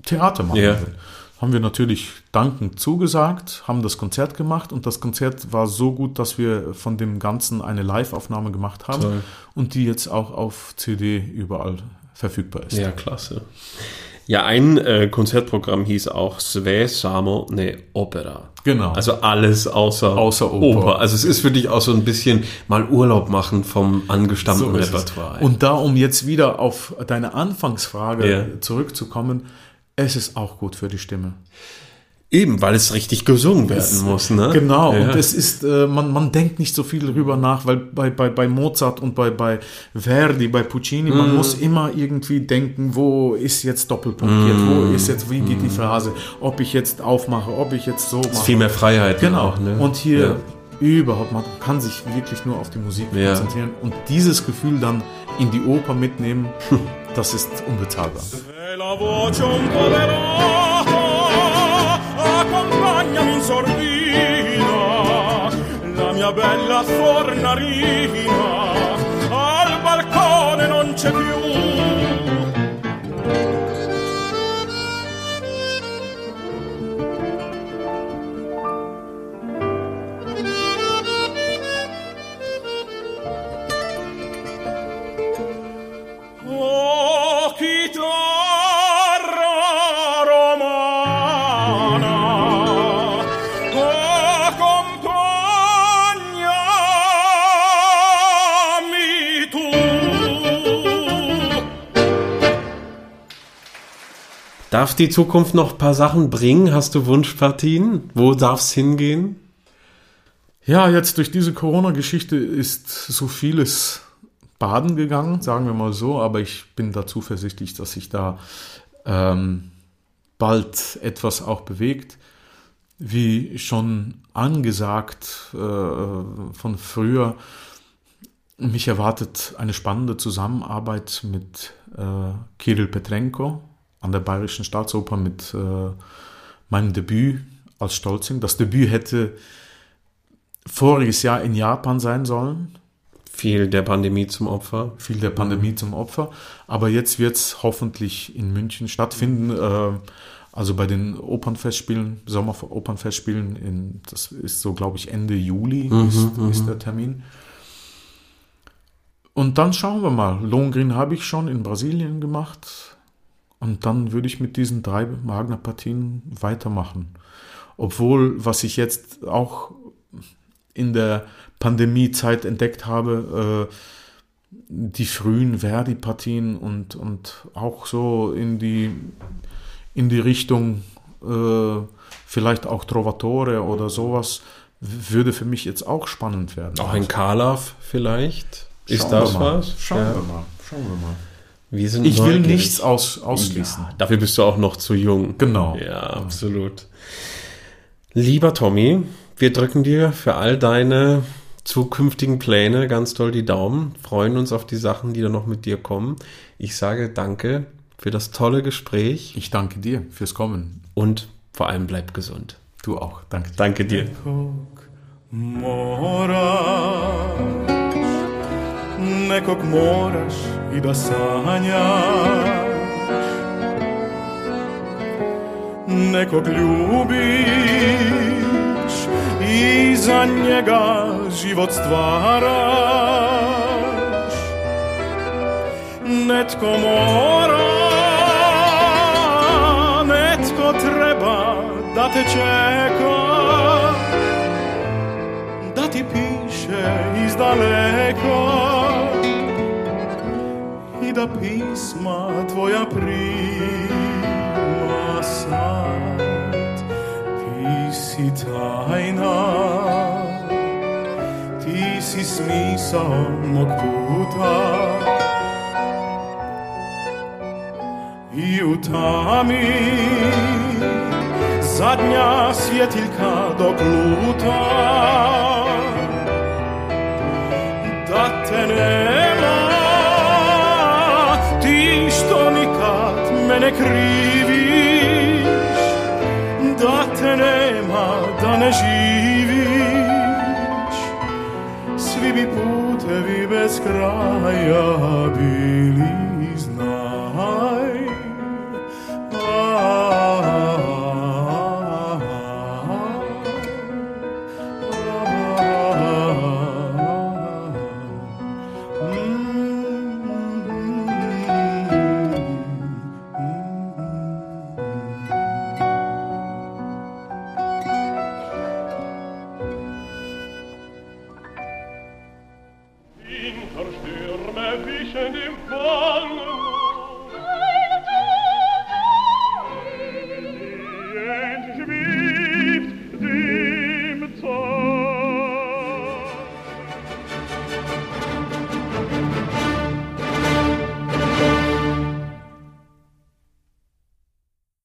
Theater machen würden. Haben wir natürlich dankend zugesagt, haben das Konzert gemacht und das Konzert war so gut, dass wir von dem Ganzen eine Live-Aufnahme gemacht haben Toll. und die jetzt auch auf CD überall verfügbar ist. Ja, klasse. Ja, ein äh, Konzertprogramm hieß auch Sve Samo ne Opera. Genau. Also alles außer, Außer Oper. Also es ist für dich auch so ein bisschen mal Urlaub machen vom angestammten So. Repertoire. Und da, um jetzt wieder auf deine Anfangsfrage Ja. zurückzukommen, es ist auch gut für die Stimme. Eben, weil es richtig gesungen werden muss, ne? Genau, Ja. und es ist, äh, man, man denkt nicht so viel darüber nach, weil bei, bei, bei Mozart und bei, bei Verdi, bei Puccini, man Mhm. muss immer irgendwie denken, wo ist jetzt doppelpunktiert, Mhm. wo ist jetzt, wie geht die Phrase, ob ich jetzt aufmache, ob ich jetzt so mache. Viel mehr Freiheit. Genau. Auch, ne? Und hier Ja. überhaupt, man kann sich wirklich nur auf die Musik Ja. konzentrieren und dieses Gefühl dann in die Oper mitnehmen, das ist unbezahlbar. La voce un po' velata accompagnami in sordina la mia bella fornarina Darf die Zukunft noch ein paar Sachen bringen? Hast du Wunschpartien? Wo darf es hingehen? Ja, jetzt durch diese Corona-Geschichte ist so vieles baden gegangen, sagen wir mal so, aber ich bin da zuversichtlich, dass sich da ähm, bald etwas auch bewegt. Wie schon angesagt äh, von früher, mich erwartet eine spannende Zusammenarbeit mit äh, Kirill Petrenko an der Bayerischen Staatsoper mit äh, meinem Debüt als Stolzing. Das Debüt hätte voriges Jahr in Japan sein sollen, Viel der Pandemie zum Opfer. fiel der Pandemie zum Opfer. Aber jetzt wird es hoffentlich in München stattfinden. Äh, also bei den Opernfestspielen, Sommeropernfestspielen, in, das ist so, glaube ich, Ende Juli ist, ist der Termin. Und dann schauen wir mal. Lohengrin habe ich schon in Brasilien gemacht. Und dann würde ich mit diesen drei Wagner-Partien weitermachen. Obwohl, was ich jetzt auch in der Pandemiezeit entdeckt habe, äh, die frühen Verdi-Partien und, und auch so in die, in die Richtung äh, vielleicht auch Trovatore oder sowas, würde für mich jetzt auch spannend werden. Auch ein Karlav vielleicht? Ist das mal. was? Schauen Ja. wir mal. Schauen wir mal. Wir sind Ich will neugierig. nichts aus, ausschließen. Ja, dafür bist du auch noch zu jung. Genau. Ja, absolut. Lieber Tommy, wir drücken dir für all deine zukünftigen Pläne ganz doll die Daumen, freuen uns auf die Sachen, die da noch mit dir kommen. Ich sage danke für das tolle Gespräch Ich danke dir fürs Kommen. und vor allem bleib gesund. Du auch. Danke dir. Danke dir. Nekog moraš i da sanjaš. Nekog ljubiš i za njega život stvaraš. Netko mora netko treba da te čeka da ti piše iz daleka. i da pisma tvoja prima sad. Ti si tajna ti si smisao mog puta. I u tami zadnja svjetiljka dok luta da te nema mene kriviš da te nema da ne živiš. Svi bi putevi bez kraja bili